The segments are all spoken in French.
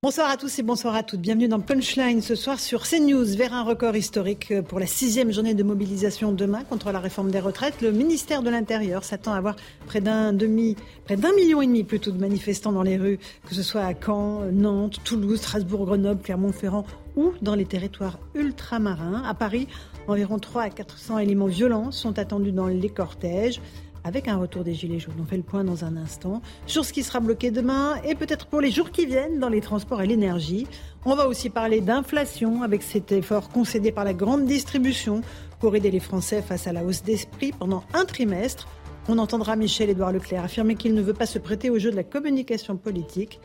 Bonsoir à tous et bonsoir à toutes. Bienvenue dans Punchline ce soir sur CNews vers un record historique pour la sixième journée de mobilisation demain contre la réforme des retraites. Le ministère de l'Intérieur s'attend à avoir près d'un demi, près d'un million et demi plutôt de manifestants dans les rues, que ce soit à Caen, Nantes, Toulouse, Strasbourg, Grenoble, Clermont-Ferrand ou dans les territoires ultramarins. À Paris, environ 3 à 400 éléments violents sont attendus dans les cortèges avec un retour des Gilets jaunes. On fait le point dans un instant sur ce qui sera bloqué demain et peut-être pour les jours qui viennent dans les transports et l'énergie. On va aussi parler d'inflation avec cet effort concédé par la grande distribution pour aider les Français face à la hausse d'esprit pendant un trimestre. On entendra Michel-Édouard Leclerc affirmer qu'il ne veut pas se prêter au jeu de la communication politique.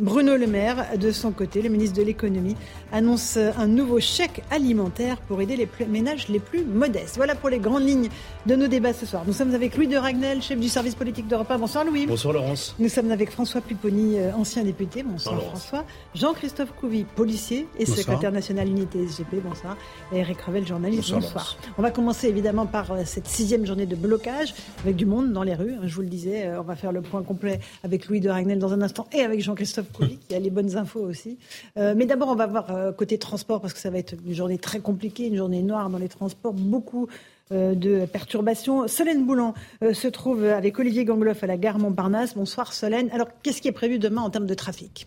Bruno Le Maire, de son côté, le ministre de l'économie, annonce un nouveau chèque alimentaire pour aider les ménages les plus modestes. Voilà pour les grandes lignes de nos débats ce soir. Nous sommes avec Louis de Ragnel, chef du service politique d'Europe 1. Bonsoir Louis. Bonsoir Laurence. Nous sommes avec François Pupponi, euh, ancien député. Bonsoir, François. Jean-Christophe Couvi, policier et secrétaire national unité SGP. Bonsoir. Et Eric Revel, journaliste. Bonsoir. On va commencer évidemment par euh, cette sixième journée de blocage avec du monde dans les rues. Je vous le disais, euh, on va faire le point complet avec Louis de Ragnel dans un instant et avec Jean-Christophe il y a les bonnes infos aussi. Mais d'abord, on va voir côté transport, parce que ça va être une journée très compliquée, une journée noire dans les transports, beaucoup de perturbations. Solène Boulan se trouve avec Olivier Gangloff à la gare Montparnasse. Bonsoir Solène. Alors, qu'est-ce qui est prévu demain en termes de trafic?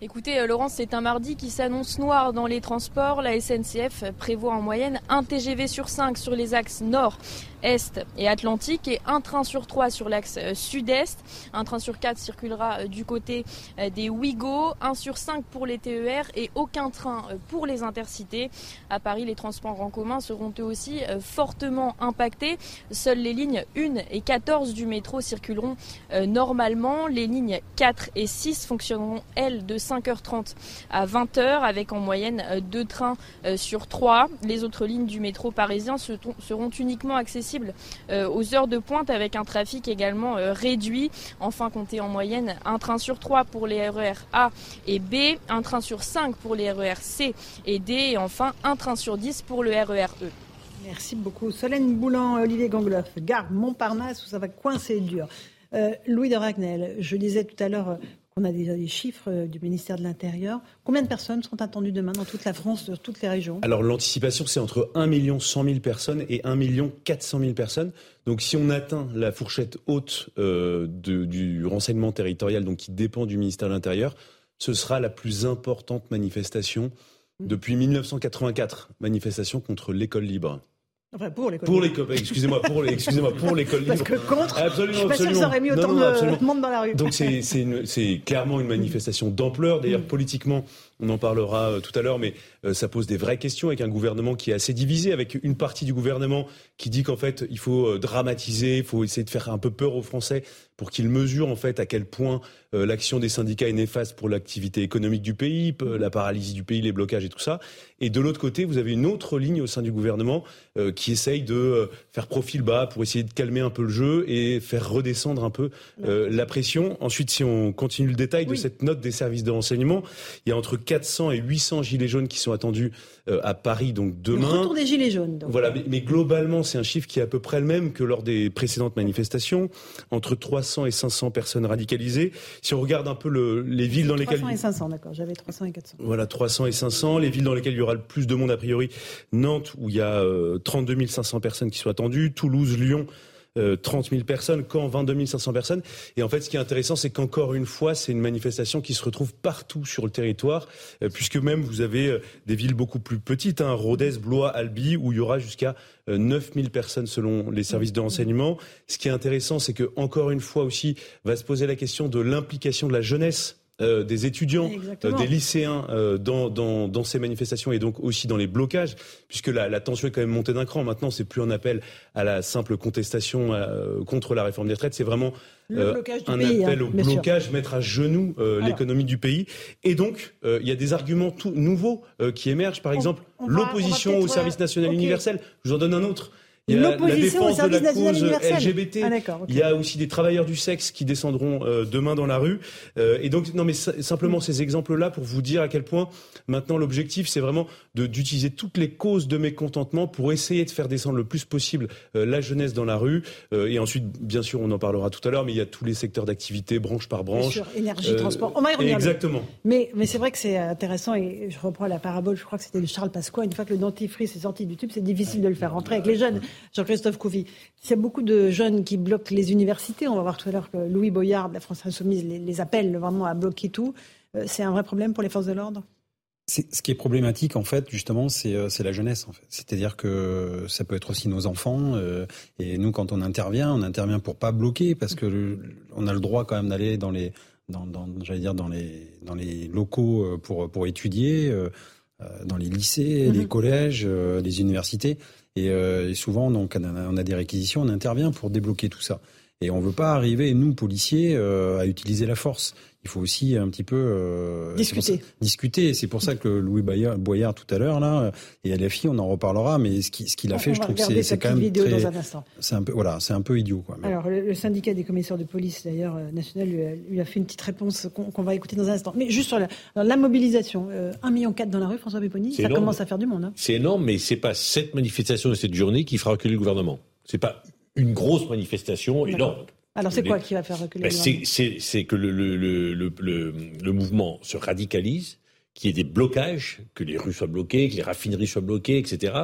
Écoutez, Laurence, c'est un mardi qui s'annonce noir dans les transports. La SNCF prévoit en moyenne un TGV sur 5 sur les axes nord est et Atlantique et un train sur trois sur l'axe euh, sud-est. Un train sur quatre circulera euh, du côté euh, des Ouigo, un sur cinq pour les TER et aucun train pour les intercités. À Paris, les transports en commun seront eux aussi fortement impactés. Seules les lignes 1 et 14 du métro circuleront normalement. Les lignes 4 et 6 fonctionneront, elles, de 5h30 à 20h avec en moyenne deux trains sur trois. Les autres lignes du métro parisien seront uniquement accessibles euh, aux heures de pointe avec un trafic également euh, réduit. Enfin, comptez en moyenne un train sur trois pour les RER A et B, un train sur 5 pour les RER C et D et enfin un train sur 10 pour le RER E. Merci beaucoup. Solène Boulan, Olivier Gangloff, gare Montparnasse où ça va coincer dur. Euh, Louis de Ragnel, je disais tout à l'heure on a des, chiffres euh, du ministère de l'Intérieur. Combien de personnes sont attendues demain dans toute la France, dans toutes les régions? Alors l'anticipation, c'est entre 1 million 100 000 personnes et 1 million 400 000 personnes. Donc si on atteint la fourchette haute euh, du renseignement territorial, donc qui dépend du ministère de l'Intérieur, ce sera la plus importante manifestation depuis 1984, manifestation contre l'école libre. Enfin, pour l'école pour libre. Excusez-moi, pour excusez-moi, pour l'école libre. Parce que contre, absolument, je suis pas sûr que ça aurait mis autant de monde dans la rue. Donc c'est clairement une manifestation d'ampleur. D'ailleurs, politiquement, on en parlera euh, tout à l'heure, mais euh, ça pose des vraies questions avec un gouvernement qui est assez divisé, avec une partie du gouvernement qui dit qu'en fait, il faut euh, dramatiser, il faut essayer de faire un peu peur aux Français pour qu'ils mesurent en fait à quel point l'action des syndicats est néfaste pour l'activité économique du pays, la paralysie du pays, les blocages et tout ça. Et de l'autre côté, vous avez une autre ligne au sein du gouvernement qui essaye de faire profil bas pour essayer de calmer un peu le jeu et faire redescendre un peu la pression. Ensuite, si on continue le détail de cette note des services de renseignement, il y a entre 400 et 800 gilets jaunes qui sont attendus euh, à Paris donc demain. Le retour des gilets jaunes. Voilà, mais, globalement, c'est un chiffre qui est à peu près le même que lors des précédentes manifestations, entre 300 et 500 personnes radicalisées. Si on regarde un peu le, les villes dans lesquelles 300 et 500, d'accord. J'avais 300 et 400. Voilà, 300 et 500. Les villes dans lesquelles il y aura le plus de monde a priori, Nantes où il y a 32 euh, 500 personnes qui sont attendues, Toulouse, Lyon 30 euh, 000 personnes, quand 22 500 personnes. Et en fait, ce qui est intéressant, c'est qu'encore une fois, c'est une manifestation qui se retrouve partout sur le territoire, euh, puisque même vous avez euh, des villes beaucoup plus petites, hein, Rodez, Blois, Albi, où il y aura jusqu'à 9 000 personnes selon les services de renseignement. Ce qui est intéressant, c'est que encore une fois aussi, va se poser la question de l'implication de la jeunesse des étudiants, des lycéens dans, dans, dans, ces manifestations et donc aussi dans les blocages, puisque la, la tension est quand même montée d'un cran. Maintenant, c'est plus un appel à la simple contestation contre la réforme des retraites, c'est vraiment un appel hein, au blocage, mettre à genoux l'économie du pays. Et donc, il y a des arguments tout nouveaux qui émergent. Par exemple, l'opposition au service national universel. Je vous en donne un autre. Il y a la défense de la cause LGBT. Ah, Il y a aussi des travailleurs du sexe qui descendront euh, demain dans la rue. Euh, et donc, non, mais simplement ces exemples-là pour vous dire à quel point maintenant l'objectif, c'est vraiment d'utiliser toutes les causes de mécontentement pour essayer de faire descendre le plus possible euh, la jeunesse dans la rue. et ensuite, bien sûr, on en parlera tout à l'heure, mais il y a tous les secteurs d'activité, branche par branche. Bien sûr, énergie, transport. On va y revenir. Exactement. Mais, mais c'est vrai que c'est intéressant et je reprends la parabole. Je crois que c'était de Charles Pasqua. Une fois que le dentifrice est sorti du tube, c'est difficile de le faire rentrer avec les jeunes. Jean-Christophe Couvi, il y a beaucoup de jeunes qui bloquent les universités. On va voir tout à l'heure que Louis Boyard de la France Insoumise les, appelle vraiment à bloquer tout. Euh, c'est un vrai problème pour les forces de l'ordre? Ce qui est problématique, en fait, justement, c'est euh, la jeunesse. C'est-à-dire que ça peut être aussi nos enfants. Euh, et nous, quand on intervient, on intervient pour pas bloquer, parce que on a le droit quand même d'aller dans les, dans, les, locaux pour étudier, dans les lycées, les mm-hmm. collèges, les universités. Euh, et, souvent, donc, on a, des réquisitions, on intervient pour débloquer tout ça. Et on ne veut pas arriver, nous, policiers, euh, à utiliser la force il faut aussi un petit peu euh, discuter. discuter. C'est pour ça que Louis Boyard tout à l'heure là et LFI, on en reparlera. Mais ce qu'il ce a fait, je trouve que c'est quand même très. C'est un peu voilà, c'est un peu idiot quoi. Alors le, syndicat des commissaires de police d'ailleurs euh, national lui a, fait une petite réponse qu'on va écouter dans un instant. Mais juste sur la, mobilisation, euh, 1,4 million dans la rue, François Béponi, ça commence à faire du monde. Hein. C'est énorme, mais c'est pas cette manifestation et cette journée qui fera reculer le gouvernement. C'est pas une grosse manifestation énorme. Alors c'est quoi qui va faire reculer ben, C'est que le, le, le, le, mouvement se radicalise, qu'il y ait des blocages, que les rues soient bloquées, que les raffineries soient bloquées, etc.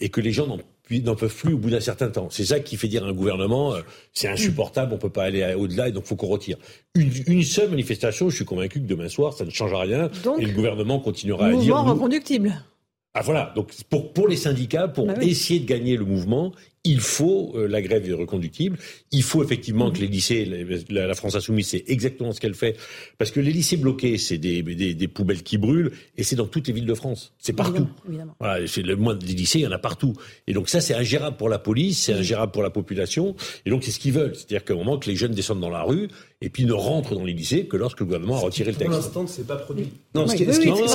Et que les gens n'en peuvent plus au bout d'un certain temps. C'est ça qui fait dire à un gouvernement, euh, c'est insupportable, on peut pas aller au-delà et donc faut qu'on retire. Une, une, seule manifestation, je suis convaincu que demain soir, ça ne changera rien et le gouvernement continuera à dire... Mouvement reconductible. Ah voilà, donc pour, pour les syndicats, pour bah essayer de gagner le mouvement, il faut euh, la grève reconductible. Il faut effectivement que les lycées, la, France insoumise, c'est exactement ce qu'elle fait, parce que les lycées bloqués, c'est des, des, des, poubelles qui brûlent, et c'est dans toutes les villes de France. C'est partout. Voilà, c'est le moins des lycées, il y en a partout. Et donc ça, c'est ingérable pour la police, c'est ingérable pour la population, et donc c'est ce qu'ils veulent. C'est-à-dire qu'au moment que les jeunes descendent dans la rue, et puis ne rentrent dans les lycées que lorsque le gouvernement a retiré le texte. Pour l'instant, c'est pas produit. Non, ce, qui, est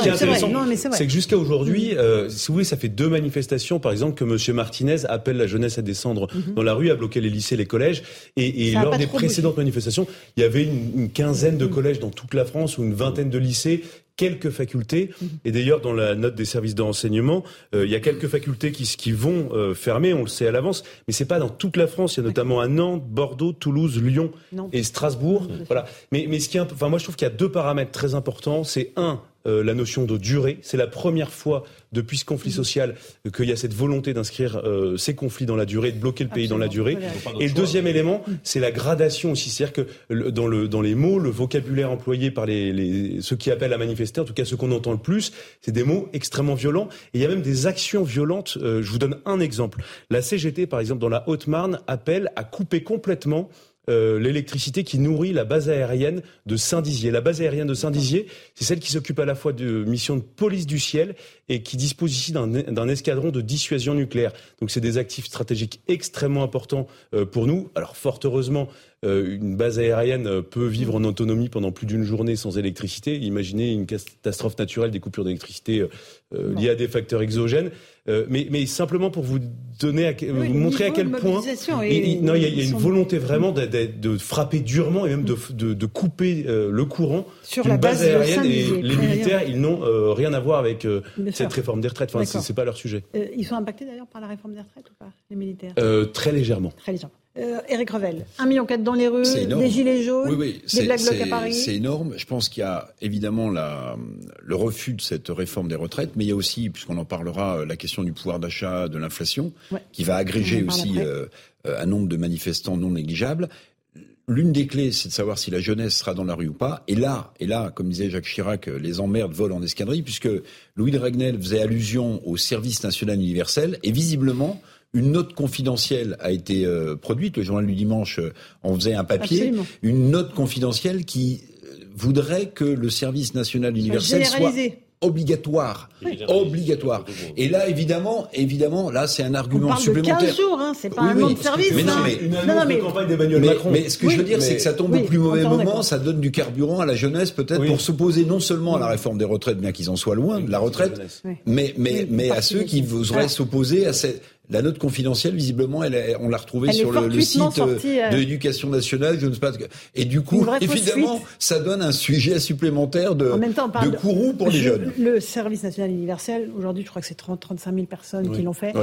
intéressant, c'est que jusqu'à aujourd'hui, euh, si vous voulez, ça fait deux manifestations, par exemple, que M. Martinez appelle la jeunesse à descendre mhm. dans la rue, à bloquer les lycées, les collèges. Et, et lors des précédentes manifestations, il y avait une, une quinzaine de mhm. collèges dans toute la France ou une vingtaine de lycées quelques facultés. Mhm. Et d'ailleurs, dans la note des services de renseignement, euh, il y a quelques facultés qui, qui vont euh, fermer, on le sait à l'avance, mais c'est pas dans toute la France. Il y a notamment à Nantes, Bordeaux, Toulouse, Lyon et Strasbourg. Voilà. Mais, mais ce qui est, enfin, moi, je trouve qu'il y a deux paramètres très importants. C'est un, euh, la notion de durée. C'est la première fois depuis ce conflit social qu'il y a cette volonté d'inscrire euh, ces conflits dans la durée, de bloquer le pays dans la durée. Et le deuxième élément, c'est la gradation aussi. C'est-à-dire que dans, le, dans les mots, le vocabulaire employé par les, les, ceux qui appellent à manifester, en tout cas ceux qu'on entend le plus, c'est des mots extrêmement violents. Et il y a même des actions violentes. Euh, je vous donne un exemple. La CGT, par exemple, dans la Haute-Marne, appelle à couper complètement euh, l'électricité qui nourrit la base aérienne de Saint-Dizier. La base aérienne de Saint-Dizier, c'est celle qui s'occupe à la fois de missions de police du ciel et qui dispose ici d'un escadron de dissuasion nucléaire. Donc c'est des actifs stratégiques extrêmement importants euh, pour nous. Alors fort heureusement, une base aérienne peut vivre en autonomie pendant plus d'une journée sans électricité. Imaginez une catastrophe naturelle, des coupures d'électricité liées à des facteurs exogènes. Euh, mais, mais, simplement pour vous donner, à, vous montrer à quel point il, non, il y a, y a une volonté vraiment de, de, de, frapper durement et même de, de couper euh, le courant sur la base, aérienne. Et les militaires, ils n'ont euh, rien à voir avec cette réforme des retraites. Enfin, c'est pas leur sujet. ils sont impactés d'ailleurs par la réforme des retraites ou pas, les militaires? Très légèrement. Très légèrement. Euh, Éric Revel, un million quatre dans les rues, des gilets jaunes, des black blocs à Paris. C'est énorme. Je pense qu'il y a évidemment la, le refus de cette réforme des retraites, mais il y a aussi, puisqu'on en parlera, la question du pouvoir d'achat, de l'inflation, qui va agréger aussi euh, euh, un nombre de manifestants non négligeables. L'une des clés, c'est de savoir si la jeunesse sera dans la rue ou pas. Et là, et là, comme disait Jacques Chirac, les emmerdes volent en escadrille, puisque Louis de Ragnel faisait allusion au service national universel, et visiblement, une note confidentielle a été euh, produite. Le journal du dimanche euh, en faisait un papier. Une note confidentielle qui voudrait que le service national universel soit obligatoire, obligatoire. Et là, évidemment, évidemment, là, c'est un argument On parle supplémentaire. De 15 jours, hein, c'est pas un an de service. Mais non, mais, une non, mais, campagne d'Emmanuel Macron. Mais ce que je veux dire, c'est que ça tombe au plus mauvais moment, ça donne du carburant à la jeunesse, peut-être pour s'opposer non seulement à la réforme des retraites, bien qu'ils en soient loin de la retraite, mais mais mais à ceux qui voudraient s'opposer à cette la note confidentielle, visiblement, elle, on l'a retrouvée sur le, site euh, euh, de l'éducation nationale. Je ne sais pas. Et du coup, évidemment, ça donne un sujet supplémentaire de, de courroux pour les jeunes. Le service national universel, aujourd'hui, je crois que c'est 30, 35 000 personnes qui l'ont fait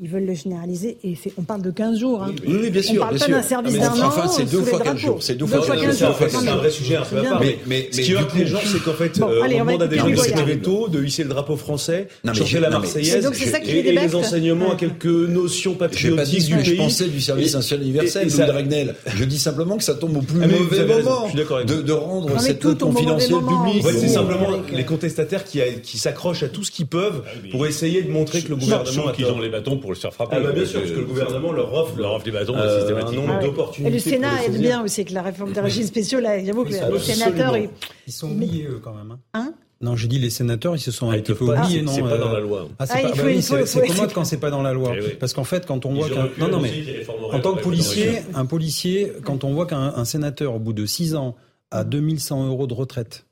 ils veulent le généraliser et on parle de 15 jours. Hein. Oui, oui, bien sûr. On parle pas d'un service d'un an. Enfin, c'est deux fois 15 jours. C'est deux fois 15 jours. C'est un vrai sujet un peu à part. Mais, mais, ce qui heurte les gens, c'est qu'en fait, euh, on demande à des gens de mettre veto, de hisser le drapeau français, changer la Marseillaise et les enseignements à quelques notions patriotiques du pays. Je pensais du service national universel, Louis Dragnel. Je dis simplement que ça tombe au plus ah, mauvais moment de rendre cette note confidentielle publique. C'est simplement les contestataires qui s'accrochent à tout ce qu'ils peuvent ah pour essayer de montrer que le gouvernement qu'ils ont les bâtons pour le faire frapper. Ah bah bien sûr, parce que le gouvernement leur offre, leur offre des bâtons euh, systématiquement. un nombre d'opportunités. Et le Sénat aide bien aussi avec la réforme des régimes spéciaux. Là, j'avoue que les sénateurs, ils... ils sont oubliés eux quand même. Hein, hein? Non, je dis les sénateurs, ils se sont ah, un petit peu oubliés, non C'est pas dans la loi. Ah, c'est ah, bah oui, c'est commode quand c'est pas dans la loi, eh parce qu'en fait, quand on voit qu'un non, non, mais en tant que policier, un policier, quand on voit qu'un sénateur au bout de six ans a 2100 euros de retraite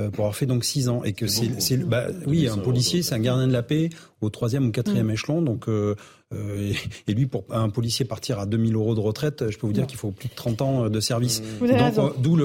euh, pour avoir fait donc six ans et que c'est bah, oui un policier c'est un gardien de la paix au troisième ou quatrième mm. échelon donc euh, euh, et, lui, pour un policier partir à 2000 euros de retraite, je peux vous dire qu'il faut plus de 30 ans de service. D'où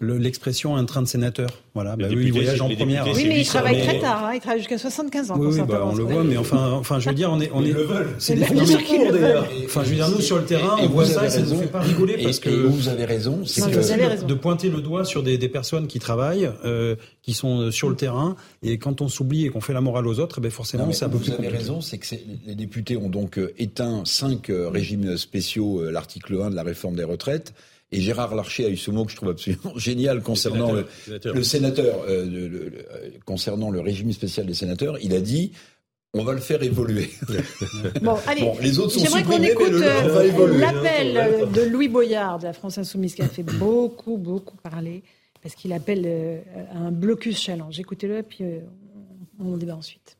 l'expression un train de sénateur. Voilà, bah, oui, il voyage en première. Oui, mais il travaille très tard. Hein, il travaille jusqu'à 75 ans. Oui, oui bah, on le voit, mais enfin, enfin, je veux dire, on est, on est. C'est des d'ailleurs. Enfin, je veux dire, nous sur le terrain, on voit ça, et ça ne nous fait pas rigoler parce que vous avez raison, c'est que de pointer le doigt sur des personnes qui travaillent, euh, qui sont sur le terrain, et quand on s'oublie et qu'on fait la morale aux autres, eh ben forcément, c'est un peu plus. Vous avez raison, c'est que les députés ont donc euh, éteint cinq euh, régimes spéciaux, euh, l'article 1 de la réforme des retraites. Et Gérard Larcher a eu ce mot que je trouve absolument génial concernant le, sénateur, concernant le régime spécial des sénateurs. Il a dit on va le faire évoluer. bon, allez. les autres sont J'aimerais qu'on écoute l'appel de Louis Boyard de la France Insoumise qui a fait beaucoup, beaucoup parler parce qu'il appelle à un blocus challenge. Écoutez-le, puis on débat ensuite.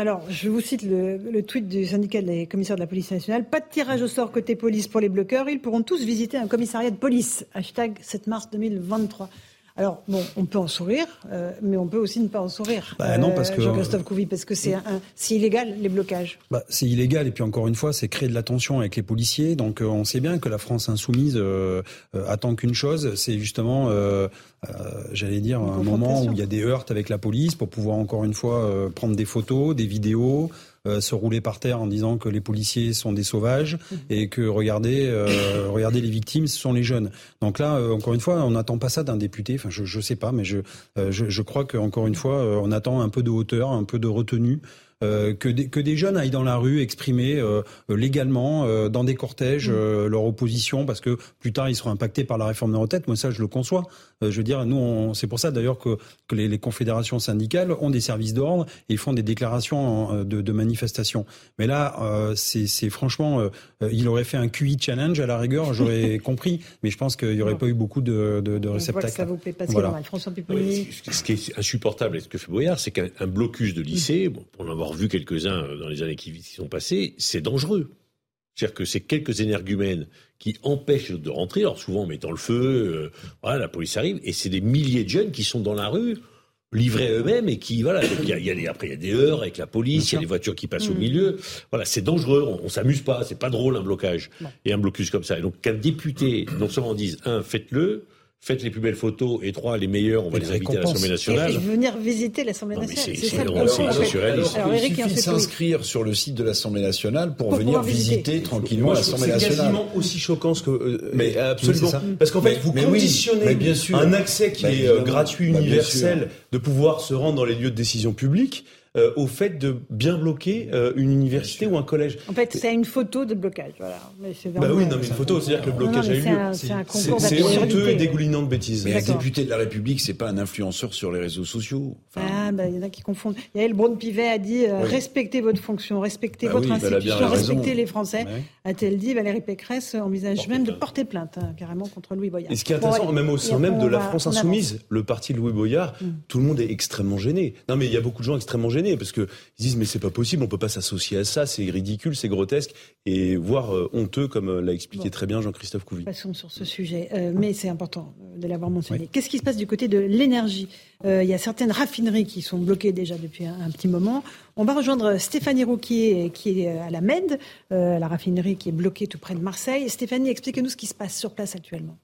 alors, je vous cite le, tweet du syndicat des commissaires de la police nationale. Pas de tirage au sort côté police pour les bloqueurs. Ils pourront tous visiter un commissariat de police. Hashtag 7 mars 2023. Alors, bon, on peut en sourire, euh, mais on peut aussi ne pas en sourire. Bah, non, parce euh, que. Jean-Christophe Couvi, parce que c'est c'est illégal, les blocages. Bah, c'est illégal, et puis encore une fois, c'est créer de la tension avec les policiers. Donc, euh, on sait bien que la France insoumise attend qu'une chose, c'est justement, j'allais dire, un moment où il y a des heurts avec la police pour pouvoir encore une fois prendre des photos, des vidéos, euh, se rouler par terre en disant que les policiers sont des sauvages mmh. et que regardez, euh, regardez les victimes, ce sont les jeunes. Donc là, euh, encore une fois, on n'attend pas ça d'un député. Enfin, je ne sais pas, mais je, je, je crois qu'encore une fois, on attend un peu de hauteur, un peu de retenue. Euh, que, des, que des jeunes aillent dans la rue exprimer euh, légalement euh, dans des cortèges mmh. leur opposition parce que plus tard ils seront impactés par la réforme des retraites. Moi ça je le conçois. je veux dire nous c'est pour ça d'ailleurs que, que les, les, confédérations syndicales ont des services d'ordre et font des déclarations de, de manifestation. Mais là c'est franchement il aurait fait un QI challenge à la rigueur j'aurais compris. Mais je pense qu'il n'y aurait pas eu beaucoup de, de, de réceptacles. ça vous plaît pas voilà. François Oui, ce qui est insupportable et ce que fait Boyard c'est qu'un blocus de lycée, bon, pour l'avoir vu quelques-uns euh, dans les années qui, sont passées, c'est dangereux. C'est-à-dire que c'est quelques énergumènes qui empêchent de rentrer, alors souvent en mettant le feu, euh, voilà, la police arrive, et c'est des milliers de jeunes qui sont dans la rue, livrés eux-mêmes, et qui, voilà, il y a, y a après il y a des heures avec la police, il y a des voitures qui passent au mmh. milieu, voilà, c'est dangereux, on, s'amuse pas, c'est pas drôle un blocage, et un blocus comme ça. Et donc qu'un député, non seulement dise, un, faites-le, faites les plus belles photos et trois, les meilleures, on va les inviter à l'Assemblée nationale. Et, venir visiter l'Assemblée nationale. C'est ça le. Alors, il suffit de s'inscrire sur le site de l'Assemblée nationale pour, venir visiter, tranquillement l'Assemblée nationale. C'est quasiment aussi choquant que, euh, mais absolument. Parce qu'en fait, vous conditionnez un accès qui est euh, gratuit, universel, de pouvoir se rendre dans les lieux de décision publique. Euh, au fait de bien bloquer euh, une université ou un collège. En fait, c'est une photo de blocage. Voilà. Mais bah oui, non, mais une photo, c'est-à-dire que le blocage a eu lieu. C'est honteux et dégoulinant de bêtises. Mais un député de la République, c'est pas un influenceur sur les réseaux sociaux. ah, bah, il y en a qui confondent. Yael Braun-Pivet a dit euh, respectez votre fonction, respectez bah votre bah, institution, respectez les Français. A-t-elle dit Valérie Pécresse envisage même de porter plainte, hein, carrément, contre Louis Boyard. Et ce qui est intéressant, même au sein même de la France Insoumise, le parti de Louis Boyard, mm. tout le monde est extrêmement gêné. Non, mais il y a beaucoup de gens extrêmement gênés parce que ils disent mais c'est pas possible, on peut pas s'associer à ça, c'est ridicule, c'est grotesque et voire euh, honteux comme euh, l'a expliqué très bien Jean-Christophe Couvi. Passons sur ce sujet, euh, mais c'est important de l'avoir mentionné. Qu'est-ce qui se passe du côté de l'énergie? Il y a certaines raffineries qui sont bloquées déjà depuis un, petit moment. On va rejoindre Stéphanie Rouquier qui est à la MED, la raffinerie qui est bloquée tout près de Marseille. Stéphanie, expliquez-nous ce qui se passe sur place actuellement.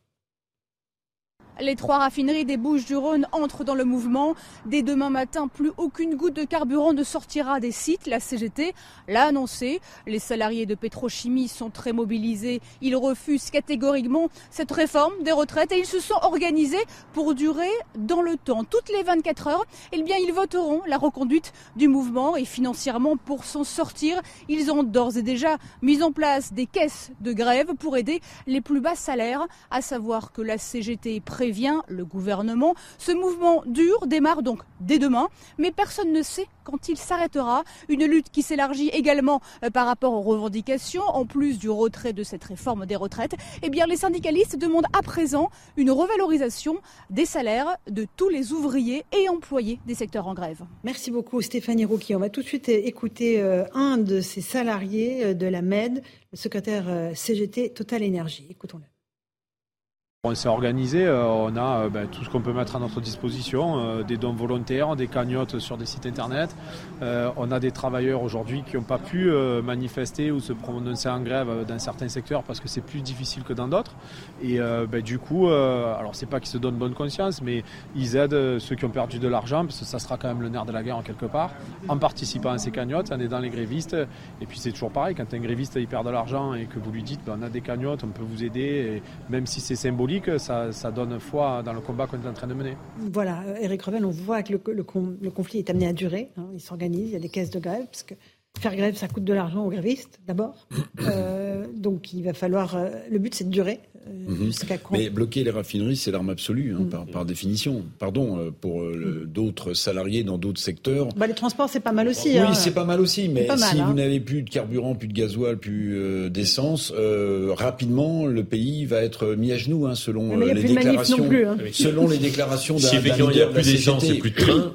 Les trois raffineries des Bouches-du-Rhône entrent dans le mouvement. Dès demain matin, plus aucune goutte de carburant ne sortira des sites. La CGT l'a annoncé. Les salariés de Pétrochimie sont très mobilisés. Ils refusent catégoriquement cette réforme des retraites et ils se sont organisés pour durer dans le temps. Toutes les 24 heures, eh bien, ils voteront la reconduite du mouvement et financièrement pour s'en sortir, ils ont d'ores et déjà mis en place des caisses de grève pour aider les plus bas salaires, à savoir que la CGT est prévient le gouvernement. Ce mouvement dur démarre donc dès demain, mais personne ne sait quand il s'arrêtera. Une lutte qui s'élargit également euh, par rapport aux revendications, en plus du retrait de cette réforme des retraites. Eh bien, les syndicalistes demandent à présent une revalorisation des salaires de tous les ouvriers et employés des secteurs en grève. Merci beaucoup Stéphanie Rouquier. On va tout de suite écouter euh, un de ces salariés euh, de la MED, le secrétaire CGT Total Énergie. Écoutons-le. On s'est organisé, euh, on a euh, ben, tout ce qu'on peut mettre à notre disposition, euh, des dons volontaires, des cagnottes sur des sites internet. on a des travailleurs aujourd'hui qui n'ont pas pu manifester ou se prononcer en grève dans certains secteurs parce que c'est plus difficile que dans d'autres. Et ben, du coup, alors c'est pas qu'ils se donnent bonne conscience, mais ils aident ceux qui ont perdu de l'argent, parce que ça sera quand même le nerf de la guerre en quelque part, en participant à ces cagnottes, en aidant les grévistes. Et puis c'est toujours pareil, quand un gréviste il perd de l'argent et que vous lui dites ben, on a des cagnottes, on peut vous aider, même si c'est symbolique ça, ça, donne foi dans le combat qu'on est en train de mener. Voilà, Eric Revel, on voit que le, le, conflit est amené à durer. Hein. il s'organise, il y a des caisses de grève, parce que Faire grève, ça coûte de l'argent aux grévistes, d'abord. Euh, donc il va falloir. Euh, le but, c'est de durer. Euh, mhm. jusqu'à quand Mais bloquer les raffineries, c'est l'arme absolue, hein, par, par, définition. Pardon, pour d'autres salariés dans d'autres secteurs. Bah, les transports, c'est pas mal aussi. Oui, hein. c'est pas mal aussi. Mais si vous hein. n'avez plus de carburant, plus de gasoil, plus d'essence, rapidement, le pays va être mis à genoux, selon les déclarations. Plus, selon les déclarations d'un Si effectivement il n'y a plus d'essence et plus de train.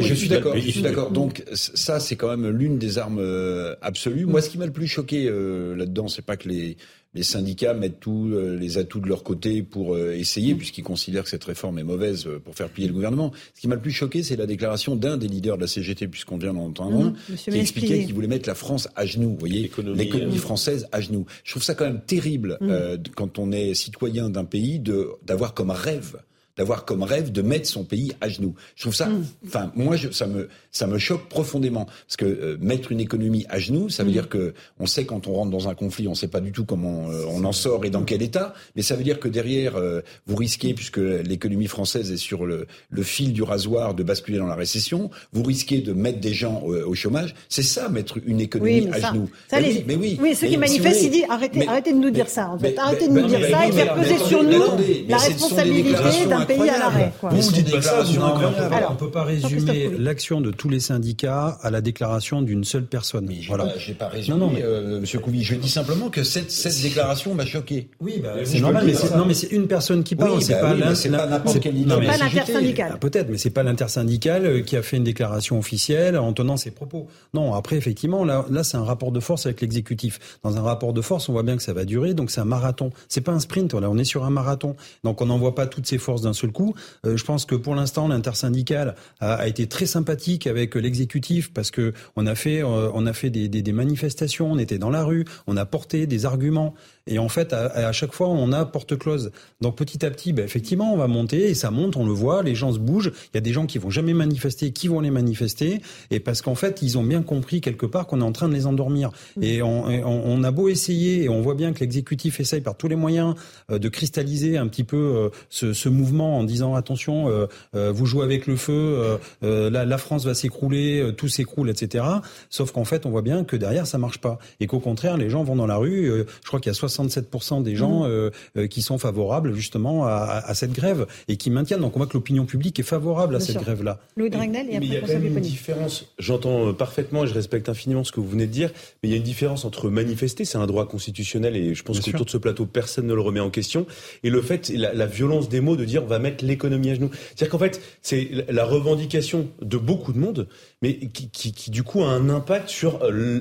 je suis d'accord. Je suis d'accord. Donc ça, c'est quand même l'une des armes euh, absolue. Moi, ce qui m'a le plus choqué euh, là-dedans, c'est pas que les, les syndicats mettent tous euh, les atouts de leur côté pour essayer, puisqu'ils considèrent que cette réforme est mauvaise pour faire plier le gouvernement. Ce qui m'a le plus choqué, c'est la déclaration d'un des leaders de la CGT, puisqu'on vient d'entendre un, mmh, qui expliquait qu'il voulait mettre la France à genoux. Vous voyez, l'économie française à genoux. Je trouve ça quand même terrible mmh. quand on est citoyen d'un pays de d'avoir comme rêve d'avoir comme rêve de mettre son pays à genoux. Je trouve ça, mm. enfin, moi, je, ça me, ça me choque profondément parce que euh, mettre une économie à genoux, ça veut mm. dire que on sait quand on rentre dans un conflit, on sait pas du tout comment euh, on en sort et dans quel état, mais ça veut dire que derrière, euh, vous risquez, puisque l'économie française est sur le, le, fil du rasoir, de basculer dans la récession, vous risquez de mettre des gens au, chômage. C'est ça, mettre une économie à genoux. Ça, mais, oui, oui, oui, ceux qui manifestent, ils disent arrêtez, arrêtez de nous dire ça. En fait. arrêtez de nous dire ça et faire peser sur nous la responsabilité d'un pays à l'arrêt. on ne peut pas résumer l'action de tous les syndicats à la déclaration d'une seule personne. Mais voilà. J'ai pas, pas résumé, non, non, mais... euh, Monsieur. Je dis simplement que cette, cette déclaration m'a choqué. Oui, bah, c'est normal. Mais c'est, non, mais c'est une personne qui parle. Oui, c'est bah pas, oui, pas n'importe quel leader. C'est pas l'intersyndical. Ah, peut-être, mais c'est pas l'intersyndical euh, qui a fait une déclaration officielle en tenant ses propos. Non, après, effectivement, là, là, c'est un rapport de force avec l'exécutif. Dans un rapport de force, on voit bien que ça va durer, donc c'est un marathon. C'est pas un sprint. Là, on est sur un marathon. Donc on n'envoie pas toutes ses forces d'un seul coup. je pense que pour l'instant, l'intersyndicale a, a, été très sympathique avec l'exécutif parce que on a fait, on a fait des, des, des manifestations, on était dans la rue, on a porté des arguments. Et en fait, à, chaque fois, on a porte close. Donc petit à petit, ben, effectivement, on va monter et ça monte, on le voit, les gens se bougent. Il y a des gens qui vont jamais manifester, qui vont les manifester, et parce qu'en fait, ils ont bien compris quelque part qu'on est en train de les endormir. Et on, on, a beau essayer, et on voit bien que l'exécutif essaye par tous les moyens euh, de cristalliser un petit peu euh, ce, ce, mouvement en disant attention, euh, vous jouez avec le feu, la, la, France va s'écrouler, tout s'écroule, etc. Sauf qu'en fait, on voit bien que derrière, ça marche pas, et qu'au contraire, les gens vont dans la rue. je crois qu'il y a 67% des gens mmh. euh, euh, qui sont favorables justement à, à, cette grève et qui maintiennent. Donc on voit que l'opinion publique est favorable à cette grève-là. Louis Dragnel et après il y a quand même une différence. J'entends euh, parfaitement et je respecte infiniment ce que vous venez de dire, mais il y a une différence entre manifester, c'est un droit constitutionnel et je pense qu'autour de ce plateau personne ne le remet en question, et le fait, la, la violence des mots de dire va mettre l'économie à genoux. C'est-à-dire qu'en fait, c'est la revendication de beaucoup de monde, mais qui, qui, qui, du coup a un impact sur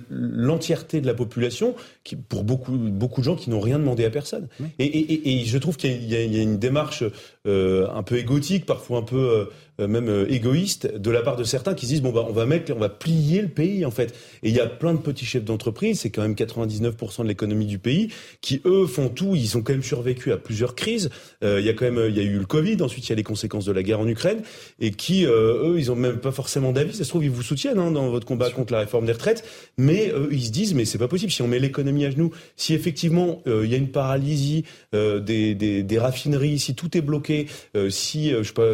l'entièreté de la population, qui, pour beaucoup, beaucoup de gens qui n'ont rien demandé à personne. Et, et, et, je trouve qu'il y, y, a une démarche euh, un peu égotique, parfois un peu euh, euh, même euh, égoïste de la part de certains qui se disent bon bah on va mettre, on va plier le pays en fait. Et il y a plein de petits chefs d'entreprise, c'est quand même 99% de l'économie du pays, qui eux font tout. Ils ont quand même survécu à plusieurs crises. Euh, il y a quand même, il y a eu le Covid, ensuite il y a les conséquences de la guerre en Ukraine, et qui eux ils ont même pas forcément d'avis. Ça se trouve ils vous soutiennent hein, dans votre combat contre la réforme des retraites, mais eux ils se disent mais c'est pas possible si on met l'économie à genoux, si effectivement il y a une paralysie des, des, des, raffineries, si tout est bloqué, si je sais pas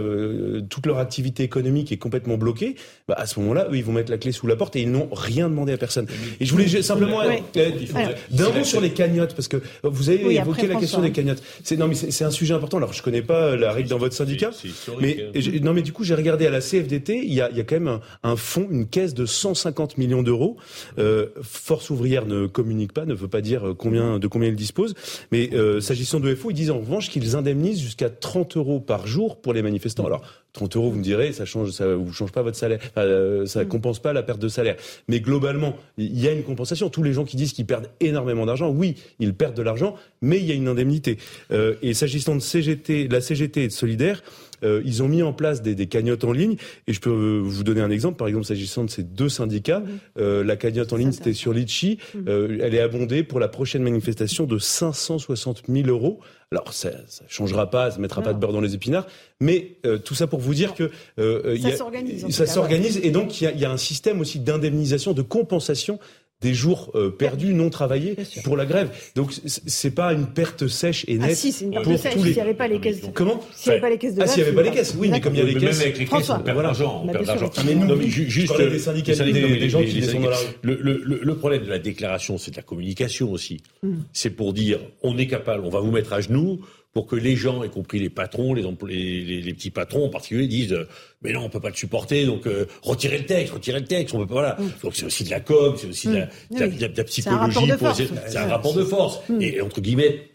toute leur activité économique est complètement bloquée, bah, à ce moment-là, eux, ils vont mettre la clé sous la porte et ils n'ont rien demandé à personne. Et je voulais simplement euh, d'un mot sur les cagnottes, parce que vous avez évoqué la question des cagnottes. C'est non, mais c'est un sujet important. Alors, je connais pas la règle dans votre syndicat, mais hein. non, mais du coup, j'ai regardé à la CFDT, il y a, il y a quand même un, fonds, une caisse de 150 millions d'euros. Euh, Force ouvrière ne communique pas, ne veut pas dire combien de combien il dispose, mais euh, s'agissant de FO, ils disent en revanche qu'ils indemnisent jusqu'à 30 euros par jour pour les manifestants. Alors 30 euros, vous me direz, ça change, ça vous change pas votre salaire, euh, ça mm. compense pas la perte de salaire. Mais globalement, il y a une compensation. Tous les gens qui disent qu'ils perdent énormément d'argent, oui, ils perdent de l'argent, mais il y a une indemnité. Euh, et s'agissant de CGT, la CGT et de Solidaire, euh, ils ont mis en place des, des, cagnottes en ligne. Et je peux vous donner un exemple. Par exemple, s'agissant de ces deux syndicats, euh, la cagnotte en ligne, c'était sur Litchi. Euh, elle est abondée pour la prochaine manifestation de 560 000 euros. Alors, ça ne changera pas, ça ne mettra pas de beurre dans les épinards, mais euh, tout ça pour vous dire que euh, ça s'organise. Ça s'organise, et donc il y, y, a un système aussi d'indemnisation, de compensation des jours euh, perdus, non travaillés pour la grève. Donc c'est pas une perte sèche et ah, nette. Ah si, c'est une perte sèche. S'il n'y avait pas les caisses. De... Comment S'il n'y avait pas les caisses de. Ah, s'il n'y avait pas les caisses, oui, mais comme il y a les caisses. Même avec les caisses, on perd de l'argent. On perd d'argent. Mais nous, juste des syndicats, des gens qui sont dans la rue. Le problème de la déclaration, c'est de la communication aussi. Hmm. C'est pour dire, on est capable, on va vous mettre à genoux pour que les gens, y compris les patrons, les, les, les, petits patrons en particulier, disent euh, mais non, on peut pas le supporter, donc euh, retirez le texte, retirez le texte, on peut pas voilà. Mm. Donc c'est aussi de la com, c'est aussi de, la, de, la, psychologie, c'est un rapport de force. Mm. Et entre guillemets,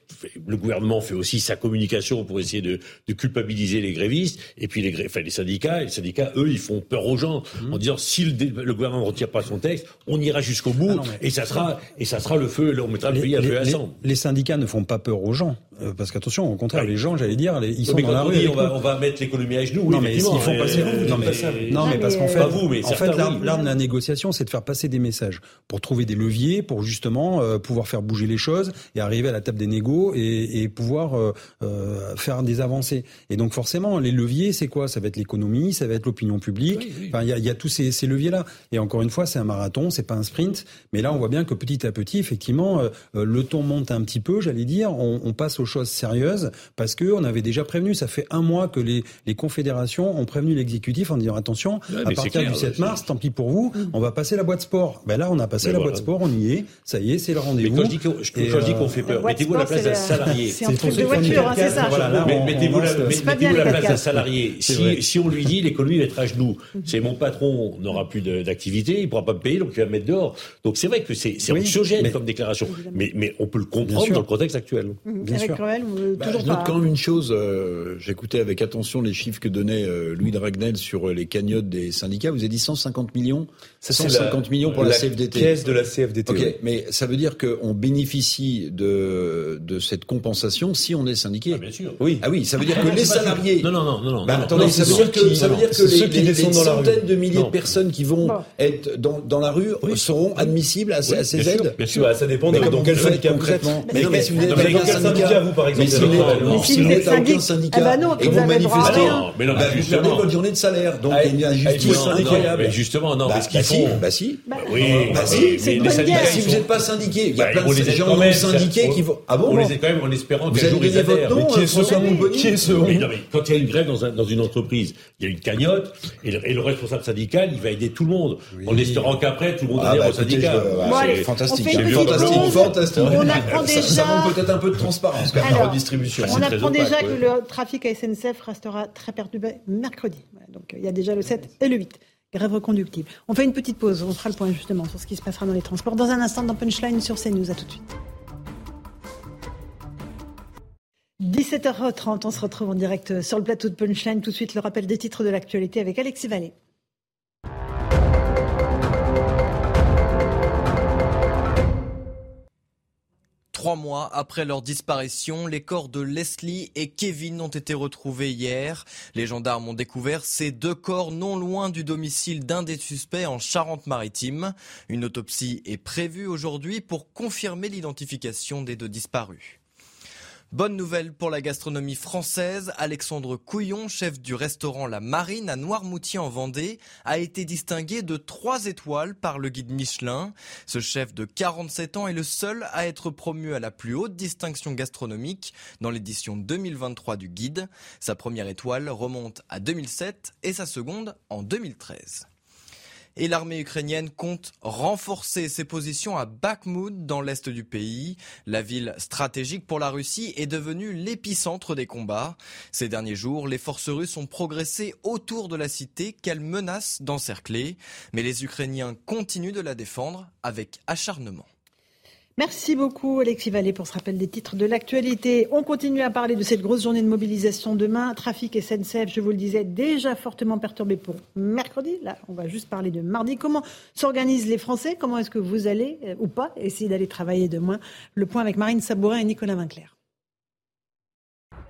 le gouvernement fait aussi sa communication pour essayer de, de culpabiliser les grévistes, et puis les, enfin, les syndicats, les syndicats, eux, ils font peur aux gens en disant si le, gouvernement ne retire pas son texte, on ira jusqu'au bout, ah et ça sera et ça sera le feu, on mettra le pays à feu à sang. Les, syndicats ne font pas peur aux gens, parce qu'attention, au contraire, les gens, j'allais dire, ils sont dans la rue. On, va, on va mettre l'économie à genoux. Non, mais ils font passer vous. Non, mais, non, mais parce qu'en fait, vous, mais en fait, l'arme de la négociation, c'est de faire passer des messages pour trouver des leviers, pour justement euh, pouvoir faire bouger les choses et arriver à la table des négos et, et pouvoir euh, euh, faire des avancées. Et donc forcément, les leviers, c'est quoi? Ça va être l'économie, ça va être l'opinion publique. Enfin, il y a, y a, tous ces, ces leviers-là. Et encore une fois, c'est un marathon, c'est pas un sprint. Mais là, on voit bien que petit à petit, effectivement, euh, le ton monte un petit peu, j'allais dire. On, on, passe aux choses sérieuses parce que on avait déjà prévenu. Ça fait un mois que les, les confédérations ont prévenu l'exécutif en disant attention, à partir du 7 mars, tant pis pour vous, on va passer la boîte sport. Ben là, on a passé la boîte sport, on y est. Ça y est, c'est le rendez-vous. Mais quand je dis qu'on fait peur, mettez-vous à la place d'un salarié un truc de voiture, c'est ça. mettez-vous la, place d'un salarié. Si, on lui dit l'économie va être à genoux, c'est mon patron n'aura plus d'activité, il pourra pas me payer, donc il va me mettre dehors. Donc c'est vrai que c'est c'est anxiogène comme déclaration, mais on peut le comprendre dans le contexte actuel. Mhm. Bien sûr. Cruel, bah, toujours je note quand même une chose. Euh, j'écoutais avec attention les chiffres que donnait euh, Louis Dragnel sur euh, les cagnottes des syndicats. Vous avez dit 150 millions? 150 millions pour la, CFDT. Caisse de la CFDT. Ok, mais ça veut dire qu'on bénéficie de de cette compensation si on est syndiqué. Ah, bien sûr. Oui. Ah oui, ça veut dire que les salariés. Non, non, non, non. Bah, non, attendez, non, ça veut dire que, ça veut non, dire que les, ceux qui les- les descendent dans la rue. centaines de milliers Non. de personnes qui vont être dans, dans la rue seront admissibles à, ces- aides. bien sûr. Bah, ça dépend de Mais dans quel syndicat vous concrètement êtes. Mais non, mais si vous Non, pas mais dans quel syndicat, vous, par mais exemple si vous n'êtes- non, Mais si si vous vous êtes n'êtes à aucun syndic- syndicat Ah bah non, et vous vous le droit à manifestez, mais non, bah, vous justement. perdez votre journée de salaire. Donc Ah, il y a une ah, injustice incroyable. mais justement, non, bah, mais ce qu'ils bah si, font. bah si. Bah, Oui, Bah mais- si, vous n'êtes pas syndiqué, il y a Bah, plein on les de gens non syndiqués qui vont. Ah On bon les aide quand même en espérant Vous qu'un jour ils adhèrent. qui est euh, ce est mais quand il y a une grève dans, un- dans une entreprise, il y a une cagnotte et le, responsable syndical, il va aider tout le monde en espérant qu'après tout le monde Ah adhère bah au syndicat. fantastique, on fantastique, fantastique. On apprend Ça- Ça déjà- manque peut-être un peu de transparence la. On apprend déjà que le trafic à SNCF restera très perturbé mercredi. Donc il y a déjà le 7 et le 8. Grève reconductible. On fait une petite pause. On fera le point justement sur ce qui se passera dans les transports. Dans un instant, dans Punchline sur CNews. À tout de suite. 17h30, on se retrouve en direct sur le plateau de Punchline. Tout de suite, le rappel des titres de l'actualité avec Alexis Vallée. Trois mois après leur disparition, les corps de Leslie et Kevin ont été retrouvés hier. Les gendarmes ont découvert ces deux corps non loin du domicile d'un des suspects en Charente-Maritime. Une autopsie est prévue aujourd'hui pour confirmer l'identification des deux disparus. Bonne nouvelle pour la gastronomie française. Alexandre Couillon, chef du restaurant La Marine à Noirmoutier en Vendée, a été distingué de trois étoiles par le guide Michelin. Ce chef de 47 ans est le seul à être promu à la plus haute distinction gastronomique dans l'édition 2023 du guide. Sa première étoile remonte à 2007 et sa seconde en 2013 et l'armée ukrainienne compte renforcer ses positions à Bakhmut dans l'est du pays. La ville stratégique pour la Russie est devenue l'épicentre des combats. Ces derniers jours, les forces russes ont progressé autour de la cité qu'elles menacent d'encercler, mais les Ukrainiens continuent de la défendre avec acharnement. Merci beaucoup Alexis Vallée pour ce rappel des titres de l'actualité. On continue à parler de cette grosse journée de mobilisation demain. Trafic SNCF, je vous le disais, déjà fortement perturbé pour mercredi. Là, on va juste parler de mardi. Comment s'organisent les Français? Comment est-ce que vous allez, euh, ou pas, essayer d'aller travailler demain Le point avec Marine Sabourin et Nicolas Vinclair.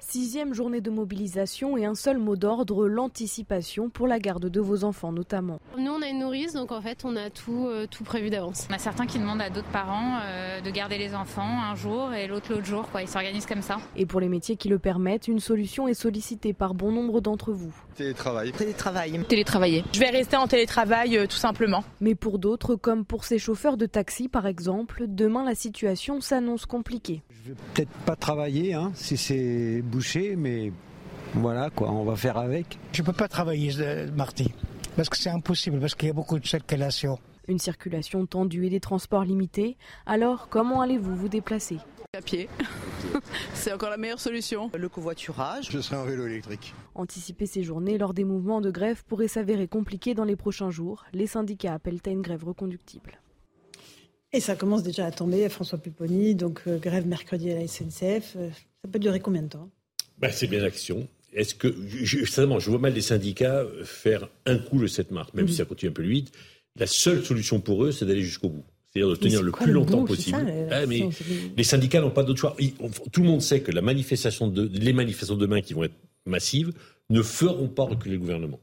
Sixième journée de mobilisation et un seul mot d'ordre, l'anticipation pour la garde de vos enfants notamment. Nous, on a une nourrice, donc en fait, on a tout, euh, tout prévu d'avance. On a certains qui demandent à d'autres parents euh, de garder les enfants un jour et l'autre l'autre jour. Quoi. Ils s'organisent comme ça. Et pour les métiers qui le permettent, une solution est sollicitée par bon nombre d'entre vous. Télétravail. Télétravail. Télétravailler. Je vais rester en télétravail euh, tout simplement. Mais pour d'autres, comme pour ces chauffeurs de taxi par exemple, demain la situation s'annonce compliquée. Je vais peut-être pas travailler hein, si c'est bouché, mais voilà quoi, on va faire avec. Je peux pas travailler euh, mardi parce que c'est impossible parce qu'il y a beaucoup de circulation. Une circulation tendue et des transports limités. Alors, comment allez-vous vous déplacer? À pied. c'est encore la meilleure solution. Le covoiturage. Je serai en vélo électrique. Anticiper ces journées lors des mouvements de grève pourrait s'avérer compliqué dans les prochains jours. Les syndicats appellent à une grève reconductible. Et ça commence déjà à tomber, François Pupponi, donc euh, grève mercredi à la SNCF. Euh, ça peut durer combien de temps? Ben, c'est bien l'action. Est-ce que, je, sincèrement, je vois mal les syndicats faire un coup le 7 mars, même Mhm. si ça continue un peu vite. La seule solution pour eux, c'est d'aller jusqu'au bout. C'est-à-dire de tenir le plus le longtemps bout, possible. ça, la- la Ah, mais les syndicats n'ont pas d'autre choix. Ils- on- tout le monde sait que la manifestation de, les manifestations de demain qui vont être massives ne feront pas reculer le gouvernement.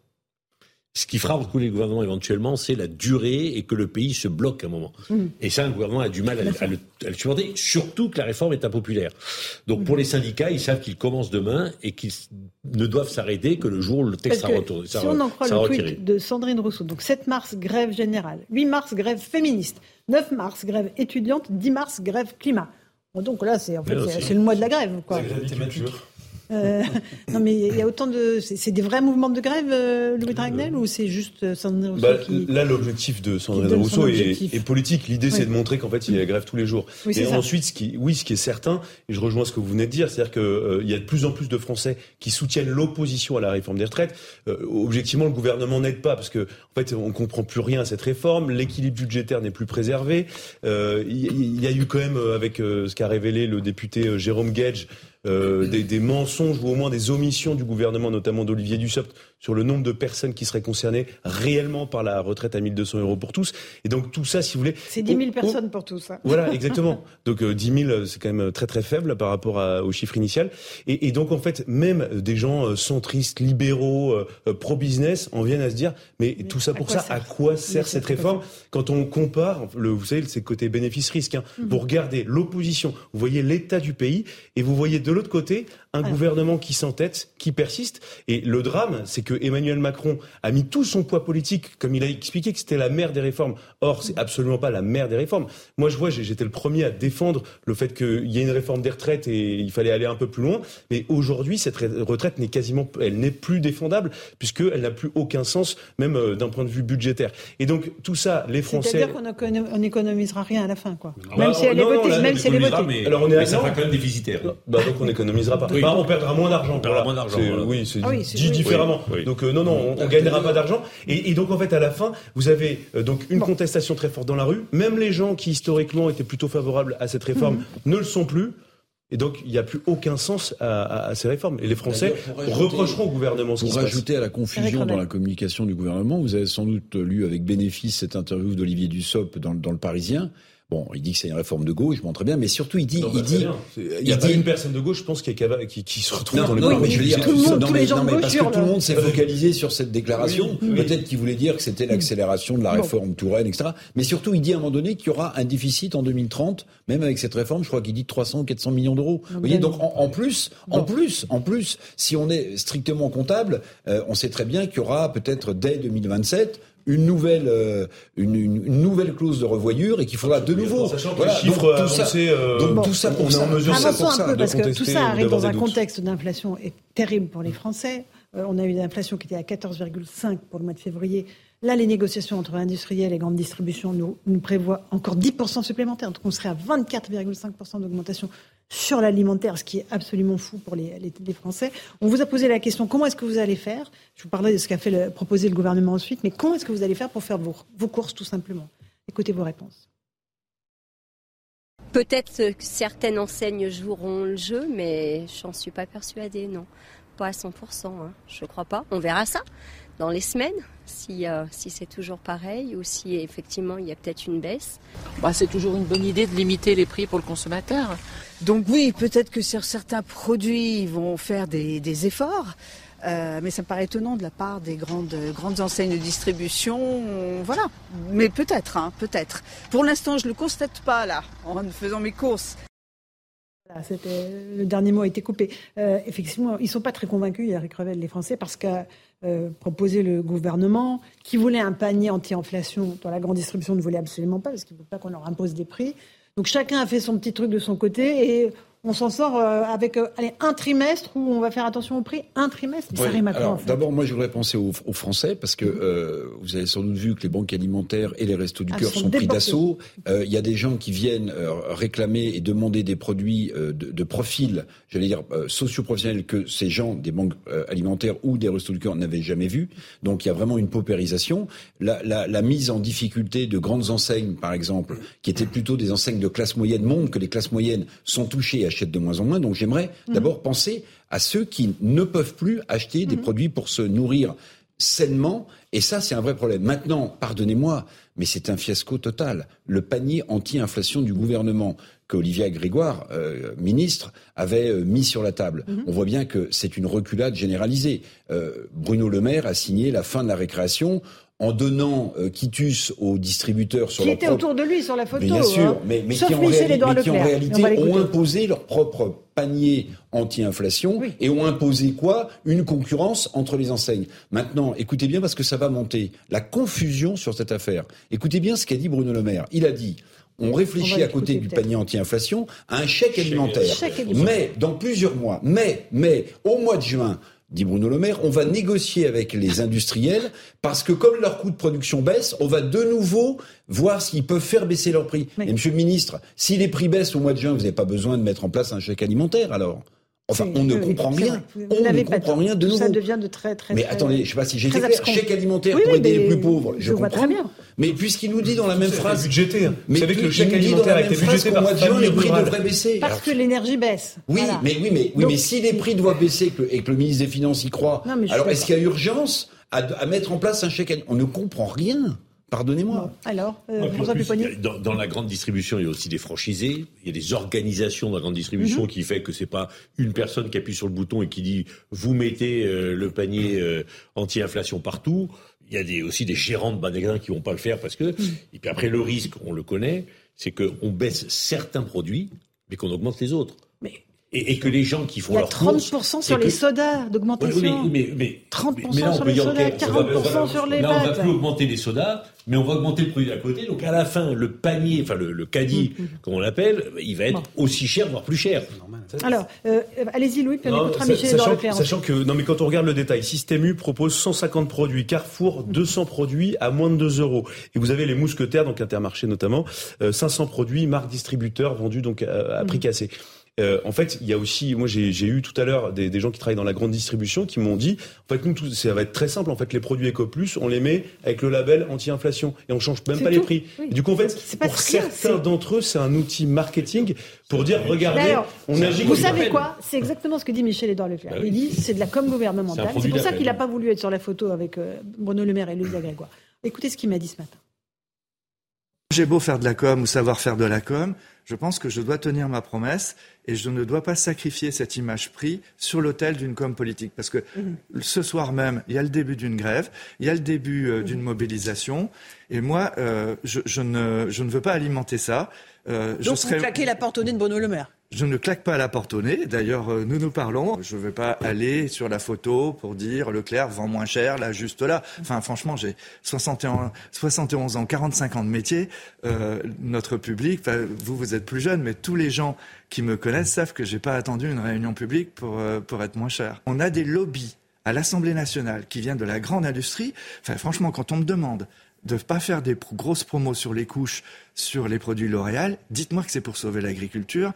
Ce qui fera reculer le gouvernement éventuellement, c'est la durée et que le pays se bloque à un moment. Mhm. Et ça, le gouvernement a du mal à, le- à le, à le supporter, surtout que la réforme est impopulaire. Donc pour les syndicats, ils savent qu'ils commencent demain et qu'ils ne doivent s'arrêter que le jour où le texte sera, retourné, si on en croit le tweet de Sandrine Rousseau, donc 7 mars, grève générale, 8 mars, grève féministe, 9 mars, grève étudiante, 10 mars, grève climat. Donc là, c'est en fait, c'est le mois de la grève. Quoi. Euh, non, mais il y a autant de. C'est des vrais mouvements de grève, euh, Louis Dragnel, ou c'est juste euh, Sandrine Rousseau Bah, qui. Là, l'objectif de Sandrine Rousseau est, politique. L'idée, Oui. c'est de montrer qu'en fait, il y a la grève tous les jours. Oui, et ça. ensuite, ce qui, oui, ce qui est certain, et je rejoins ce que vous venez de dire, c'est-à-dire qu'il il y a de plus en plus de Français qui soutiennent l'opposition à la réforme des retraites. Euh, objectivement, le gouvernement n'aide pas parce que, en fait, on comprend plus rien à cette réforme. L'équilibre budgétaire n'est plus préservé. Euh, Il y, a eu quand même, euh, avec euh, ce qu'a révélé le député euh, Jérôme Gage, euh, des, des mensonges ou au moins des omissions du gouvernement, notamment d'Olivier Dussopt, sur le nombre de personnes qui seraient concernées réellement par la retraite à 1200 euros pour tous. Et donc tout ça, si vous voulez... C'est 10 000 personnes pour tous. Hein. Voilà, exactement. donc 10 000, c'est quand même très très faible par rapport au chiffre initial. Et, et, donc en fait, même des gens centristes, libéraux, pro-business en viennent à se dire, mais, tout ça pour ça, à quoi sert cette réforme Quand on compare, le, vous savez, c'est côté bénéfice-risque. Hein. Mhm. Vous regardez l'opposition, vous voyez l'état du pays, et vous voyez de l'autre côté un gouvernement qui s'entête, qui persiste. Et le drame, c'est que Emmanuel Macron a mis tout son poids politique, comme il a expliqué que c'était la mère des réformes. Or, c'est absolument pas la mère des réformes. Moi, je vois, j'étais le premier à défendre le fait qu'il y ait une réforme des retraites et il fallait aller un peu plus loin. Mais aujourd'hui, cette retraite n'est quasiment, elle n'est plus défendable puisqu'elle n'a plus aucun sens, même euh, d'un point de vue budgétaire. Et donc, tout ça, les Français. C'est-à-dire qu'on n'économisera rien à la fin, quoi. Même si elle est votée. même si elle est votée. Mais, Alors, on est mais ça fera quand même déficitaire. Bah, donc, on n'économisera pas. Bah, on perdra moins d'argent. On perdra moins d'argent. Oui, c'est ah dit différemment. Donc euh, non, non, on, ne gagnera pas d'argent. Et, donc en fait, à la fin, vous avez euh, donc une contestation très forte dans la rue. Même les gens qui historiquement étaient plutôt favorables à cette réforme mhm. ne le sont plus. Et donc, il n'y a plus aucun sens à, ces réformes. Et les Français reprocheront au gouvernement ce qui se rajouter à la confusion dans la communication du gouvernement, vous avez sans doute lu avec bénéfice cette interview d'Olivier Dussopt dans, dans Le Parisien, Bon, il dit que c'est une réforme de gauche, bon très bien, mais surtout il dit, il dit, il y a pas une personne de gauche, je pense, qui, qui, qui se retrouve dans le. Non, mais je veux dire, tout le monde, non, mais, non, mais parce que tout le monde s'est focalisé sur cette déclaration. Peut-être qu'il voulait dire que c'était l'accélération de la réforme Touraine, etc. Mais surtout, il dit à un moment donné qu'il y aura un déficit en 2030, même avec cette réforme. Je crois qu'il dit 300 ou 400 millions d'euros. Vous voyez, donc en, plus, en plus, en plus, si on est strictement comptable, euh, on sait très bien qu'il y aura peut-être dès 2027 une nouvelle, euh, une, une, nouvelle clause de revoyure et qu'il faudra de nouveau. Sachant que les chiffres donc, tout ça, euh, donc tout ça pour ça. mesure ça pour ça. Un peu, parce que tout ça arrive dans un contexte d'inflation terrible pour les Français. Euh, on a eu une inflation qui était à 14,5 pour le mois de février. Là, les négociations entre industriels et grandes distributions nous, nous prévoient encore 10% supplémentaires. Donc on serait à 24,5% d'augmentation sur l'alimentaire, ce qui est absolument fou pour les, Français. On vous a posé la question comment est-ce que vous allez faire? Je vous parlais de ce qu'a fait proposé le gouvernement ensuite, mais comment est-ce que vous allez faire pour faire vos, vos courses tout simplement? Écoutez vos réponses. Peut-être que certaines enseignes joueront le jeu, mais j'en suis pas persuadée, non. Pas à 100%, hein. je crois pas. On verra ça dans les semaines, si, euh, si c'est toujours pareil ou si effectivement il y a peut-être une baisse. Bah, c'est toujours une bonne idée de limiter les prix pour le consommateur. Donc oui, peut-être que sur certains produits, ils vont faire des, efforts. Euh, mais ça me paraît étonnant de la part des grandes, grandes enseignes de distribution. Voilà. Mais peut-être, hein, peut-être. Pour l'instant, je ne le constate pas là, en faisant mes courses. C'était, le dernier mot a été coupé. Euh, effectivement, ils ne sont pas très convaincus, Eric Revel, les Français, parce que euh, proposé le gouvernement, qui voulait un panier anti-inflation, dont la grande distribution ne voulait absolument pas, parce qu'il ne veut pas qu'on leur impose des prix. Donc chacun a fait son petit truc de son côté et on s'en sort euh, avec euh, allez, un trimestre où on va faire attention au prix, un trimestre. D'abord, moi, je voudrais penser aux, Français parce que euh, vous avez sans doute vu que les banques alimentaires et les restos du ah, cœur sont, pris d'assaut. Il y a des gens qui viennent réclamer et demander des produits de, de, profil, j'allais dire socio-professionnels que ces gens des banques alimentaires ou des restos du cœur n'avaient jamais vu. Donc il y a vraiment une paupérisation. La, la, la, mise en difficulté de grandes enseignes, par exemple, qui étaient plutôt des enseignes de classe moyenne, montre que les classes moyennes sont touchées à achètent de moins en moins. Donc j'aimerais mhm. d'abord penser à ceux qui ne peuvent plus acheter des mhm. produits pour se nourrir sainement. Et ça, c'est un vrai problème. Maintenant, pardonnez-moi, mais c'est un fiasco total. Le panier anti-inflation du gouvernement qu'Olivia Grégoire, euh, ministre, avait euh, mis sur la table. Mhm. On voit bien que c'est une reculade généralisée. Euh, Bruno Le Maire a signé la fin de la récréation en donnant euh, quitus aux distributeurs sur qui était autour de lui sur la photo. bien sûr, hein. mais, qui, en, réalité ont imposé leur propre panier anti-inflation et ont imposé quoi? Une concurrence entre les enseignes. Maintenant, écoutez bien parce que ça va monter. La confusion sur cette affaire. Écoutez bien ce qu'a dit Bruno Le Maire. Il a dit on réfléchit à côté du panier anti-inflation à un chèque alimentaire. Mais dans plusieurs mois, mais, mais au mois de juin, dit Bruno Le Maire, on va négocier avec les industriels parce que comme leur coût de production baisse, on va de nouveau voir s'ils peuvent faire baisser leurs prix. Et monsieur le ministre, si les prix baissent au mois de juin, vous n'avez pas besoin de mettre en place un chèque alimentaire alors? Enfin, on ne comprend rien. On ne comprend rien de nouveau. Ça devient de très, très. Mais attendez, je ne sais pas si j'ai été clair. Chèque alimentaire pour aider les plus pauvres. Je, comprends. Très bien. Mais puisqu'il nous dit dans la même phrase. budgété. Mais Vous savez que le chèque alimentaire a été budgété par mois de juin, les prix devraient baisser. Parce que l'énergie baisse. Oui, mais oui, mais oui, mais si les prix doivent baisser et que, le ministre des Finances y croit, alors est-ce qu'il y a urgence à, à mettre en place un chèque alimentaire? On ne comprend rien. Pardonnez-moi. Alors, euh, François plus, dans, dans la grande distribution, il y a aussi des franchisés, il y a des organisations dans la grande distribution Mhm. qui fait que c'est pas une personne qui appuie sur le bouton et qui dit vous mettez euh, le panier euh, anti-inflation partout. Il y a des, aussi des gérants de magasins qui vont pas le faire parce que Mhm. et puis après le risque, on le connaît, c'est qu'on baisse certains produits mais qu'on augmente les autres. Et, et que les gens qui font Il y a leurs courses, 30% et sur les que- sodas d'augmentation. oui, mais, mais, 30% mais là, on sur peut les dire, sodas, ok, on 40% va- sur les Là, on va plus augmenter les sodas, mais on va augmenter le produit d'à côté. Donc à la fin, le panier, enfin le, le caddie, Mm, comme on l'appelle, il va être aussi cher, voire plus cher. Alors, euh, allez-y Louis, puis on Non, écoutera Michel sachant, Leclerc. sachant que non mais quand on regarde le détail, Système U propose 150 produits, Carrefour 200 produits à moins de 2 euros. Et vous avez les mousquetaires, donc Intermarché notamment, euh, 500 produits, marque distributeur vendus donc à, à prix cassé. Euh, en fait, il y a aussi, moi j'ai j'ai eu tout à l'heure des, des gens qui travaillent dans la grande distribution qui m'ont dit, en fait nous tout, ça va être très simple. En fait, les produits EcoPlus, on les met avec le label anti-inflation et on change même pas les prix. Oui. Du coup, en fait, C'est pas pour clair, certains d'entre eux, c'est un outil marketing pour dire, regardez, alors, on agit Vous savez quoi? C'est exactement ce que dit Michel Edouard Leclerc. Bah oui. Il dit c'est de la com gouvernementale. C'est pour ça qu'il n'a pas voulu être sur la photo avec euh, Bruno Le Maire et Louise Grégoire. Écoutez ce qu'il m'a dit ce matin. J'ai beau faire de la com ou savoir faire de la com, je pense que je dois tenir ma promesse et je ne dois pas sacrifier cette image prix sur l'autel d'une com politique. Parce que ce soir même, il y a le début d'une grève, il y a le début euh, d'une mobilisation, et moi, euh, je, je ne, je ne veux pas alimenter ça. Euh, je Donc serai... vous claquez la porte au nez de Bruno Le Maire. Je ne claque pas à la porte au nez. D'ailleurs, euh, nous nous parlons. Je ne vais pas aller sur la photo pour dire Leclerc vend moins cher, là, juste là. Enfin, franchement, j'ai 71, 71 ans, 45 ans de métier. Euh, notre public, vous, vous êtes plus jeune, mais tous les gens qui me connaissent savent que j'ai pas attendu une réunion publique pour, euh, pour être moins cher. On a des lobbies à l'Assemblée nationale qui viennent de la grande industrie. Enfin, franchement, quand on me demande de ne pas faire des pro- grosses promos sur les couches, sur les produits L'Oréal, dites-moi que c'est pour sauver l'agriculture.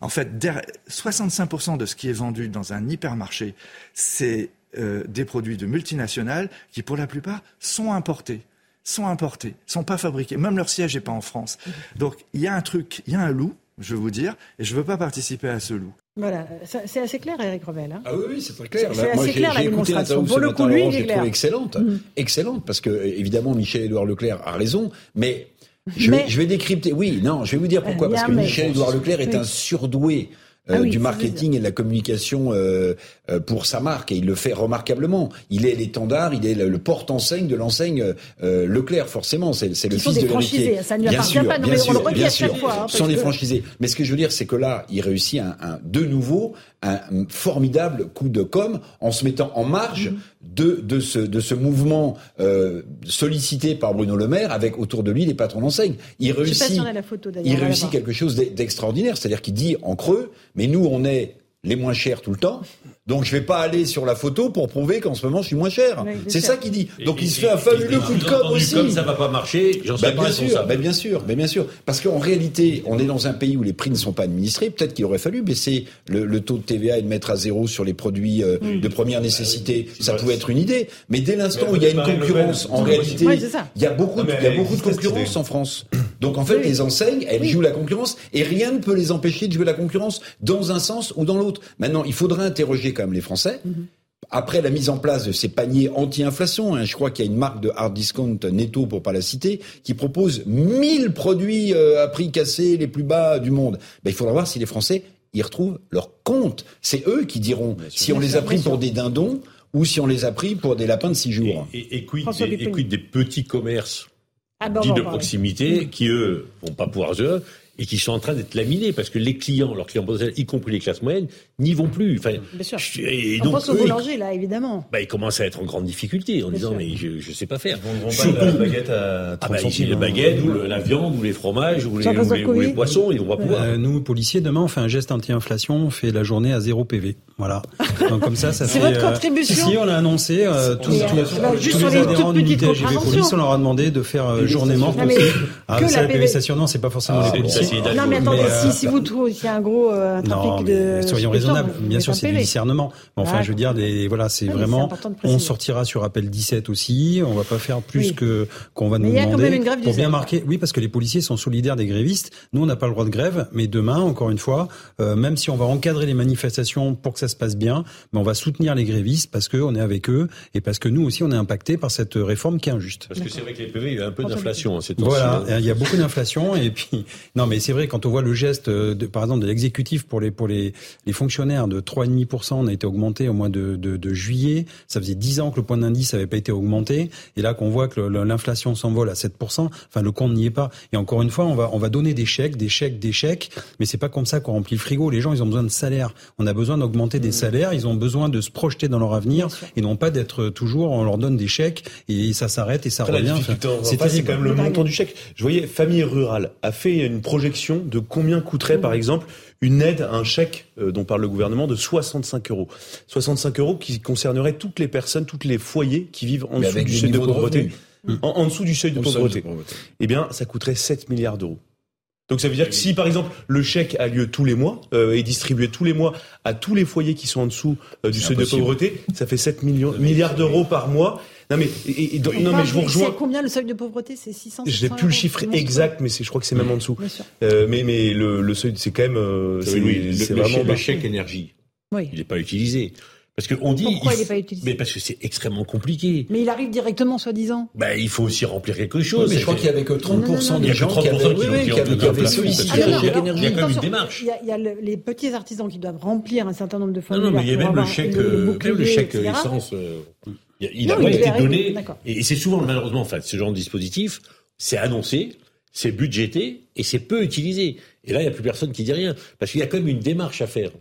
En fait, der- 65% de ce qui est vendu dans un hypermarché, c'est euh, des produits de multinationales qui, pour la plupart, sont importés sont importés, sont pas fabriqués. Même leur siège n'est pas en France. Donc, il y a un truc, il y a un loup, je vais vous dire, et je veux pas participer à ce loup. Voilà, c'est assez clair, Eric Revel. hein. Ah oui, oui, c'est très clair. C'est assez j'ai clair, la démonstration. Pour le coup, lui, Laurent, il est clair. excellente. Mhm. Excellente, parce que, évidemment, Michel-Édouard Leclerc a raison, mais je, Mais- Vais, je vais décrypter. Oui, non, je vais vous dire pourquoi. Euh, Parce que. Michel-Édouard Leclerc est Oui. un surdoué. Euh, Ah oui, du marketing et de la communication euh, euh, pour sa marque et il le fait remarquablement. Il est l'étendard, il est le, porte-enseigne de l'enseigne euh, Leclerc forcément. C'est c'est le fils des de franchisés, ça ne lui Bien appartient sûr, pas, non, bien mais on sûr, le redit à chaque fois, hein, sont les franchisés. Mais ce que je veux dire, c'est que là, il réussit un, un- de nouveau un formidable coup de com en se mettant en marge de, de, ce, de ce mouvement euh, sollicité par Bruno Le Maire avec autour de lui les patrons d'enseigne. Il réussit, si la photo il réussit quelque chose d'e- d'extraordinaire. C'est-à-dire qu'il dit en creux, mais nous, on est les moins chers tout le temps. Donc je vais pas aller sur la photo pour prouver qu'en ce moment je suis moins cher. Oui, c'est ça qu'il dit. Et- Donc il et- se fait un fabuleux coup de com' aussi. comme ça va pas marcher, j'en serais pas bien sûr, bah, bien sûr, mais bien sûr, parce qu'en réalité, on est dans un pays où les prix ne sont pas administrés. Peut-être qu'il aurait fallu baisser le, le taux de TVA et le mettre à zéro sur les produits euh, de première nécessité. Ça pouvait être une idée. Mais dès l'instant où il y a une concurrence, en réalité, il y a beaucoup, il y a beaucoup de concurrence en France. Donc en fait, les enseignes, elles jouent la concurrence et rien ne peut les empêcher de jouer la concurrence dans un sens ou dans l'autre. Maintenant, il faudra interroger quand même les Français. Après la mise en place de ces paniers anti-inflation, hein, je crois qu'il y a une marque de hard discount Netto, pour pas la citer, qui propose 1000 produits euh, à prix cassé les plus bas du monde. Ben, il faudra voir si les Français y retrouvent leur compte. C'est eux qui diront si on les a pris pour des dindons ou si on les a pris pour des lapins de six jours. Et, et quid, des, et Pupponi. quid des petits commerces Ah, dits de proximité qui, eux, vont pas pouvoir eux et qui sont en train d'être laminés parce que les clients, leurs clients potentiels, y compris les classes moyennes, n'y vont plus. Enfin, Bien sûr. On pense au eux, ils- boulanger, là, évidemment. bah, ils commencent à être en grande difficulté en Bien disant sûr. mais je je sais pas faire. vendront pas Surtout- la baguette à 30 ah bah, centimes, la hein. baguette ou le- la viande ou les fromages ou les, Jean-Christophe ou les- ou les Couvi. poissons, ils vont pas pouvoir. Euh, nous, policiers, demain, on fait un geste anti-inflation, on fait la journée à zéro PV. Voilà. Donc comme ça, ça C'est fait. votre euh, contribution Si on l'a annoncé, euh, tous, Mais, tous- euh, bah, tous sur les les adhérents d'unité petites AGV Police, on leur a demandé de faire euh, journée morte Non, mais aussi. que Ah, la ça, la PV station, non, c'est pas forcément Ah, les policiers. Non, mais attendez, euh, si, si vous trouvez qu'il y a un gros euh, non, trafic mais de. soyons raisonnables. Bien sûr, c'est du discernement. Mais enfin, je veux dire, des, voilà, c'est mais c'est vraiment. de On sortira sur appel 17 aussi. On va pas faire plus que qu'on va Mais nous il y a quand demander pour bien marquer. Oui, parce que les policiers sont solidaires des grévistes. Nous, on n'a pas le droit de grève, mais demain, encore une fois, euh, même si on va encadrer les manifestations pour que ça se passe bien, mais on va soutenir les grévistes parce qu'on est avec eux et parce que nous aussi, on est impacté par cette réforme qui est injuste. Parce que c'est vrai que les PV, il y a un peu d'inflation. hein, Voilà, hein. il y a beaucoup d'inflation et puis non mais c'est vrai quand on voit le geste euh, de, par exemple de l'exécutif pour les pour les, les fonctionnaires de 3,5 on a été augmenté au mois de, de, de juillet, ça faisait 10 ans que le point d'indice n'avait pas été augmenté et là qu'on voit que l'inflation s'envole à 7 enfin le compte n'y est pas et encore une fois on va on va donner des chèques, des chèques, des chèques, mais c'est pas comme ça qu'on remplit le frigo, les gens ils ont besoin de salaire. On a besoin d'augmenter des salaires, ils ont besoin de se projeter dans leur avenir et non pas d'être toujours on leur donne des chèques et ça s'arrête et ça Après, revient. c'est terrible. quand même le montant du chèque. Je voyais Famille Rurale a fait une projection de combien coûterait, par exemple, une aide, un chèque euh, dont parle le gouvernement de 65 euros. 65 euros qui concernerait toutes les personnes, tous les foyers qui vivent en Mais dessous du seuil de pauvreté. En, en dessous du seuil de pauvreté. Eh bien, ça coûterait 7 milliards d'euros. Donc ça veut dire que si par exemple le chèque a lieu tous les mois euh, et distribué tous les mois à tous les foyers qui sont en dessous euh, du seuil de pauvreté, ça fait 7 millions, milliards d'euros par mois. Non mais, et- et- On non, mais je vous rejoins. C'est combien le seuil de pauvreté? C'est 600 Je n'ai 700 plus le chiffre exact, mais c'est, je crois que c'est même en dessous. Bien sûr. Euh, mais mais le, le seuil, c'est quand même, euh, Vous c'est, le vraiment chèque, le chèque énergie, Oui. il n'est pas utilisé. Parce qu'on dit. Pourquoi il faut- n'est pas utilisé Mais parce que c'est extrêmement compliqué. Mais il arrive directement, soi-disant. Ben, il faut aussi remplir quelque Oui, chose. mais je crois qu'il y avait que 30% non, Il y des gens 30% qui avaient, oui, oui, sollicité Ah, le non, non, chèque alors, énergie. Il y a quand même une démarche. Il y a, il y a le- les petits artisans qui doivent remplir un certain nombre de Non, formulaires. non, mais il y a même le chèque, le euh, même le bouclier, chèque etc. essence. euh, il a- il Non, a il pas été donné. Et c'est souvent, malheureusement, en fait, ce genre de dispositif, c'est annoncé, c'est budgété et c'est peu utilisé. Et là, il n'y a plus personne qui dit rien. Parce qu'il y a quand même une démarche à faire.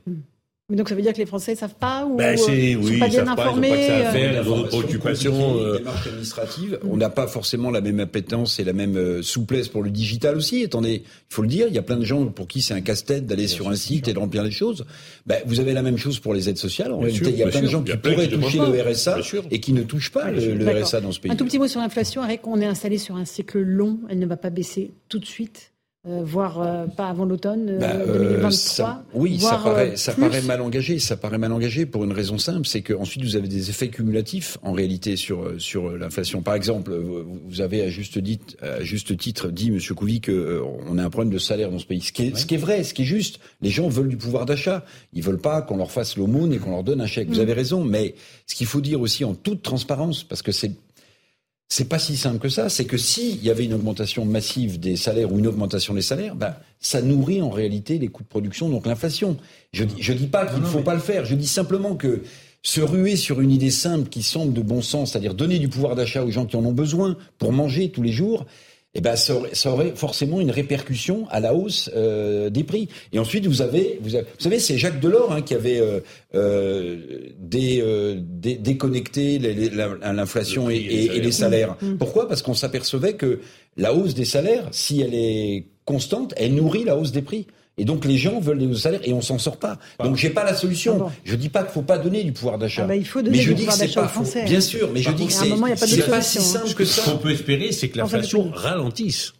Mais donc ça veut dire que les Français ne savent pas ou Ben, euh, c'est, oui, sont pas ils bien savent pas, ils ont informés pas que ça à euh, faire. La Ils ont d'autres préoccupations. euh, les démarches administratives. On n'a pas forcément la même appétence et la même euh, souplesse pour le digital aussi. Attendez, il faut le dire, il y a plein de gens pour qui c'est un casse-tête d'aller sur un site et de remplir les choses. Ben, vous avez la même chose pour les aides sociales. En Bien réalité, sûr, il y a plein de gens qui pourraient toucher pas. le RSA et qui ne touchent pas le, le. RSA dans ce pays. Un tout petit mot sur l'inflation. Eric, on est installé sur un cycle long. Elle ne va pas baisser tout de suite, euh, voire euh, pas avant l'automne euh, Bah, euh, 2023. ça- oui, ça paraît, ça plus. paraît mal engagé. Ça paraît mal engagé pour une raison simple, c'est que ensuite vous avez des effets cumulatifs en réalité sur sur l'inflation. Par exemple, vous avez à juste titre, à juste titre dit, Monsieur Couvi, que euh, on a un problème de salaire dans ce pays. Ce qui est, ce qui est vrai, ce qui est juste. Les gens veulent du pouvoir d'achat. Ils veulent pas qu'on leur fasse l'aumône et qu'on leur donne un chèque. Vous Mm. avez raison, mais ce qu'il faut dire aussi en toute transparence, parce que c'est c'est pas si simple que ça. C'est que s'il y avait une augmentation massive des salaires ou une augmentation des salaires, ben, ça nourrit en réalité les coûts de production, donc l'inflation. Je dis, je dis pas qu'il ne faut pas le faire. Je dis simplement que se ruer sur une idée simple qui semble de bon sens, c'est-à-dire donner du pouvoir d'achat aux gens qui en ont besoin pour manger tous les jours, eh ben, ça aurait, ça aurait forcément une répercussion à la hausse euh, des prix. Et ensuite, vous avez, vous, avez- vous savez, c'est Jacques Delors hein, qui avait euh, euh, dé- euh, dé- déconnecté l'inflation et, et- et les salaires. Mm. Pourquoi? Parce qu'on s'apercevait que la hausse des salaires, si elle est constante, elle nourrit la hausse des prix. Et donc les gens veulent des salaires et on s'en sort pas. Donc j'ai pas la solution. Bon. Je dis pas qu'il faut pas donner du pouvoir d'achat. Ah bah, il faut donner mais je du dis que pouvoir c'est d'achat aux. Français. Bien sûr, mais je dis que c'est pas c'est pas si hein. simple que Ce ça. qu'on peut espérer, c'est que l'inflation ralentisse.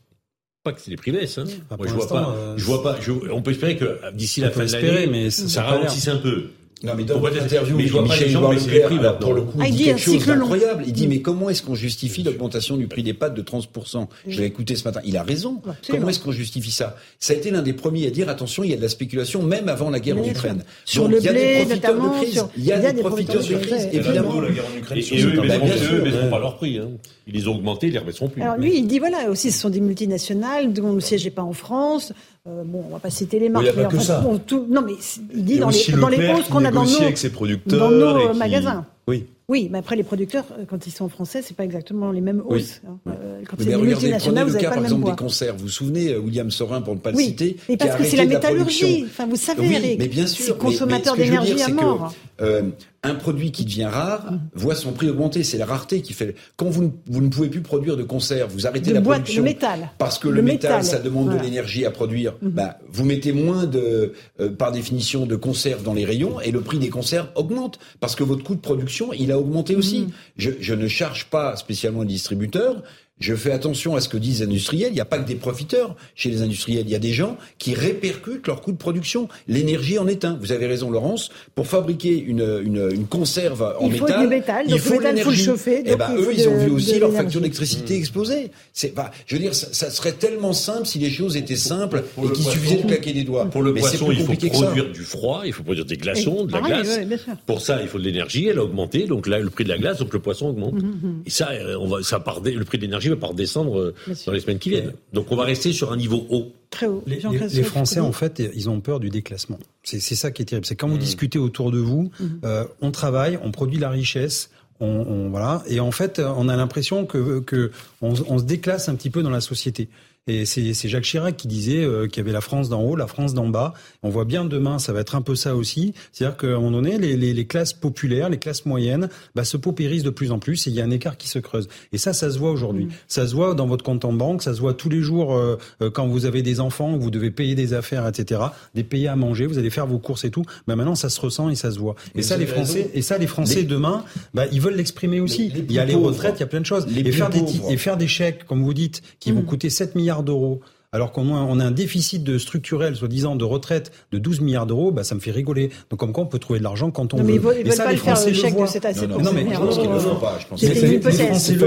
Pas que les prix baissent. Hein. Moi, je vois pas. euh, je vois pas. je- on peut espérer que d'ici la fin de espérer, l'année, mais ça- ça ralentisse un peu. Non, mais dans votre interview, je vois Michel Leclerc, prix pour le coup, Ah, il dit dit quelque chose d'incroyable. Il dit, mais comment est-ce qu'on justifie l'augmentation du prix des pâtes de 30% Je l'ai écouté ce matin. Il a raison. Absolument. Comment est-ce qu'on justifie ça? Ça a été l'un des premiers à dire, attention, il y a de la spéculation, même avant la guerre en Ukraine. Sur Donc, le il y a blé, des profiteurs de notamment, crise. sur- Il y a des profiteurs de crise, évidemment. la guerre en Ukraine Et, eux, ils. Bah, baisseront, pas leur prix. Hein. Ils les ont augmentés, ils les rebaisseront plus. Alors lui, il dit voilà, aussi ce sont des multinationales dont le siège n'est pas en France. Euh, bon, on va pas citer les marques. il y a pas mais que enfin, ça. bon, tout- non, mais il dit dans les, dans les hausses qu'on a dans nos, avec ses producteurs dans nos et euh, qui- magasins. Oui. Oui, mais après les producteurs, euh, quand ils sont français, c'est pas exactement les mêmes hausses. Hein. Euh, quand mais regardez, prenez le cas par exemple des conserves. Vous vous souvenez, William Sorin, pour ne pas le citer, mais parce que c'est la métallurgie. enfin, vous savez, oui, Eric, mais bien sûr, c'est consommateur d'énergie à mort. Euh, un produit qui devient rare voit son prix augmenter. C'est la rareté qui fait. Quand vous ne, vous ne pouvez plus produire de conserve, vous arrêtez de la boîte, production. Le métal. Parce que le, le métal, ça demande voilà. de l'énergie à produire. Mm. Bah, vous mettez moins de, euh, par définition, de conserve dans les rayons et le prix des conserves augmente parce que votre coût de production, il a augmenté aussi. Mm. Je, je ne charge pas spécialement les distributeurs. Je fais attention à ce que disent les industriels. Il n'y a pas que des profiteurs chez les industriels. Il y a des gens qui répercutent leur coût de production. L'énergie en est un. Vous avez raison, Laurence. Pour fabriquer une, une, une conserve en il faut métal, du métal, il faut l'énergie. faut le chauffer. Eh ben, eux, ils de, ont vu aussi leur facture d'électricité mmh. exploser. C'est pas. Je veux dire, ça, ça, serait tellement simple si les choses étaient simples pour, pour et qu'il suffisait de claquer des doigts. Pour le Mais poisson, il faut produire du froid, il faut produire des glaçons, de la pareil, glace. Ouais. Pour ça, il faut de l'énergie. Elle a augmenté, donc là, le prix de la glace, donc le poisson augmente. Mmh, Et ça, on va, ça part, le prix de l'énergie va pas redescendre dans les semaines qui viennent. Donc on va rester sur un niveau haut. Très haut. Les, les, les Français, en fait, ils ont peur du déclassement. C'est ça qui est terrible. C'est quand vous Mmh. discutez autour de vous, Mmh. euh, on travaille, on produit la richesse. On, on, voilà, et en fait, on a l'impression que, que on, on, se déclasse un petit peu dans la société. Et c'est Jacques Chirac qui disait euh, qu'il y avait la France d'en haut, la France d'en bas. On voit bien demain, ça va être un peu ça aussi. C'est-à-dire qu'à un moment donné, les, les, les, classes populaires, les classes moyennes, bah, se paupérisent de plus en plus et il y a un écart qui se creuse. Et ça, ça se voit aujourd'hui. Mmh. Ça se voit dans votre compte en banque, ça se voit tous les jours euh, quand vous avez des enfants, vous devez payer des affaires, etc., des payer à manger, vous allez faire vos courses et tout. Bah, maintenant, ça se ressent et ça se voit. Et ça, les Français, raison. et ça, les Français les... demain, bah, ils veulent l'exprimer aussi. il y a les retraites, il y a plein de choses. Et faire, des, et faire des chèques, comme vous dites, qui mmh. vont coûter 7 milliards d'euros alors qu'on a, on a un déficit de structurel, soi-disant, de retraite de 12 milliards d'euros, bah, ça me fait rigoler. Donc, comme quoi, on peut trouver de l'argent quand on non, veut. Mais ils veulent, et ça, pas les Français le, le voient. De cet assez non, non, mais je pense qu'ils le font pas. Je pense c'est une hypothèse.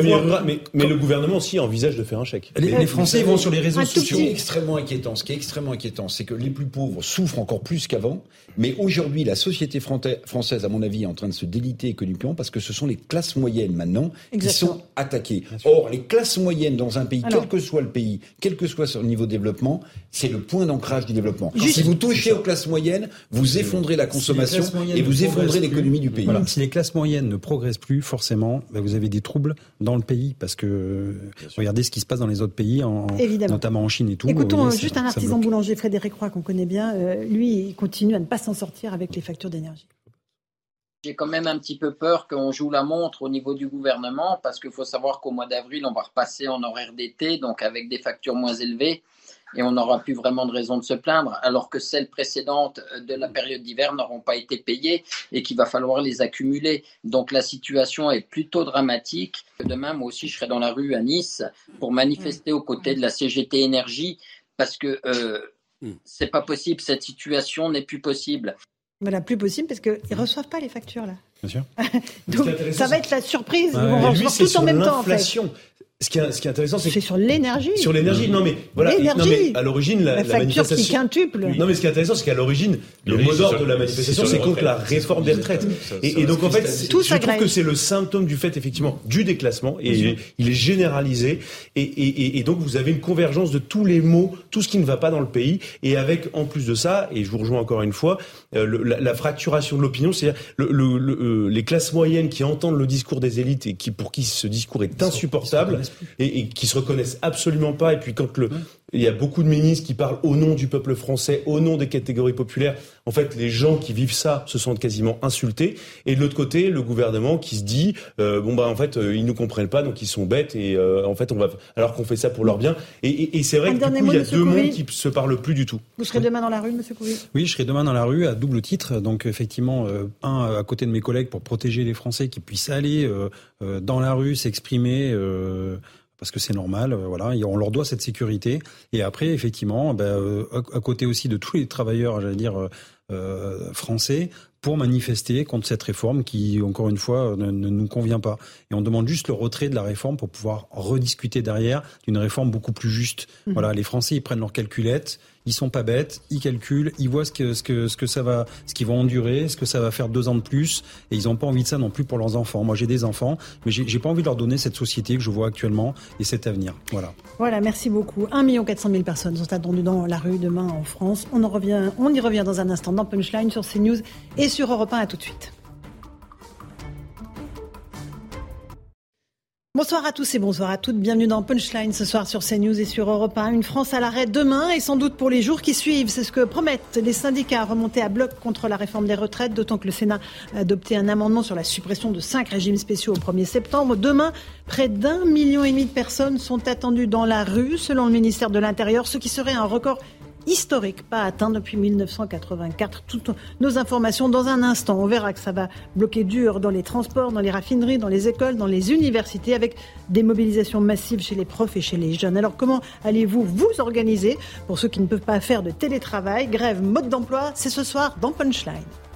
Mais, mais le gouvernement aussi envisage de faire un chèque. Les, les Français vont sur les réseaux sociaux. Ce qui est extrêmement inquiétant, ce qui est extrêmement inquiétant, c'est que les plus pauvres souffrent encore plus qu'avant. Mais aujourd'hui, la société française, à mon avis, est en train de se déliter économiquement parce que ce sont les classes moyennes maintenant qui sont attaquées. Or, les classes moyennes dans un pays, quel que soit le pays, quel que soit son niveau de développement, c'est le point d'ancrage du développement. Juste, si vous touchez aux classes moyennes, vous effondrez la consommation si et vous effondrez l'économie du pays. Voilà. Si les classes moyennes ne progressent plus, forcément, bah vous avez des troubles dans le pays parce que regardez ce qui se passe dans les autres pays, en, notamment en Chine et tout. Écoutons voyez, juste ça, un artisan boulanger, Frédéric Roy, qu'on connaît bien. Euh, lui, il continue à ne pas s'en sortir avec les factures d'énergie. J'ai quand même un petit peu peur qu'on joue la montre au niveau du gouvernement parce qu'il faut savoir qu'au mois d'avril, on va repasser en horaire d'été, donc avec des factures moins élevées et on n'aura plus vraiment de raison de se plaindre, alors que celles précédentes de la période d'hiver n'auront pas été payées et qu'il va falloir les accumuler. Donc la situation est plutôt dramatique. Demain, moi aussi, je serai dans la rue à Nice pour manifester aux côtés de la CGT Énergie parce que euh, c'est pas possible, cette situation n'est plus possible. Voilà, plus possible parce qu'ils ne reçoivent pas les factures là. Bien sûr. Donc ça va être la surprise. Ouais, Ils vont recevoir tout en même temps. En fait. Ce qui, est, ce qui est intéressant, c'est c'est sur l'énergie. Sur l'énergie, non mais voilà, non mais à l'origine la, la, la manifestation qui quintuple. Non mais ce qui est intéressant, c'est qu'à l'origine le mot d'ordre de la manifestation, c'est contre la réforme des retraites. Et, et donc en fait, Tout je trouve que c'est le symptôme du fait effectivement du déclassement et il est, il est généralisé. Et, et, et, donc vous avez une convergence de tous les mots, tout ce qui ne va pas dans le pays. Et avec en plus de ça, et je vous rejoins encore une fois, euh, le, la, la, fracturation de l'opinion, c'est-à-dire le, le, euh, les classes moyennes qui entendent le discours des élites et qui pour qui ce discours est insupportable et, qui se reconnaissent absolument pas. Et puis quand le, il y a beaucoup de ministres qui parlent au nom du peuple français, au nom des catégories populaires. En fait, les gens qui vivent ça se sentent quasiment insultés. Et de l'autre côté, le gouvernement qui se dit euh, bon bah en fait euh, ils nous comprennent pas, donc ils sont bêtes et euh, en fait on va alors qu'on fait ça pour leur bien. Et, et, et c'est vrai Un que du dernier coup mot, il y a Monsieur deux mondes qui se parlent plus du tout. Vous serez demain dans la rue, Monsieur Coury? Oui, je serai demain dans la rue à double titre. Donc effectivement, euh, un à côté de mes collègues pour protéger les Français qui puissent aller euh, euh, dans la rue s'exprimer. Parce que c'est normal, euh, voilà, et on leur doit cette sécurité. Et après, effectivement, ben, euh, à, à côté aussi de tous les travailleurs, j'allais dire euh, français, pour manifester contre cette réforme qui, encore une fois, ne, ne, nous convient pas. Et on demande juste le retrait de la réforme pour pouvoir rediscuter derrière d'une réforme beaucoup plus juste. Mmh. Voilà, les Français, ils prennent leurs calculettes, ils sont pas bêtes, ils calculent, ils voient ce que ce que ce que ça va, ce qu'ils vont endurer, ce que ça va faire deux ans de plus, et ils ont pas envie de ça non plus pour leurs enfants. Moi, j'ai des enfants, mais j'ai pas envie de leur donner cette société que je vois actuellement et cet avenir. Voilà. Voilà, merci beaucoup. 1 400 000 personnes sont attendues dans la rue demain en France. On en revient, on y revient dans un instant dans Punchline sur CNews et sur Europe 1. À tout de suite. Bonsoir à tous et bonsoir à toutes. Bienvenue dans Punchline ce soir sur CNews et sur Europe 1. Une France à l'arrêt demain et sans doute pour les jours qui suivent. C'est ce que promettent les syndicats remontés à bloc contre la réforme des retraites, d'autant que le Sénat a adopté un amendement sur la suppression de cinq régimes spéciaux au 1er septembre. Demain, près d'un million et demi de personnes sont attendues dans la rue, selon le ministère de l'Intérieur, ce qui serait un record historique, pas atteint depuis 1984. Toutes nos informations dans un instant. On verra que ça va bloquer dur dans les transports, dans les raffineries, dans les écoles, dans les universités, avec des mobilisations massives chez les profs et chez les jeunes. Alors comment allez-vous vous organiser? Pour ceux qui ne peuvent pas faire de télétravail Grève, mode d'emploi, c'est ce soir dans Punchline.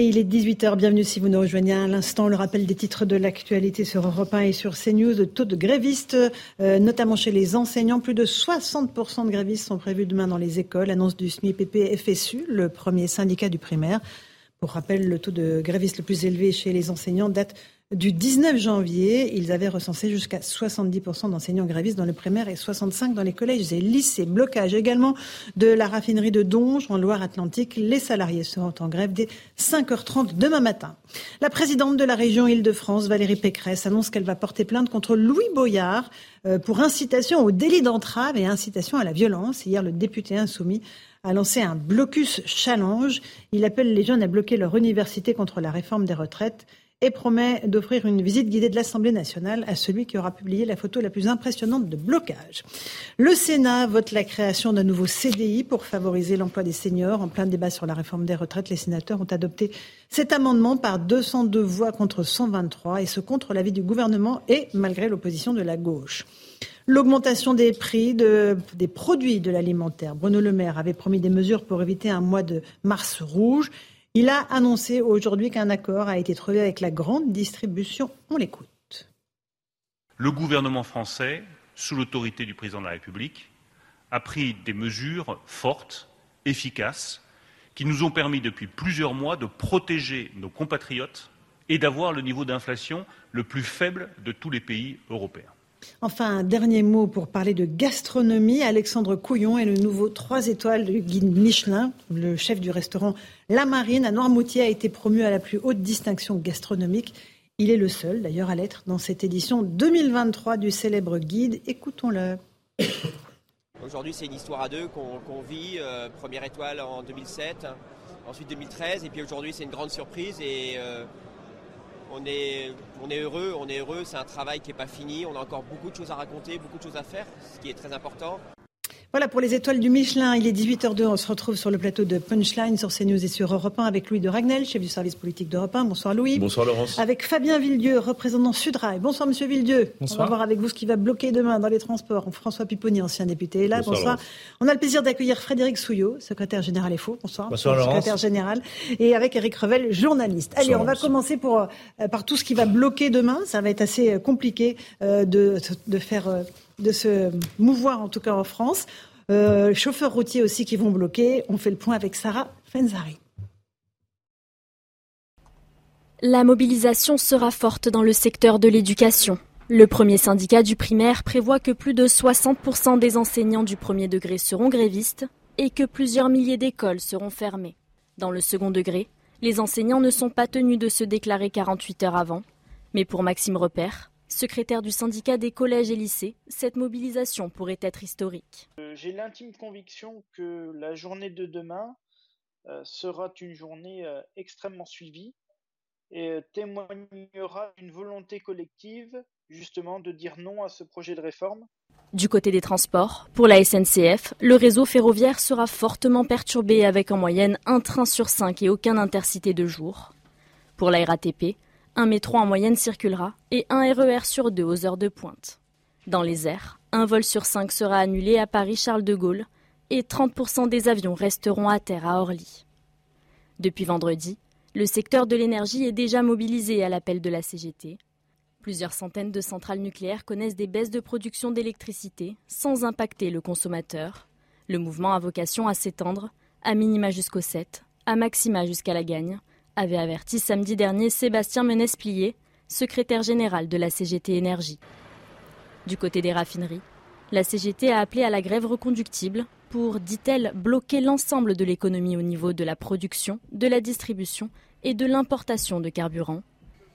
Et il est 18h, bienvenue si vous nous rejoignez à l'instant. Le rappel des titres de l'actualité sur Europe 1 et sur CNews. Le taux de grévistes, euh, notamment chez les enseignants, plus de 60% de grévistes sont prévus demain dans les écoles. Annonce du SMIPP FSU, le premier syndicat du primaire. Pour rappel, le taux de grévistes le plus élevé chez les enseignants date du 19 janvier, ils avaient recensé jusqu'à 70% d'enseignants grévistes dans le primaire et 65% dans les collèges et lycées. Blocage également de la raffinerie de Donge en Loire-Atlantique. Les salariés seront en grève dès 5h30 demain matin. La présidente de la région Île-de-France, Valérie Pécresse, annonce qu'elle va porter plainte contre Louis Boyard euh, pour incitation au délit d'entrave et incitation à la violence. Hier, le député insoumis a lancé un blocus challenge. Il appelle les jeunes à bloquer leur université contre la réforme des retraites et promet d'offrir une visite guidée de l'Assemblée nationale à celui qui aura publié la photo la plus impressionnante de blocage. Le Sénat vote la création d'un nouveau CDI pour favoriser l'emploi des seniors. En plein débat sur la réforme des retraites, les sénateurs ont adopté cet amendement par 202 voix contre 123 et ce contre l'avis du gouvernement et malgré l'opposition de la gauche. L'augmentation des prix des produits de l'alimentaire. Bruno Le Maire avait promis des mesures pour éviter un mois de mars rouge. Il a annoncé aujourd'hui qu'un accord a été trouvé avec la grande distribution. On l'écoute. Le gouvernement français, sous l'autorité du président de la République, a pris des mesures fortes, efficaces, qui nous ont permis depuis plusieurs mois de protéger nos compatriotes et d'avoir le niveau d'inflation le plus faible de tous les pays européens. Enfin, un dernier mot pour parler de gastronomie. Alexandre Couillon est le nouveau 3 étoiles du guide Michelin. Le chef du restaurant La Marine à Noirmoutier a été promu à la plus haute distinction gastronomique. Il est le seul, d'ailleurs, à l'être dans cette édition 2023 du célèbre guide. Écoutons-le. Aujourd'hui, c'est une histoire à deux qu'on vit. Euh, première étoile en 2007, ensuite 2013, et puis aujourd'hui, c'est une grande surprise. Et euh, on est, on est heureux, on est heureux, c'est un travail qui n'est pas fini, on a encore beaucoup de choses à raconter, beaucoup de choses à faire, ce qui est très important. Voilà pour les étoiles du Michelin. Il est 18h02. On se retrouve sur le plateau de Punchline sur CNews et sur Europe 1 avec Louis de Ragnel, chef du service politique d'Europe 1. Bonsoir Louis. Bonsoir Laurence. Avec Fabien Villedieu, représentant Sudrail. Bonsoir Monsieur Villedieu. Bonsoir. On va voir avec vous ce qui va bloquer demain dans les transports. François Pipponi, ancien député, est là. Bonsoir. On a le plaisir d'accueillir Frédéric Souillot, secrétaire général EFO. Bonsoir. Bonsoir Laurence. Secrétaire général. Et avec Eric Revel, journaliste. Allez, on va commencer pour, euh, par tout ce qui va bloquer demain. Ça va être assez euh, compliqué euh, de, de faire, euh, de se mouvoir en tout cas en France. Euh, chauffeurs routiers aussi qui vont bloquer. On fait le point avec Sarah Fenzari. La mobilisation sera forte dans le secteur de l'éducation. Le premier syndicat du primaire prévoit que plus de 60% des enseignants du premier degré seront grévistes et que plusieurs milliers d'écoles seront fermées. Dans le second degré, les enseignants ne sont pas tenus de se déclarer 48 heures avant. Mais pour Maxime Repère, secrétaire du syndicat des collèges et lycées, cette mobilisation pourrait être historique. Euh, J'ai l'intime conviction que la journée de demain euh, sera une journée euh, extrêmement suivie et témoignera d'une volonté collective justement de dire non à ce projet de réforme. Du côté des transports, pour la SNCF, le réseau ferroviaire sera fortement perturbé avec en moyenne un train sur cinq et aucun intercité de jour. Pour la RATP, un métro en moyenne circulera et un RER sur deux aux heures de pointe. Dans les airs, un vol sur cinq sera annulé à Paris-Charles de Gaulle et 30% des avions resteront à terre à Orly. Depuis vendredi, le secteur de l'énergie est déjà mobilisé à l'appel de la CGT. Plusieurs centaines de centrales nucléaires connaissent des baisses de production d'électricité sans impacter le consommateur. Le mouvement a vocation à s'étendre, à minima jusqu'au 7, à maxima jusqu'à la gagne, avait averti samedi dernier Sébastien Menesplier, secrétaire général de la CGT Énergie. Du côté des raffineries, la CGT a appelé à la grève reconductible pour, dit-elle, bloquer l'ensemble de l'économie au niveau de la production, de la distribution et de l'importation de carburant.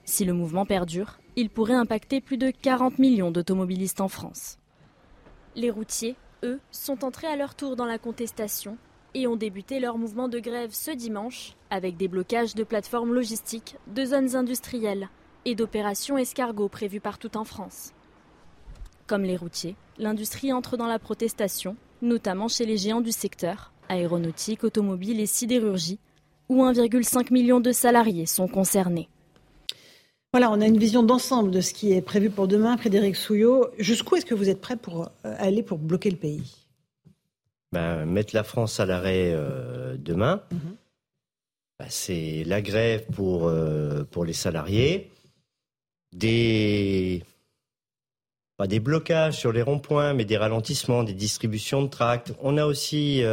Si le mouvement perdure, il pourrait impacter plus de 40 millions d'automobilistes en France. Les routiers, eux, sont entrés à leur tour dans la contestation et ont débuté leur mouvement de grève ce dimanche avec des blocages de plateformes logistiques, de zones industrielles et d'opérations escargots prévues partout en France. Comme les routiers, l'industrie entre dans la protestation, notamment chez les géants du secteur, aéronautique, automobile et sidérurgie, où 1,5 million de salariés sont concernés. Voilà, on a une vision d'ensemble de ce qui est prévu pour demain. Frédéric Souillot, jusqu'où est-ce que vous êtes prêt pour euh, aller pour bloquer le pays? Ben, Mettre la France à l'arrêt euh, demain, mhm. ben, c'est la grève pour, euh, pour les salariés, des, pas des blocages sur les ronds-points, mais des ralentissements, des distributions de tracts. On a aussi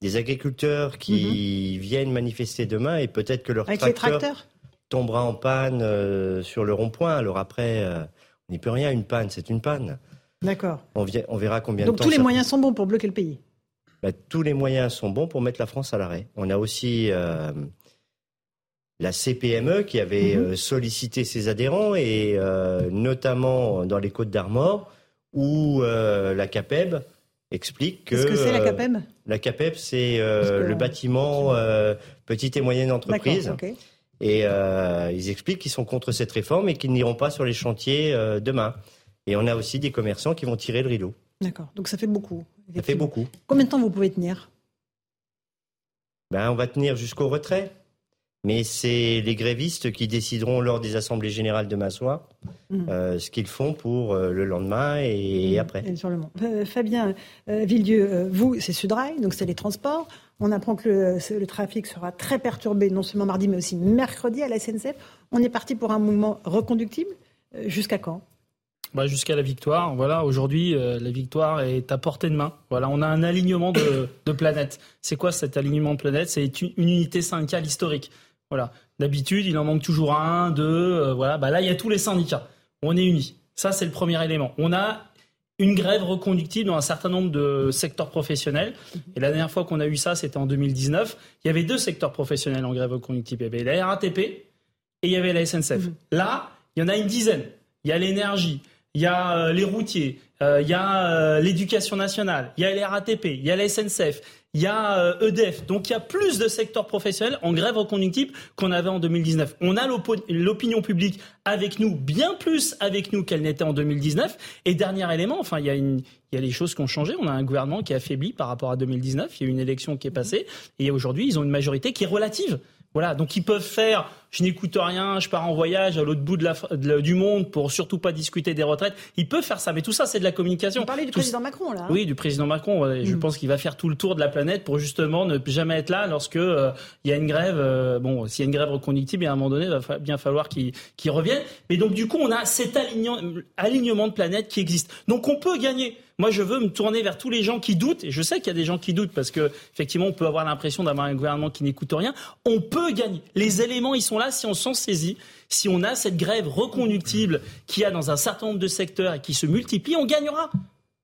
des agriculteurs qui mhm. viennent manifester demain et peut-être que leur Avec les tracteurs? tombera en panne euh, sur le rond-point. Alors après, euh, on n'y peut rien. Une panne, c'est une panne. D'accord. On, on, verra combien de temps. Donc tous les moyens sont bons pour bloquer le pays bah, Tous les moyens sont bons pour mettre la France à l'arrêt. On a aussi euh, la CPME qui avait mhm. sollicité ses adhérents, et notamment dans les Côtes d'Armor, où la CAPEB explique que. Qu'est-ce que c'est la CAPEB La CAPEB, c'est le bâtiment petite et moyenne entreprise. Okay. Et euh, ils expliquent qu'ils sont contre cette réforme et qu'ils n'iront pas sur les chantiers euh, demain. Et on a aussi des commerçants qui vont tirer le rideau. D'accord. Donc ça fait beaucoup. Ça fait beaucoup. Combien de temps vous pouvez tenir? Ben, On va tenir jusqu'au retrait. Mais c'est les grévistes qui décideront lors des assemblées générales demain soir mmh. euh, ce qu'ils font pour euh, le lendemain et, mmh. après. Et sur le euh, Fabien Villedieu, vous, c'est Sudrail, donc c'est les transports. On apprend que le, trafic sera très perturbé, non seulement mardi, mais aussi mercredi à la SNCF. On est parti pour un mouvement reconductible. Jusqu'à quand? Bah, jusqu'à la victoire. Voilà, aujourd'hui, la victoire est à portée de main. Voilà, on a un alignement de, de planètes. C'est quoi cet alignement de planètes? C'est une, unité syndicale historique. Voilà. D'habitude, il en manque toujours un, deux. Euh, voilà. Bah là, il y a tous les syndicats. On est unis. Ça, c'est le premier élément. On a une grève reconductible dans un certain nombre de secteurs professionnels. Et la dernière fois qu'on a eu ça, c'était en 2019. Il y avait deux secteurs professionnels en grève reconductible. Il y avait la RATP et il y avait la SNCF. Mmh. Là, il y en a une dizaine. Il y a l'énergie, il y a euh, les routiers, euh, il y a l'éducation nationale, il y a les RATP, il y a la SNCF, il y a EDF. Euh, e Donc il y a plus de secteurs professionnels en grève reconductible qu'on avait en 2019. On a l'opinion publique avec nous, bien plus avec nous qu'elle n'était en 2019. Et dernier élément, enfin, il y a une, il des choses qui ont changé. On a un gouvernement qui est affaibli par rapport à 2019. Il y a eu une élection qui est passée. Et aujourd'hui, ils ont une majorité qui est relative. Voilà, donc ils peuvent faire je n'écoute rien, je pars en voyage à l'autre bout de la, du monde pour surtout pas discuter des retraites. Ils peuvent faire ça, mais tout ça c'est de la communication. Vous parlez du président Macron là. Hein oui, du président Macron. Je mm. pense qu'il va faire tout le tour de la planète pour justement ne jamais être là lorsque euh, il y a une grève. Euh, bon, s'il y a une grève reconductible, à un moment donné, il va bien falloir qu'il revienne. Mais donc du coup, on a cet alignement de planète qui existe. Donc on peut gagner. Moi, je veux me tourner vers tous les gens qui doutent, et je sais qu'il y a des gens qui doutent parce que effectivement, on peut avoir l'impression d'avoir un gouvernement qui n'écoute rien. On peut gagner. Les éléments, ils sont là si on s'en saisit. Si on a cette grève reconductible qu'il y a dans un certain nombre de secteurs et qui se multiplie, on gagnera.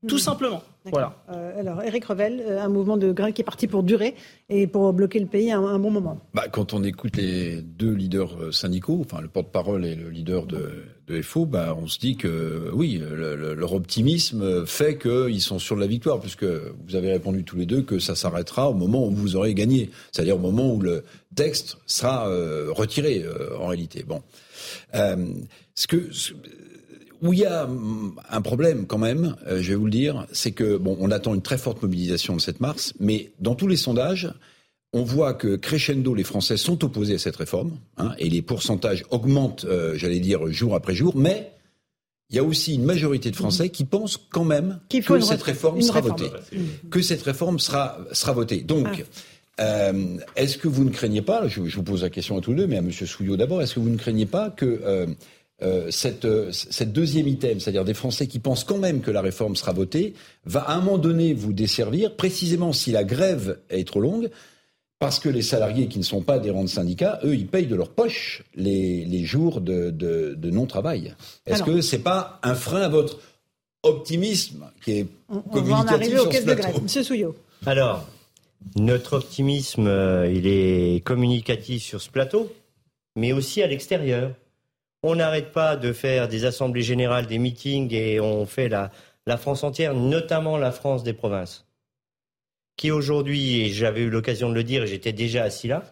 Tout simplement. Voilà. Euh, alors, Eric Revel, euh, un mouvement de grève qui est parti pour durer et pour bloquer le pays à un, bon moment. Bah, quand on écoute les deux leaders euh, syndicaux, enfin le porte-parole et le leader de, de FO, bah, on se dit que oui, leur optimisme fait qu'ils sont sûrs de la victoire, puisque vous avez répondu tous les deux que ça s'arrêtera au moment où vous aurez gagné, c'est-à-dire au moment où le texte sera retiré en réalité. Bon, ce que où il y a hum, un problème quand même, euh, je vais vous le dire, c'est que bon, on attend une très forte mobilisation le 7 mars, mais dans tous les sondages, on voit que crescendo, les Français sont opposés à cette réforme, hein, et les pourcentages augmentent, euh, j'allais dire, jour après jour, mais il y a aussi une majorité de Français qui pensent quand même que cette réforme sera votée. Que cette réforme sera, sera votée. Donc, ah. euh, est-ce que vous ne craignez pas, je, vous pose la question à tous les deux, mais à M. Souillot d'abord, est-ce que vous ne craignez pas que euh, cette, euh, cette, deuxième item, c'est-à-dire des Français qui pensent quand même que la réforme sera votée, va à un moment donné vous desservir, précisément si la grève est trop longue, parce que les salariés qui ne sont pas adhérents de syndicats, eux, ils payent de leur poche les, les jours de, de, de non-travail. Est-ce que c'est pas un frein à votre optimisme qui est on, on va en arriver aux caisses de grève. Monsieur Souillot. Alors, notre optimisme, euh, il est communicatif sur ce plateau, mais aussi à l'extérieur. On n'arrête pas de faire des assemblées générales, des meetings, et on fait la, la France entière, notamment la France des provinces qui aujourd'hui, et j'avais eu l'occasion de le dire j'étais déjà assis là,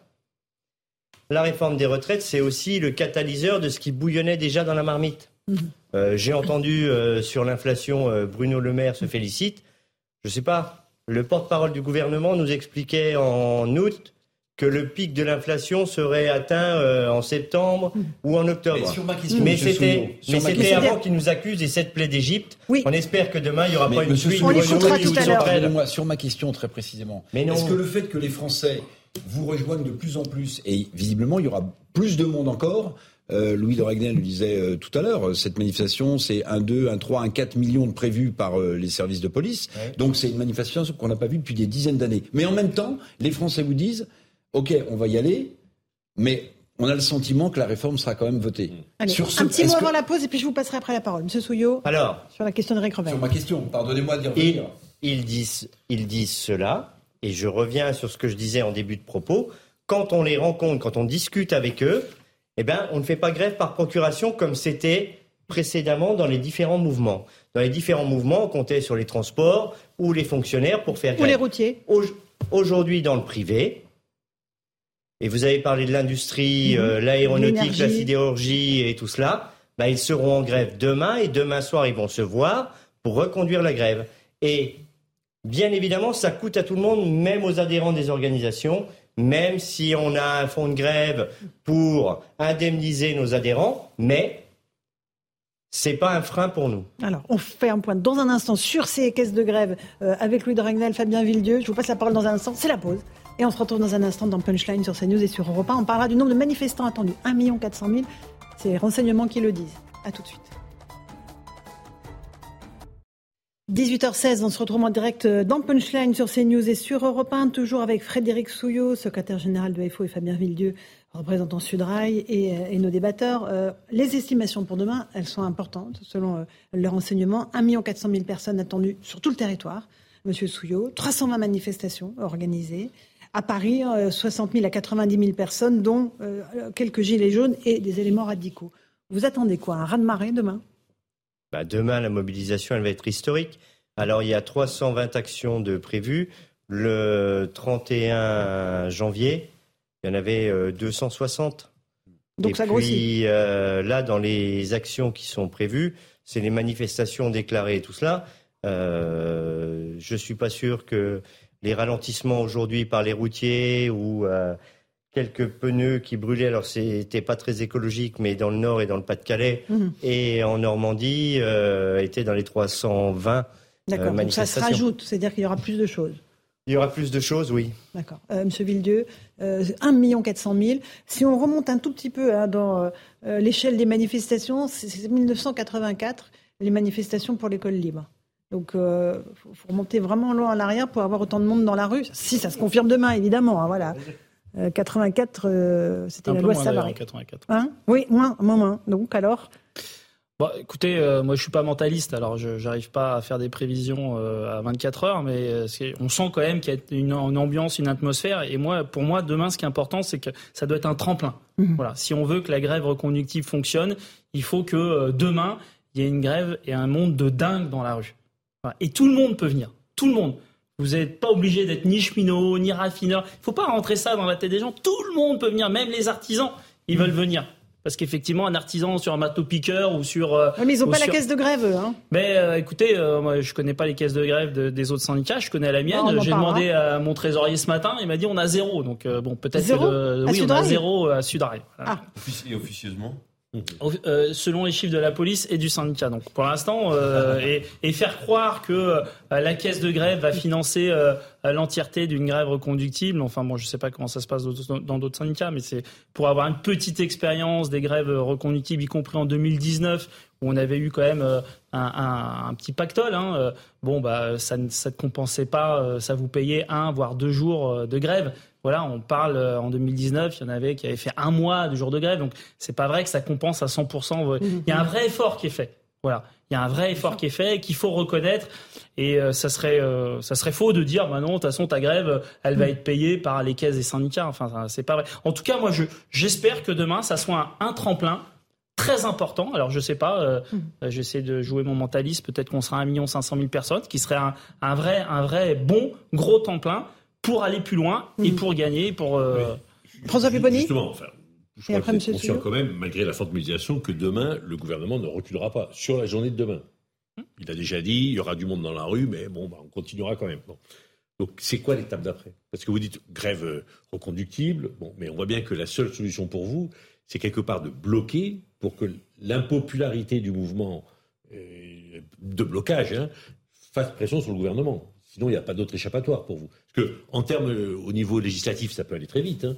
la réforme des retraites, c'est aussi le catalyseur de ce qui bouillonnait déjà dans la marmite. Mhm. Euh, J'ai entendu euh, sur l'inflation, euh, Bruno Le Maire se félicite. Je ne sais pas, le porte-parole du gouvernement nous expliquait en août que le pic de l'inflation serait atteint euh, en septembre mm. ou en octobre. Mais, c'était, mais c'était avant qu'ils nous accusent des sept plaies d'Égypte. On espère que demain il n'y aura pas une suite. On l'écoutera tout à l'heure. Sur ma question très précisément, est-ce que le fait que les Français vous rejoignent de plus en plus et visiblement il y aura plus de monde encore euh, Louis de Ragnel le disait euh, tout à l'heure, cette manifestation, c'est un 2, un 3, un 4 millions de prévus par les services de police. Donc c'est une manifestation qu'on n'a pas vue depuis des dizaines d'années. Mais en même temps, les Français vous disent, OK, on va y aller, mais on a le sentiment que la réforme sera quand même votée. Allez, sur un petit mot avant la pause et puis je vous passerai après la parole. Monsieur Souillot, Alors, sur la question de Rick Sur ma question, pardonnez-moi de revenir. Ils, disent, ils disent cela, et je reviens sur ce que je disais en début de propos. Quand on les rencontre, quand on discute avec eux, eh ben, on ne fait pas grève par procuration comme c'était précédemment dans les différents mouvements. Dans les différents mouvements, on comptait sur les transports ou les fonctionnaires pour faire grève. Ou les routiers. Aujourd'hui, dans le privé, et vous avez parlé de l'industrie, mhm. euh, l'aéronautique, la sidérurgie et tout cela, bah, ils seront en grève demain et demain soir, ils vont se voir pour reconduire la grève. Et bien évidemment, ça coûte à tout le monde, même aux adhérents des organisations, même si on a un fonds de grève pour indemniser nos adhérents, mais c'est pas un frein pour nous. Alors, on fait un point dans un instant sur ces caisses de grève euh, avec Louis de Ragnel, Fabien Villedieu. Je vous passe la parole dans un instant. C'est la pause. Et on se retrouve dans un instant dans Punchline sur CNews et sur Europa. On parlera du nombre de manifestants attendus. 1 400 000. C'est les renseignements qui le disent. A tout de suite. 18h16, on se retrouve en direct dans Punchline sur CNews et sur Europe 1, toujours avec Frédéric Souillot, secrétaire général de FO et Fabien Villedieu, représentant Sudrail et, et nos débatteurs. Euh, les estimations pour demain, elles sont importantes selon euh, leur renseignement. 1 400 000 personnes attendues sur tout le territoire, Monsieur Souillot. 320 manifestations organisées. À Paris, 60 euh, 000 à 90 000 personnes, dont euh, quelques gilets jaunes et des éléments radicaux. Vous attendez quoi Un raz-de-marée demain? Bah Demain, la mobilisation, elle va être historique. Alors, il y a 320 actions de prévues. Le 31 janvier, il y en avait 260. Euh, Donc et ça puis, là, dans les actions qui sont prévues, c'est les manifestations déclarées et tout cela. je ne suis pas sûr que les ralentissements aujourd'hui par les routiers ou euh, quelques pneus qui brûlaient. Alors c'était pas très écologique, mais dans le Nord et dans le Pas-de-Calais mhm. et en Normandie euh, étaient dans les 320 euh, D'accord, donc ça se rajoute, c'est-à-dire qu'il y aura plus de choses. Il y aura plus de choses, oui. D'accord. Monsieur Villedieu, 1 400 000. Si on remonte un tout petit peu hein, dans l'échelle des manifestations, c'est 1984, les manifestations pour l'école libre. Donc, il euh, faut, remonter vraiment loin à l'arrière pour avoir autant de monde dans la rue. Si ça se confirme demain, évidemment. Hein, voilà. 84, euh, euh, c'était la loi Savary. 84. Hein? Oui, moins, moins, Donc, alors? Bon, écoutez, moi je suis pas mentaliste, alors je n'arrive pas à faire des prévisions à 24 heures, mais on sent quand même qu'il y a une, ambiance, une atmosphère. Et moi, pour moi, demain, ce qui est important, c'est que ça doit être un tremplin. Mhm. Voilà, si on veut que la grève reconductive fonctionne, il faut que demain, il y ait une grève et un monde de dingue dans la rue. Et tout le monde peut venir. Tout le monde. Vous n'êtes pas obligé d'être ni cheminot, ni raffineur. Il ne faut pas rentrer ça dans la tête des gens. Tout le monde peut venir, même les artisans, ils veulent venir. Parce qu'effectivement, un artisan sur un bateau piqueur ou sur. Euh, mais ils n'ont pas la caisse de grève, eux. Hein. Mais euh, écoutez, euh, moi, je connais pas les caisses de grève des autres syndicats. Je connais la mienne. J'ai demandé à mon trésorier ce matin. Il m'a dit on a zéro. Donc bon, peut-être. que oui, on a zéro à Sudrail. Ah. Et officieusement euh, selon les chiffres de la police et du syndicat. Donc pour l'instant, euh, et, et, faire croire que euh, la caisse de grève va financer euh, l'entièreté d'une grève reconductible. Enfin bon, je ne sais pas comment ça se passe dans d'autres syndicats, mais c'est pour avoir une petite expérience des grèves reconductibles, y compris en 2019 où on avait eu quand même un, un, un petit pactole. Hein. Bon, bah ça ne compensait pas, ça vous payait un voire deux jours de grève Voilà, on parle en 2019, il y en avait qui avaient fait un mois de jour de grève, donc c'est pas vrai que ça compense à 100%. Il y a un vrai effort qui est fait. Voilà, il y a un vrai effort qui est fait qu'il faut reconnaître. Et euh, ça serait euh, ça serait faux de dire bah non de toute façon ta grève elle va être payée par les caisses des syndicats. Enfin c'est pas vrai. En tout cas moi je j'espère que demain ça soit un, tremplin très important. Alors je sais pas, euh, mm. j'essaie de jouer mon mentaliste. Peut-être qu'on sera un million cinq cent mille personnes, qui serait un, un, vrai un vrai bon gros tremplin pour aller plus loin et mm. pour gagner. Pour François Pupponi. Justement, enfin, je crois que c'est conscient quand même, malgré la forte mobilisation, que demain, le gouvernement ne reculera pas sur la journée de demain. Il a déjà dit, il y aura du monde dans la rue, mais bon, bah, on continuera quand même. Donc, c'est quoi l'étape d'après? Parce que vous dites grève euh, reconductible, bon, mais on voit bien que la seule solution pour vous, c'est quelque part de bloquer pour que l'impopularité du mouvement euh, de blocage hein, fasse pression sur le gouvernement. Sinon, il n'y a pas d'autre échappatoire pour vous. Parce que, en termes, euh, au niveau législatif, ça peut aller très vite. Hein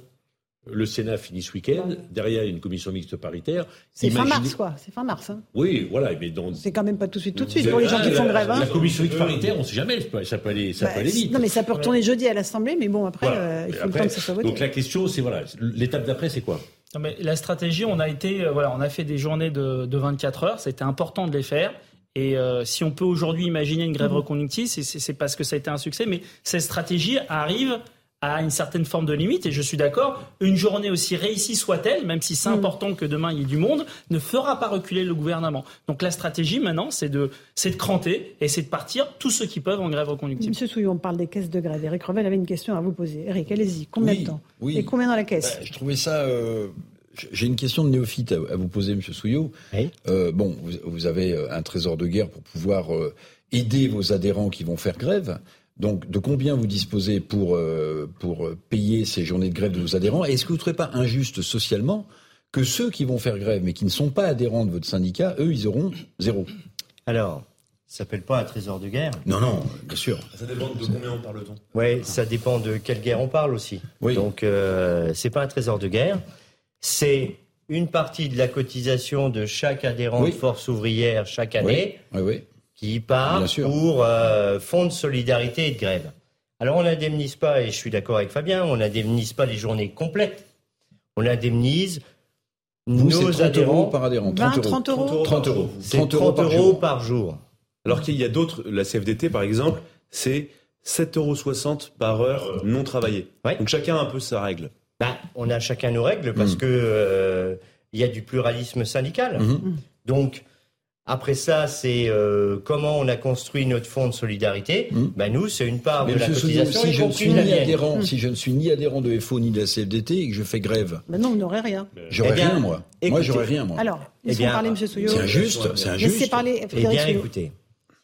le Sénat finit ce week-end. Derrière, il y a une commission mixte paritaire. C'est fin mars, quoi. C'est fin mars. Hein. Oui, voilà. Mais C'est quand même pas tout de suite, tout de suite pour les gens qui font grève. Hein. La commission mixte paritaire, on ne sait jamais. Ça peut aller, ça peut bah, aller vite. Non, mais ça peut retourner jeudi à l'Assemblée, mais bon, après, euh, il faut le temps que ça soit voté. Donc la question, c'est voilà, l'étape d'après, c'est quoi? Non, mais La stratégie, on a été, euh, voilà, on a fait des journées de, de 24 heures. C'était important de les faire. Et euh, si on peut aujourd'hui imaginer une grève mmh. reconductive, c'est parce que ça a été un succès. Mais cette stratégie arrive à une certaine forme de limite. Et je suis d'accord, une journée aussi réussie soit-elle, même si c'est mm. important que demain il y ait du monde, ne fera pas reculer le gouvernement. Donc la stratégie maintenant, c'est de, c'est de cranter et c'est de partir tous ceux qui peuvent en grève reconductible. Monsieur Souillon, on parle des caisses de grève. Eric Revel avait une question à vous poser. Eric, allez-y. Combien de temps Et combien dans la caisse bah, Je trouvais ça. Euh, j'ai une question de néophyte à, vous poser, Monsieur Souillot. Euh, bon, vous, avez euh, un trésor de guerre pour pouvoir aider vos adhérents qui vont faire grève. Donc, de combien vous disposez pour, euh, pour payer ces journées de grève de vos adhérents? Est-ce que vous ne trouvez pas injuste socialement que ceux qui vont faire grève mais qui ne sont pas adhérents de votre syndicat, eux, ils auront zéro? Alors, ça s'appelle pas un trésor de guerre? Non, non, bien sûr. Ça dépend de combien on parle-t-on? Oui, ça dépend de quelle guerre on parle aussi. Oui. Donc, euh, c'est pas un trésor de guerre. C'est une partie de la cotisation de chaque adhérent de force ouvrière chaque année. Oui, oui qui part pour euh, fonds de solidarité et de grève. Alors on n'indemnise pas, et je suis d'accord avec Fabien, on n'indemnise pas les journées complètes. On indemnise nos adhérents par adhérent. 30 euros. 30 euros. 30 euros. 30 euros, par, jour. par jour. Alors qu'il y a d'autres, la CFDT par exemple, c'est 7,60 euros par heure non travaillée. Donc chacun a un peu sa règle. Bah, on a chacun nos règles parce qu'il mm. que euh, il y a du pluralisme syndical. Mm-hmm. Donc après ça, c'est euh, comment on a construit notre fonds de solidarité? Hmm. Ben nous, c'est une part de la cotisation. Si je, ne suis ni adhérent, si je ne suis ni adhérent de FO ni de la CFDT et que je fais grève, ben non, on n'aurait rien. J'aurais eh rien, moi. moi, j'aurais rien, moi. Alors, eh bien, parler, M. Souillot. C'est injuste, c'est injuste. Parler, eh bien, écoutez.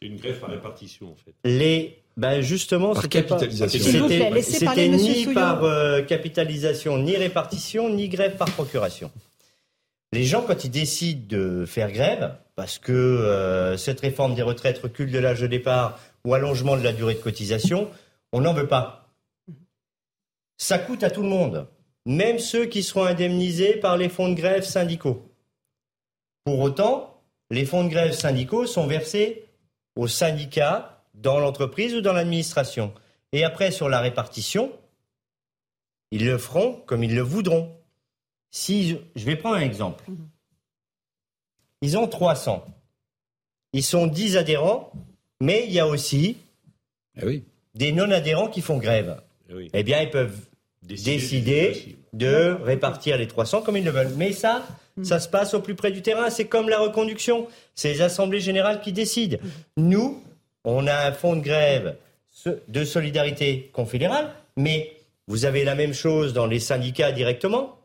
C'est une grève par répartition, en fait. Les ben justement, par capitalisation. C'était ni par euh, capitalisation, ni répartition, ni grève par procuration. Les gens, quand ils décident de faire grève, parce que euh, cette réforme des retraites recule de l'âge de départ ou allongement de la durée de cotisation, on n'en veut pas. Ça coûte à tout le monde, même ceux qui seront indemnisés par les fonds de grève syndicaux. Pour autant, les fonds de grève syndicaux sont versés aux syndicats dans l'entreprise ou dans l'administration. Et après, sur la répartition, ils le feront comme ils le voudront. Si je, vais prendre un exemple. Mhm. Ils ont 300. Ils sont 10 adhérents, mais il y a aussi eh des non-adhérents qui font grève. Eh, eh bien, ils peuvent décider, de répartir les 300 comme ils le veulent. Mais ça, mhm. ça se passe au plus près du terrain. C'est comme la reconduction. C'est les assemblées générales qui décident. Mhm. Nous, on a un fonds de grève de solidarité confédérale, mais vous avez la même chose dans les syndicats directement.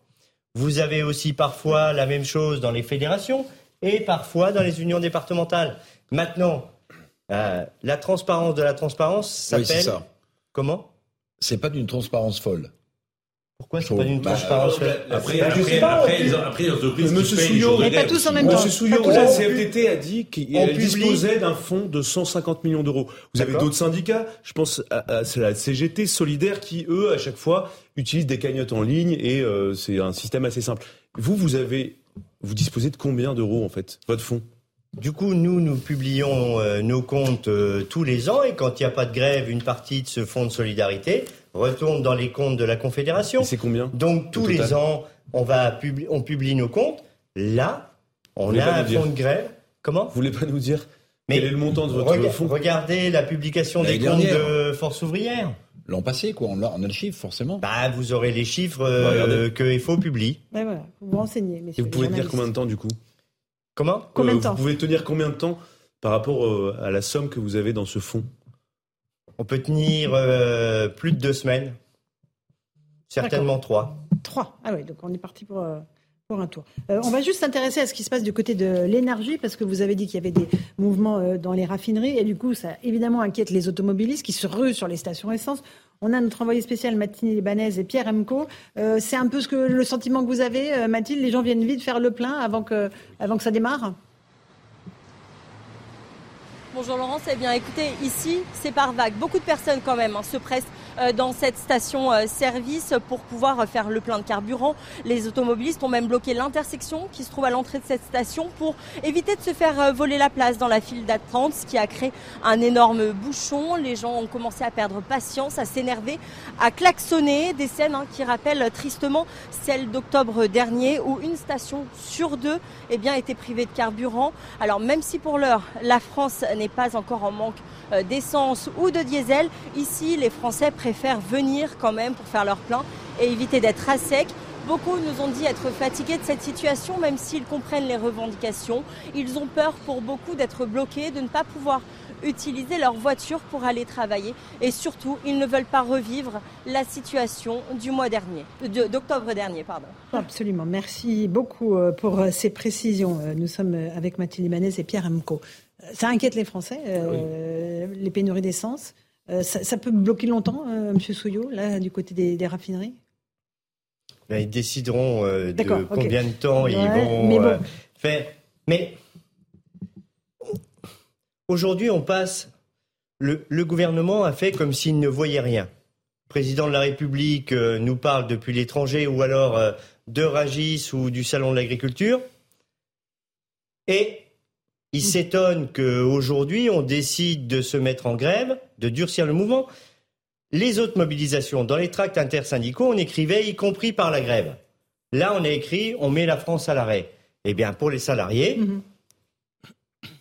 Vous avez aussi parfois la même chose dans les fédérations et parfois dans les unions départementales. Maintenant, euh, la transparence de la transparence s'appelle. Oui, ça. Comment? C'est pas d'une transparence folle. Pourquoi c'est pas d'une bah, transparence folle Après, après, les entreprises. Monsieur Souillot, pas tous en même temps. Monsieur Souillot, la CFDT a dit qu'elle disposait d'un fonds de 150 millions d'euros. Vous avez d'autres syndicats, je pense à, la CGT Solidaire, qui eux, à chaque fois, utilisent des cagnottes en ligne et euh, c'est un système assez simple. Vous, vous avez vous disposez de combien d'euros, en fait, votre fonds? Du coup, nous, nous publions euh, nos comptes euh, tous les ans et quand il n'y a pas de grève, une partie de ce fonds de solidarité retourne dans les comptes de la Confédération. C'est combien Donc tous les ans, on va publier, on publie nos comptes. Là, on a un fonds de grève. Comment Vous voulez pas nous dire quel est le montant de votre rega- fonds Regardez la publication des comptes de Force ouvrière. L'an passé, quoi. On a, on a le chiffre, forcément. Bah, vous aurez les chiffres euh, que FO publie. Ouais, voilà, vous vous renseignez. Et messieurs vous pouvez tenir combien de temps du coup? Comment? Combien de Euh, temps? Vous pouvez tenir combien de temps par rapport euh, à la somme que vous avez dans ce fonds? On peut tenir euh, plus de deux semaines. Certainement trois. Trois. Ah oui, donc on est parti pour, euh, pour un tour. Euh, on va juste s'intéresser à ce qui se passe du côté de l'énergie, parce que vous avez dit qu'il y avait des mouvements euh, dans les raffineries, et du coup, ça évidemment inquiète les automobilistes qui se ruent sur les stations essence. On a notre envoyé spécial Mathilde Libanaise et Pierre Emco. Euh, C'est un peu ce que, le sentiment que vous avez, Mathilde? Les gens viennent vite faire le plein avant que, avant que ça démarre? Bonjour Laurence, eh bien écoutez, ici c'est par vague. Beaucoup de personnes quand même hein, se pressent dans cette station euh, pour pouvoir euh, faire le plein de carburant. Les automobilistes ont même bloqué l'intersection qui se trouve à l'entrée de cette station pour éviter de se faire euh, voler la place dans la file d'attente, ce qui a créé un énorme bouchon. Les gens ont commencé à perdre patience, à s'énerver, à klaxonner. Des scènes hein, qui rappellent euh, tristement celles d'octobre dernier où une station sur deux eh bien, était privée de carburant. Alors même si pour l'heure la France n'est pas encore en manque euh, d'essence ou de diesel, ici les Français préfèrent venir quand même pour faire leur plein et éviter d'être à sec. Beaucoup nous ont dit être fatigués de cette situation, même s'ils comprennent les revendications. Ils ont peur pour beaucoup d'être bloqués, de ne pas pouvoir utiliser leur voiture pour aller travailler. Et surtout, ils ne veulent pas revivre la situation du mois dernier, de- d'octobre dernier, pardon. Absolument. Merci beaucoup euh, pour euh, ces précisions. Euh, Nous sommes avec Mathilde Libanès et Pierre Amco. Ça inquiète les Français, euh, les pénuries d'essence. Euh, Ça, ça peut bloquer longtemps, euh, Monsieur Souillot, là, du côté des, des raffineries? Ben, ils décideront euh, de combien de temps ils vont mais bon. faire. Mais aujourd'hui, on passe. Le, le gouvernement a fait comme s'il ne voyait rien. Le président de la République nous parle depuis l'étranger ou alors de Ragis ou du Salon de l'agriculture. Et il s'étonne qu'aujourd'hui, on décide de se mettre en grève, de durcir le mouvement. Les autres mobilisations, dans les tracts intersyndicaux, on écrivait y compris par la grève. Là, on a écrit on met la France à l'arrêt. Eh bien, pour les salariés,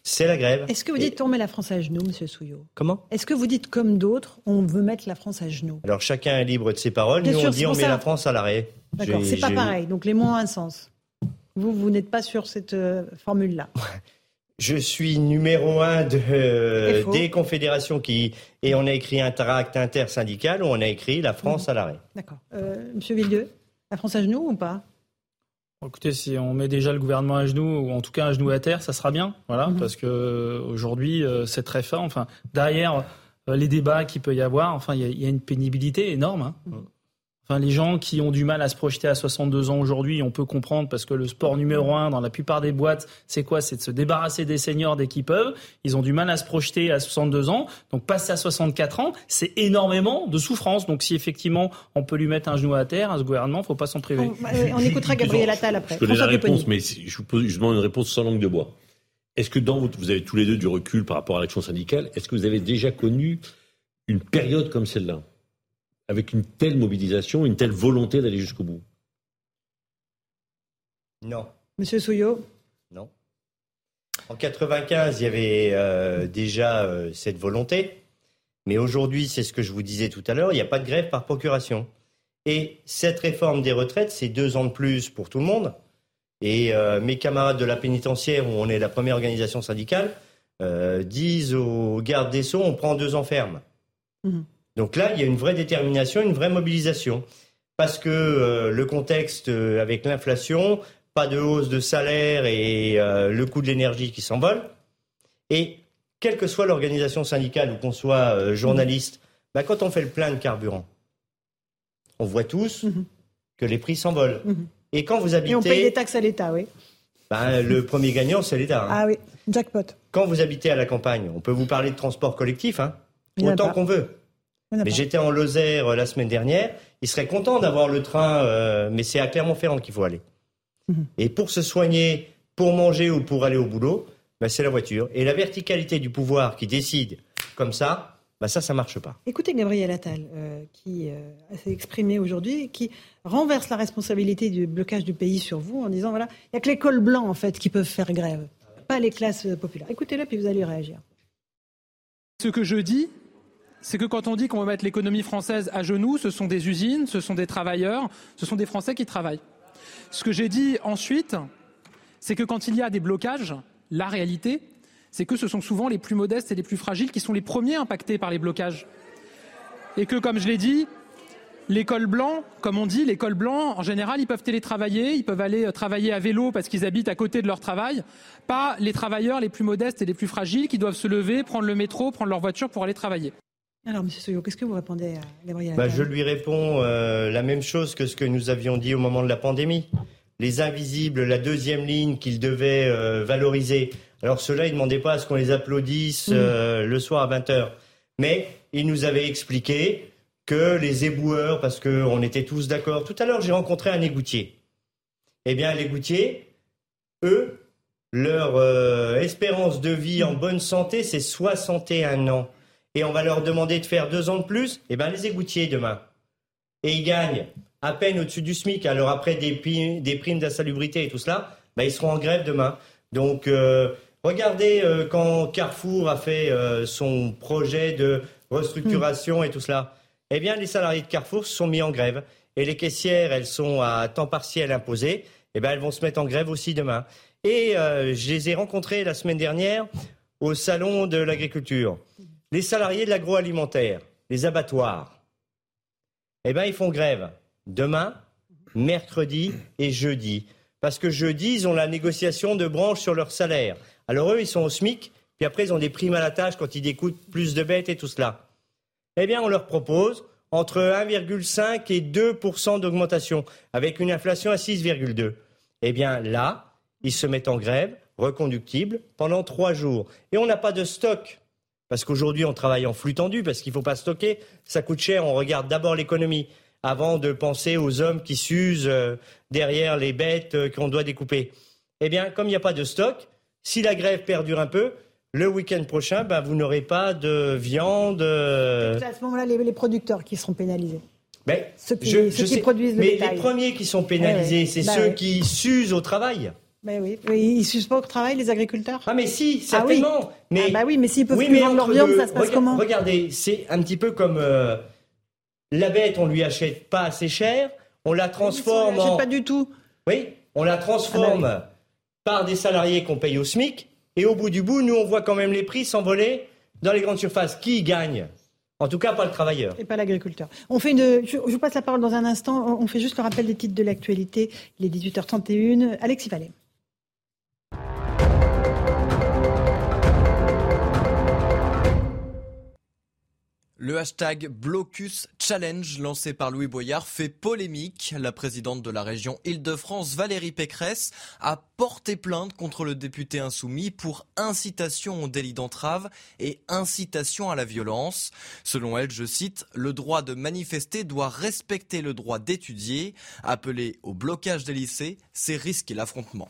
c'est la grève. Est-ce que vous dites on met la France à genoux, Monsieur Souillot? Comment? Est-ce que vous dites comme d'autres, on veut mettre la France à genoux? Alors, chacun est libre de ses paroles. Bien Nous, sûr, on dit on met ça. la France à l'arrêt. D'accord, c'est pas pareil. Donc les mots ont un sens. Vous, vous n'êtes pas sur cette euh, formule-là. Je suis numéro un de, euh, des confédérations qui. Et on a écrit un tract intersyndical où on a écrit la France à l'arrêt. D'accord. Euh, Monsieur Villeux, la France à genoux ou pas? Écoutez, si on met déjà le gouvernement à genoux, ou en tout cas à genoux à terre, ça sera bien, voilà, Mhm. parce que euh, aujourd'hui c'est très fort. Enfin, derrière euh, les débats qu'il peut y avoir, enfin, il y, a- il y a une pénibilité énorme. hein. Enfin, les gens qui ont du mal à se projeter à 62 ans aujourd'hui, on peut comprendre parce que le sport numéro un dans la plupart des boîtes, c'est quoi? C'est de se débarrasser des seniors dès qu'ils peuvent. Ils ont du mal à se projeter à 62 ans. Donc, passer à 64 ans, c'est énormément de souffrance. Donc, si effectivement on peut lui mettre un genou à terre à ce gouvernement, faut pas s'en priver. on, euh, on écoutera Gabriel Attal après. Je connais la François réponse, mais si- je vous, pose, je vous demande une réponse sans langue de bois. Est-ce que dans votre, vous avez tous les deux du recul par rapport à l'action syndicale, est-ce que vous avez déjà connu une période comme celle-là, avec une telle mobilisation, une telle volonté d'aller jusqu'au bout Non. Monsieur Souillot Non. En 95, il y avait euh, déjà euh, cette volonté. Mais aujourd'hui, c'est ce que je vous disais tout à l'heure, il n'y a pas de grève par procuration. Et cette réforme des retraites, c'est deux ans de plus pour tout le monde. Et euh, mes camarades de la pénitentiaire, où on est la première organisation syndicale, euh, disent aux gardes des Sceaux, on prend deux ans ferme. Mhm. Donc là, il y a une vraie détermination, une vraie mobilisation. Parce que euh, le contexte euh, avec l'inflation, pas de hausse de salaire et euh, le coût de l'énergie qui s'envole. Et quelle que soit l'organisation syndicale ou qu'on soit journaliste, bah, quand on fait le plein de carburant, on voit tous que les prix s'envolent. Et quand vous habitez, Et on paye des taxes à l'État, oui. bah, le premier gagnant, c'est l'État. hein. Ah oui, jackpot. Quand vous habitez à la campagne, on peut vous parler de transport collectif, hein, autant qu'on veut. Il y en a Mais j'étais en Lozère euh, la semaine dernière. Ils seraient contents d'avoir le train, euh, mais c'est à Clermont-Ferrand qu'il faut aller. Mhm. Et pour se soigner, pour manger ou pour aller au boulot, ben, c'est la voiture. Et la verticalité du pouvoir qui décide comme ça, bah ça, ça marche pas. Écoutez Gabriel Attal, euh, qui euh, s'est exprimé aujourd'hui, qui renverse la responsabilité du blocage du pays sur vous en disant voilà, il n'y a que les cols blancs en fait qui peuvent faire grève, pas les classes populaires. Écoutez-le puis vous allez réagir. Ce que je dis, c'est que quand on dit qu'on va mettre l'économie française à genoux, ce sont des usines, ce sont des travailleurs, ce sont des Français qui travaillent. Ce que j'ai dit ensuite, c'est que quand il y a des blocages, la réalité, c'est que ce sont souvent les plus modestes et les plus fragiles qui sont les premiers impactés par les blocages. Et que, comme je l'ai dit, les cols blancs, comme on dit, les cols blancs, en général, ils peuvent télétravailler, ils peuvent aller euh, travailler à vélo parce qu'ils habitent à côté de leur travail, pas les travailleurs les plus modestes et les plus fragiles qui doivent se lever, prendre le métro, prendre leur voiture pour aller travailler. Alors, M. Soyo, qu'est-ce que vous répondez à Gabriel bah, Je lui réponds euh, la même chose que ce que nous avions dit au moment de la pandémie. Les invisibles, la deuxième ligne qu'ils devaient euh, valoriser, alors ceux-là, ils ne demandaient pas à ce qu'on les applaudisse euh, le soir à 20h. Mais ils nous avaient expliqué que les éboueurs, parce qu'on était tous d'accord. Tout à l'heure, j'ai rencontré un égoutier. Eh bien, l'égoutier, eux, leur euh, espérance de vie en bonne santé, c'est 61 ans. Et on va leur demander de faire deux ans de plus. Eh bien, les égoutiers, demain. Et ils gagnent à peine au-dessus du SMIC. Alors après des, primes d'insalubrité et tout cela, ben, ils seront en grève demain. Donc, euh, Regardez euh, quand Carrefour a fait euh, son projet de restructuration et tout cela. Eh bien, les salariés de Carrefour se sont mis en grève. Et les caissières, elles sont à temps partiel imposé. Eh bien, elles vont se mettre en grève aussi demain. Et je les ai rencontrés la semaine dernière au salon de l'agriculture. Les salariés de l'agroalimentaire, les abattoirs, eh bien, ils font grève demain, mercredi et jeudi. Parce que jeudi, ils ont la négociation de branche sur leur salaire. Alors eux, ils sont au SMIC, puis après, ils ont des primes à la tâche quand ils découpent plus de bêtes et tout cela. Eh bien, on leur propose entre 1,5 et 2 d'augmentation, avec une inflation à 6,2. Eh bien, là, ils se mettent en grève, reconductible, pendant trois jours. Et on n'a pas de stock. Parce qu'aujourd'hui, on travaille en flux tendu, parce qu'il ne faut pas stocker. Ça coûte cher. On regarde d'abord l'économie avant de penser aux hommes qui s'usent euh, derrière les bêtes euh, qu'on doit découper. Eh bien, comme il n'y a pas de stock, si la grève perdure un peu, le week-end prochain, ben, vous n'aurez pas de viande. Euh, c'est à ce moment-là les, producteurs qui seront pénalisés. Ben, ceux qui, produisent le Mais les premiers qui sont pénalisés, c'est bah ceux qui s'usent au travail. Ben oui, ils ne s'usent pas au travail, les agriculteurs? Ah mais si, certainement. Ah oui. Mais, ah bah oui, mais s'ils peuvent plus vendre leur viande, ça se passe comment? Regardez, c'est un petit peu comme euh, la bête, on lui achète pas assez cher, on la transforme oui, on en... pas du tout. Oui, on la transforme... Ah bah par des salariés qu'on paye au SMIC. Et au bout du bout, nous, on voit quand même les prix s'envoler dans les grandes surfaces. Qui gagne? En tout cas, pas le travailleur. Et pas l'agriculteur. On fait une, je, vous passe la parole dans un instant. On fait juste le rappel des titres de l'actualité. Il est 18h31. Alexis Vallée. Le hashtag Blocus Challenge lancé par Louis Boyard fait polémique. La présidente de la région Île-de-France, Valérie Pécresse, a porté plainte contre le député insoumis pour incitation au délit d'entrave et incitation à la violence. Selon elle, je cite, le droit de manifester doit respecter le droit d'étudier. Appeler au blocage des lycées, c'est risquer l'affrontement.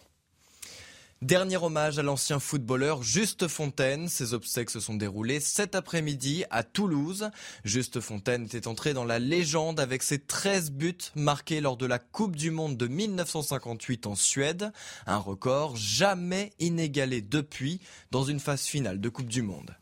Dernier hommage à l'ancien footballeur Juste Fontaine. Ses obsèques se sont déroulées cet après-midi à Toulouse. Juste Fontaine était entré dans la légende avec ses 13 buts marqués lors de la Coupe du Monde de 1958 en Suède. Un record jamais inégalé depuis dans une phase finale de Coupe du Monde.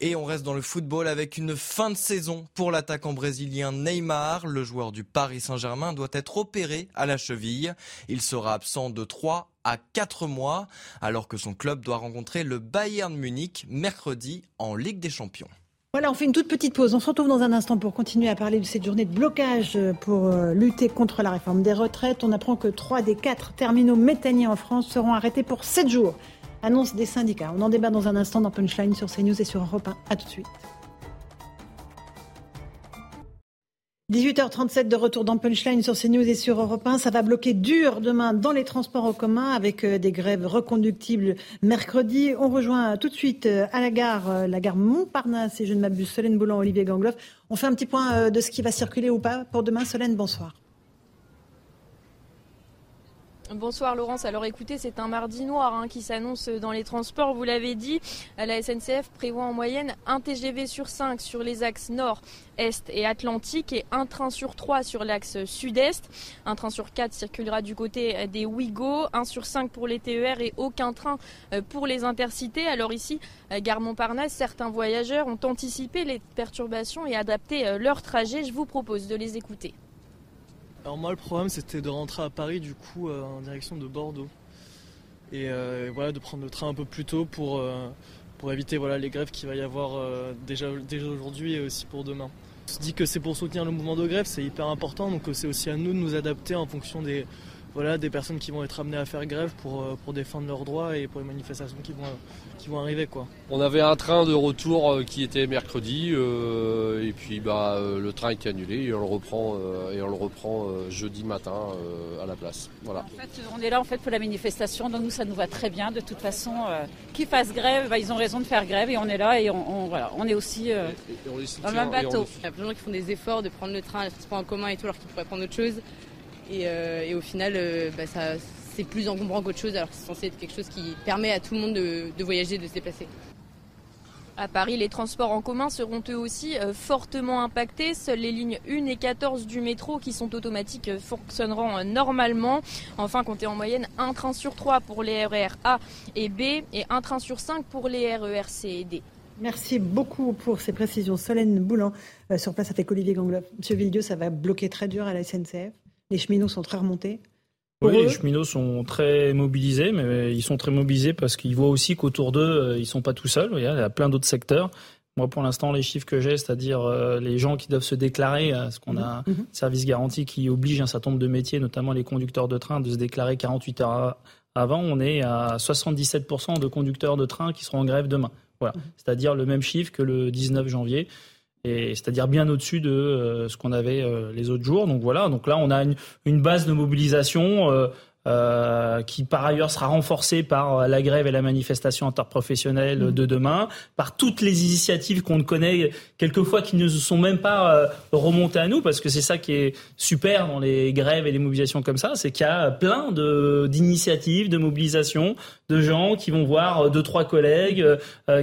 Et on reste dans le football avec une fin de saison pour l'attaquant brésilien Neymar. Le joueur du Paris Saint-Germain doit être opéré à la cheville. Il sera absent de 3 à 4 mois alors que son club doit rencontrer le Bayern Munich mercredi en Ligue des Champions. Voilà, on fait une toute petite pause. On se retrouve dans un instant pour continuer à parler de cette journée de blocage pour euh, lutter contre la réforme des retraites. On apprend que 3 des 4 terminaux méthaniers en France seront arrêtés pour 7 jours. Annonce des syndicats. On en débat dans un instant dans Punchline sur CNews et sur Europe 1. A tout de suite. 18h37 de retour dans Punchline sur CNews et sur Europe 1. Ça va bloquer dur demain dans les transports en commun avec euh, des grèves reconductibles mercredi. On rejoint tout de suite euh, à la gare, euh, la gare Montparnasse et je ne m'abuse, Solène Boulan, Olivier Gangloff. On fait un petit point de ce qui va circuler ou pas pour demain. Solène, bonsoir. Bonsoir Laurence. Alors écoutez, c'est un mardi noir hein, qui s'annonce dans les transports. Vous l'avez dit, la SNCF prévoit en moyenne un TGV sur 5 sur les axes nord, est et atlantique et un train sur 3 sur l'axe sud-est. Un train sur 4 circulera du côté des Ouigo, un sur 5 pour les TER et aucun train euh, pour les intercités. Alors ici, gare Montparnasse, certains voyageurs ont anticipé les perturbations et adapté euh, leur trajet. Je vous propose de les écouter. Alors moi le problème c'était de rentrer à Paris du coup euh, en direction de Bordeaux. Et euh, voilà de prendre le train un peu plus tôt pour, euh, pour éviter voilà, les grèves qu'il va y avoir déjà, déjà aujourd'hui et aussi pour demain. On se dit que c'est pour soutenir le mouvement de grève, c'est hyper important, donc c'est aussi à nous de nous adapter en fonction des, voilà, des personnes qui vont être amenées à faire grève pour, euh, pour défendre leurs droits et pour les manifestations qui vont, qui vont arriver. Quoi. On avait un train de retour euh, qui était mercredi euh, et puis bah, le train était annulé et on le reprend, et on le reprend jeudi matin à la place. Voilà. En fait, on est là en fait pour la manifestation, donc nous ça nous va très bien. De toute façon, qu'ils fassent grève, bah, ils ont raison de faire grève et on est là et on, voilà, on est aussi dans le même bateau. Il y a plein de gens qui font des efforts de prendre le train, les transports en commun et tout alors qu'ils pourraient prendre autre chose. Euh, et, au final, euh, bah, ça, c'est plus encombrant qu'autre chose, alors que c'est censé être quelque chose qui permet à tout le monde de, voyager, de se déplacer. À Paris, les transports en commun seront eux aussi euh, fortement impactés. Seules les lignes 1 et 14 du métro qui sont automatiques fonctionneront normalement. Enfin, comptez en moyenne un train sur 3 pour les RER A et B et un train sur 5 pour les RER C et D. Merci beaucoup pour ces précisions. Solène Boulan, sur place avec Olivier Gangloff. Monsieur Villedieu, ça va bloquer très dur à la SNCF les cheminots sont très remontés oui, les cheminots sont très mobilisés, mais ils sont très mobilisés parce qu'ils voient aussi qu'autour d'eux, euh, ils sont pas tout seuls. Il y a plein d'autres secteurs. Moi, pour l'instant, les chiffres que j'ai, c'est-à-dire euh, les gens qui doivent se déclarer, ce qu'on a mhm. service garanti qui oblige un certain nombre de métiers, notamment les conducteurs de train, de se déclarer 48 heures avant. On est à 77% de conducteurs de train qui seront en grève demain. Voilà, mhm. c'est-à-dire le même chiffre que le 19 janvier et c'est-à-dire bien au-dessus de euh, ce qu'on avait euh, les autres jours. Donc voilà, donc là on a une, une base de mobilisation euh, euh, qui par ailleurs sera renforcée par euh, la grève et la manifestation interprofessionnelle mm. de demain, par toutes les initiatives qu'on connaît quelquefois qui ne sont même pas euh, remontées à nous, parce que c'est ça qui est super dans les grèves et les mobilisations comme ça, c'est qu'il y a plein d'initiatives, de mobilisations, de gens qui vont voir deux trois collègues,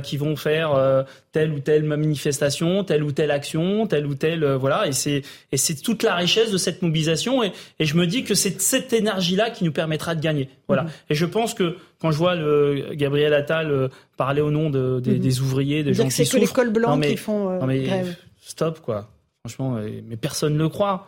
qui vont faire telle ou telle manifestation, telle ou telle action, telle ou telle voilà, et c'est toute la richesse de cette mobilisation, et, et je me dis que c'est cette énergie là qui nous permettra de gagner. Voilà. Mhm. Et je pense que quand je vois le Gabriel Attal euh, parler au nom de, des, mhm. ouvriers, des gens qui souffrent, c'est que les cols blancs qui font euh, mais, grève. Stop quoi. Franchement, mais personne ne le croit.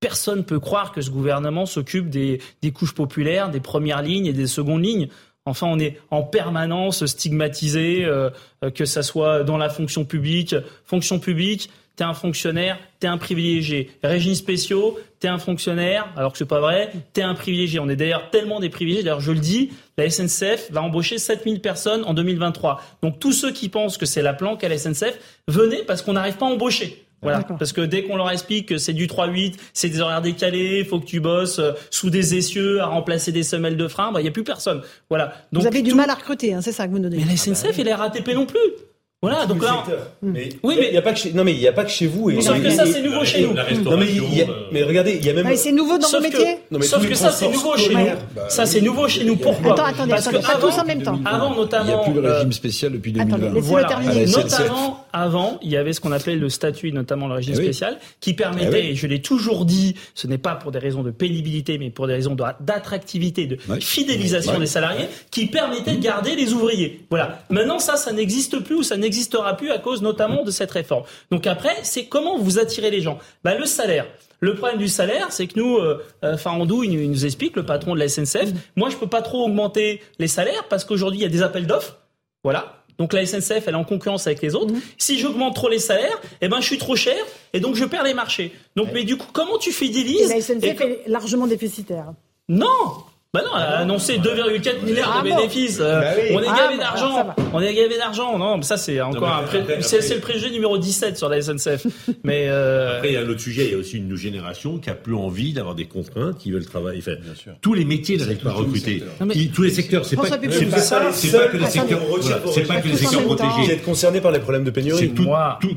Personne peut croire que ce gouvernement s'occupe des, des couches populaires, des premières lignes et des secondes lignes. Enfin, on est en permanence stigmatisé, euh, que ça soit dans la fonction publique, fonction publique, t'es un fonctionnaire, t'es un privilégié. Régimes spéciaux, t'es un fonctionnaire, alors que c'est pas vrai, t'es un privilégié. On est d'ailleurs tellement des privilégiés, d'ailleurs je le dis, la SNCF va embaucher 7000 personnes en 2023. Donc tous ceux qui pensent que c'est la planque à la SNCF, venez parce qu'on n'arrive pas à embaucher. Voilà, parce que dès qu'on leur explique que c'est du 3-8, c'est des horaires décalés, il faut que tu bosses euh, sous des essieux à remplacer des semelles de frein, bah, il n'y a plus personne. Voilà. Donc, vous avez du mal à recruter, hein, c'est ça que vous donnez. Mais la SNCF et la RATP non plus. Voilà, donc là. Mais, oui, mais il n'y a pas que chez, non, mais il y a pas que chez vous. Et, sauf que ça, c'est nouveau chez nous. Non, mais, y a, mais regardez, il y a même. Mais c'est nouveau dans vos métiers. sauf que ça, c'est nouveau chez nous. Ça, c'est nouveau chez nous. Pourquoi Attends, attendez, Parce que pas tous en même temps. Avant, notamment. Il n'y a plus le régime spécial depuis 2020. Attendez, laissez-le terminer. Notamment, avant, il y avait ce qu'on appelait le statut, notamment le régime spécial, qui permettait, et je l'ai toujours dit, ce n'est pas pour des raisons de pénibilité, mais pour des raisons d'attractivité, de fidélisation des salariés, qui permettait de garder les ouvriers. Voilà. Maintenant, ça, ça n'existe plus ou ça n'existera plus à cause notamment de cette réforme. Donc après, c'est comment vous attirez les gens? Bah, Le salaire. Le problème du salaire, c'est que nous, euh, euh Farandou, il, nous explique, le patron de la SNCF, mmh. moi je peux pas trop augmenter les salaires parce qu'aujourd'hui il y a des appels d'offres. Voilà. Donc la SNCF, elle est en concurrence avec les autres. Mmh. Si j'augmente trop les salaires, eh ben je suis trop cher et donc je perds les marchés. Donc mais du coup, comment tu fidélises La SNCF est largement déficitaire. Non, bah non, elle a annoncé 2,4 milliards de ah bénéfices. Euh, bah on est gavé ah, d'argent. on est gavé d'argent. Non, ça c'est encore un c'est le préjugé numéro 17 sur la SNCF. mais euh... après il y a un autre sujet, il y a aussi une génération qui a plus envie d'avoir des contraintes, qui veulent travailler. Enfin, tous les métiers n'arrivent pas recruter. tous les secteurs, c'est pas c'est pas, que les secteurs c'est pas que les secteurs protégés. Vous êtes concerné par les problèmes de pénurie.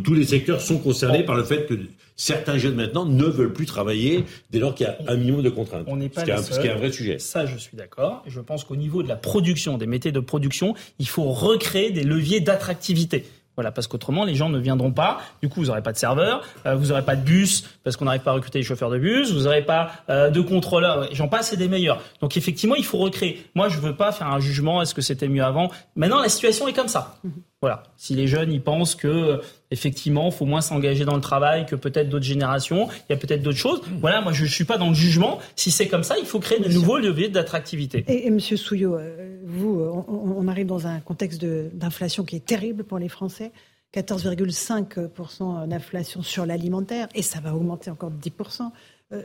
Tous les secteurs sont concernés par le fait que certains jeunes maintenant ne veulent plus travailler dès lors qu'il y a un minimum de contraintes. On n'est pas ce, qui est un, ce qui est un vrai sujet. Ça, je suis d'accord. Je pense qu'au niveau de la production, des métiers de production, il faut recréer des leviers d'attractivité. Voilà, parce qu'autrement, les gens ne viendront pas. Du coup, vous n'aurez pas de serveur, euh, vous n'aurez pas de bus, parce qu'on n'arrive pas à recruter les chauffeurs de bus, vous n'aurez pas euh, de contrôleurs. J'en passe, c'est des meilleurs. Donc, effectivement, il faut recréer. Moi, je veux pas faire un jugement, est-ce que c'était mieux avant? Maintenant, la situation est comme ça. Voilà. Si les jeunes, ils pensent que effectivement, faut moins s'engager dans le travail que peut-être d'autres générations, il y a peut-être d'autres choses. Voilà, moi, je suis pas dans le jugement. Si c'est comme ça, il faut créer de nouveaux leviers d'attractivité. Et, et, Monsieur Souillot, euh, vous, on, on, arrive dans un contexte d'inflation qui est terrible pour les Français. 14,5% d'inflation sur l'alimentaire et ça va augmenter encore de 10%.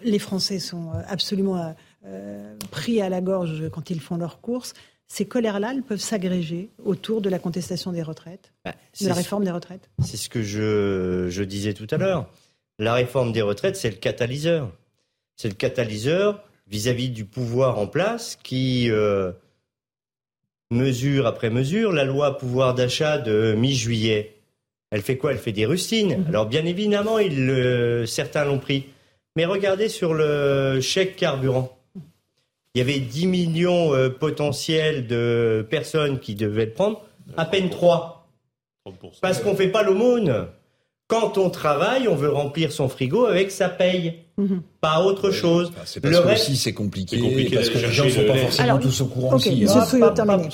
Les Français sont absolument pris à la gorge quand ils font leurs courses. Ces colères-là, elles peuvent s'agréger autour de la contestation des retraites, bah, de la réforme des retraites. C'est ce que je, je, disais tout à l'heure. La réforme des retraites, c'est le catalyseur. C'est le catalyseur vis-à-vis du pouvoir en place qui, euh, mesure après mesure, la loi pouvoir d'achat de mi-juillet, elle fait quoi? Elle fait des rustines. Alors bien évidemment, euh, certains l'ont pris. Mais regardez sur le chèque carburant. Il y avait 10 millions euh, potentiels de personnes qui devaient le prendre, à peine 3. Parce qu'on ne fait pas l'aumône. Quand on travaille, on veut remplir son frigo avec sa paye, pas autre chose. C'est parce le que aussi c'est compliqué, compliqué, parce que les gens ne sont pas forcément Alors, tous au courant okay, aussi. Monsieur Souillot, terminé.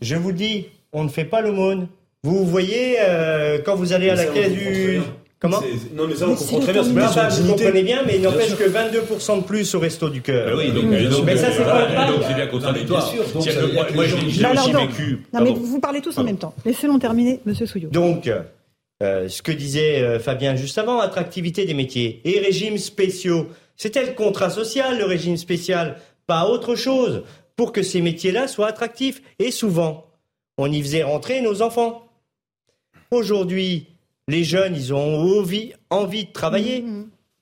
Je vous dis, on ne fait pas l'aumône. Vous voyez, euh, quand vous allez à la caisse du... Comment Non, mais ça, on comprend très bien. C'est comprenez bien, mais il n'empêche que 22% de plus au resto du cœur. oui, donc, donc, mais ça, c'est pas donc c'est bien contradictoire. Moi, moi j'ai Alors, aussi donc, vécu. Non, mais vous parlez tous en même temps. Laissez-nous terminer, Monsieur Souillot. Donc, euh, ce que disait euh, Fabien juste avant, attractivité des métiers et régimes spéciaux. C'était le contrat social, le régime spécial, pas autre chose, pour que ces métiers-là soient attractifs. Et souvent, on y faisait rentrer nos enfants. Aujourd'hui, les jeunes, ils ont envie, envie de travailler.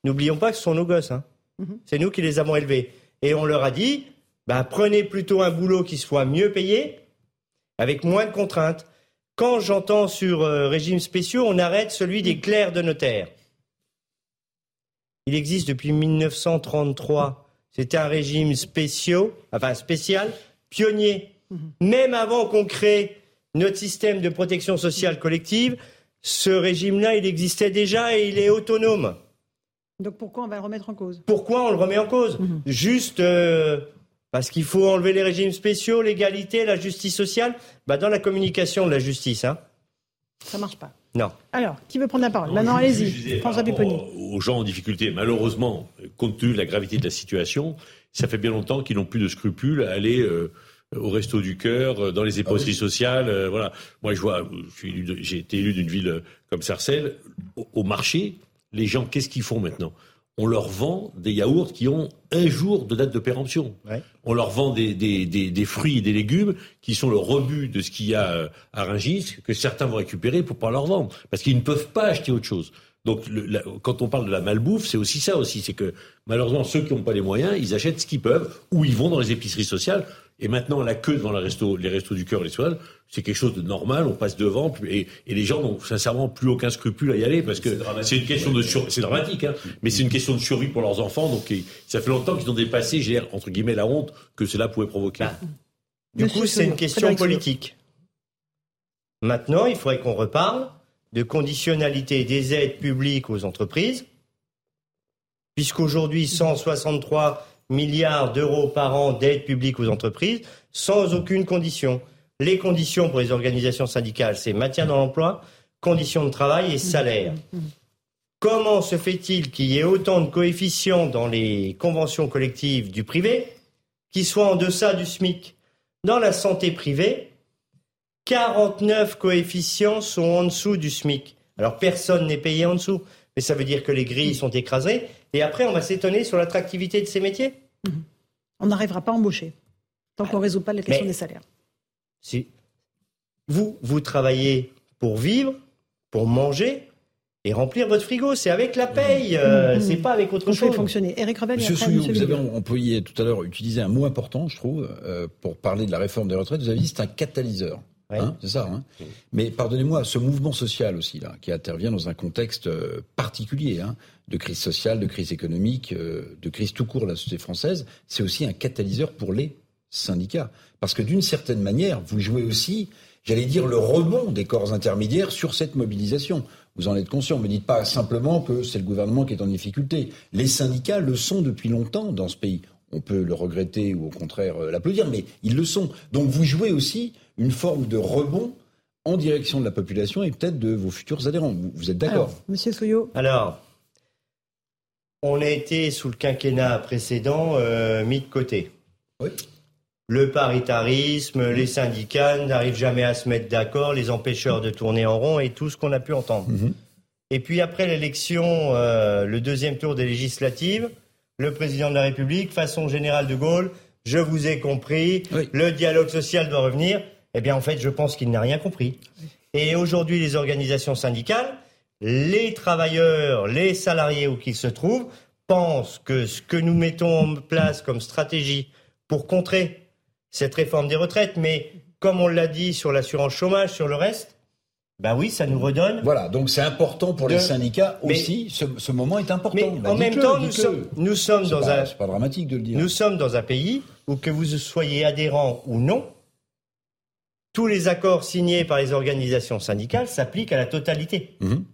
N'oublions pas que ce sont nos gosses. Hein. C'est nous qui les avons élevés. Et on leur a dit, bah, prenez plutôt un boulot qui soit mieux payé, avec moins de contraintes. Quand j'entends sur euh, régimes spéciaux, on arrête celui des clercs de notaire. Il existe depuis 1933. C'était un régime spéciaux, enfin spécial, pionnier. Même avant qu'on crée notre système de protection sociale collective, ce régime-là, il existait déjà et il est autonome. Donc pourquoi on va le remettre en cause? Pourquoi on le remet en cause? Juste euh, parce qu'il faut enlever les régimes spéciaux, l'égalité, la justice sociale bah, Dans la communication de la justice. Hein. Ça marche pas. Non. Alors, qui veut prendre la parole? Maintenant, allez-y. François Pipponi. Aux gens en difficulté, malheureusement, compte tenu de la gravité de la situation, ça fait bien longtemps qu'ils n'ont plus de scrupules à aller euh, au resto du cœur, dans les épiceries sociales. euh, voilà. Moi, je vois, j'ai été élu d'une ville comme Sarcelles. Au, au marché, les gens, qu'est-ce qu'ils font maintenant? On leur vend des yaourts qui ont un jour de date de péremption. On leur vend des, des, des, des fruits et des légumes qui sont le rebut de ce qu'il y a euh, à Rungis, que certains vont récupérer pour pas leur vendre, parce qu'ils ne peuvent pas acheter autre chose. Donc, le- la- quand on parle de la malbouffe, c'est aussi ça aussi, c'est que malheureusement ceux qui n'ont pas les moyens, ils achètent ce qu'ils peuvent, ou ils vont dans les épiceries sociales. Et maintenant, la queue devant les restos du cœur et les soins, c'est quelque chose de normal. On passe devant et, et les gens n'ont sincèrement plus aucun scrupule à y aller parce que c'est une question de sur... c'est dramatique, hein, mais c'est une question de survie pour leurs enfants. Donc, et ça fait longtemps qu'ils ont dépassé, j'ai entre guillemets, la honte que cela pouvait provoquer. Du Monsieur coup, c'est une question politique. Maintenant, il faudrait qu'on reparle de conditionnalité des aides publiques aux entreprises, puisqu'aujourd'hui, 163 milliards d'euros par an d'aides publiques aux entreprises, sans aucune condition. Les conditions pour les organisations syndicales, c'est maintien dans l'emploi, conditions de travail et salaire. Comment se fait-il qu'il y ait autant de coefficients dans les conventions collectives du privé qui soient en deçà du SMIC? Dans la santé privée, 49 coefficients sont en dessous du SMIC. Alors personne n'est payé en dessous, mais ça veut dire que les grilles sont écrasées. Et après, on va s'étonner sur l'attractivité de ces métiers. On n'arrivera pas à embaucher tant qu'on ne résout pas la question Mais- des salaires. Si vous, vous travaillez pour vivre, pour manger et remplir votre frigo, c'est avec la paye, euh, Mmh. c'est pas avec autre On fait chose. fonctionner. Eric Revel Monsieur Souillot, vous avez employé tout à l'heure, utilisé un mot important, je trouve, euh, pour parler de la réforme des retraites. Vous avez dit c'est un catalyseur. Hein, c'est ça. Hein. Mais pardonnez-moi, ce mouvement social aussi, là, qui intervient dans un contexte euh, particulier, hein, de crise sociale, de crise économique, euh, de crise tout court de la société française, c'est aussi un catalyseur pour les syndicats. Parce que d'une certaine manière, vous jouez aussi, j'allais dire, le rebond des corps intermédiaires sur cette mobilisation. Vous en êtes conscient. Ne dites pas simplement que c'est le gouvernement qui est en difficulté. Les syndicats le sont depuis longtemps dans ce pays. On peut le regretter ou au contraire euh, l'applaudir, mais ils le sont. Donc vous jouez aussi une forme de rebond en direction de la population et peut-être de vos futurs adhérents. Vous, êtes d'accord? Monsieur Souillot Alors, on a été sous le quinquennat précédent euh, mis de côté. Oui. Le paritarisme, les syndicats n'arrivent jamais à se mettre d'accord, les empêcheurs de tourner en rond et tout ce qu'on a pu entendre. Mhm. Et puis après l'élection, euh, le deuxième tour des législatives, le président de la République, façon générale de Gaulle, je vous ai compris, le dialogue social doit revenir. Eh bien, en fait, je pense qu'il n'a rien compris. Et aujourd'hui, les organisations syndicales, les travailleurs, les salariés où qu'ils se trouvent, pensent que ce que nous mettons en place comme stratégie pour contrer cette réforme des retraites, mais comme on l'a dit sur l'assurance chômage, sur le reste, ben oui, ça nous redonne. Voilà, donc c'est important pour les syndicats aussi. ce, moment est important. Mais bah, en même temps, nous sommes, nous sommes dans un. C'est pas dramatique de le dire. Nous sommes dans un pays où que vous soyez adhérent ou non, tous les accords signés par les organisations syndicales s'appliquent à la totalité Mhm.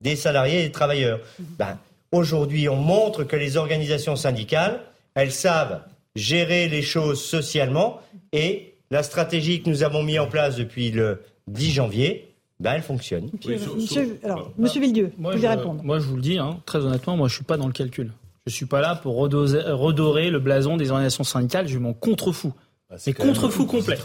des salariés et des travailleurs. Ben, Aujourd'hui, on montre que les organisations syndicales, elles savent gérer les choses socialement et la stratégie que nous avons mise en place depuis le 10 janvier, ben, elle fonctionne. Monsieur, alors, Monsieur Villedieu, vous voulez je, répondre Moi, je vous le dis, hein, très honnêtement, moi, je suis pas dans le calcul. Je suis pas là pour redoser- redorer le blason des organisations syndicales. Je m'en contrefous. C'est contre-fou complet.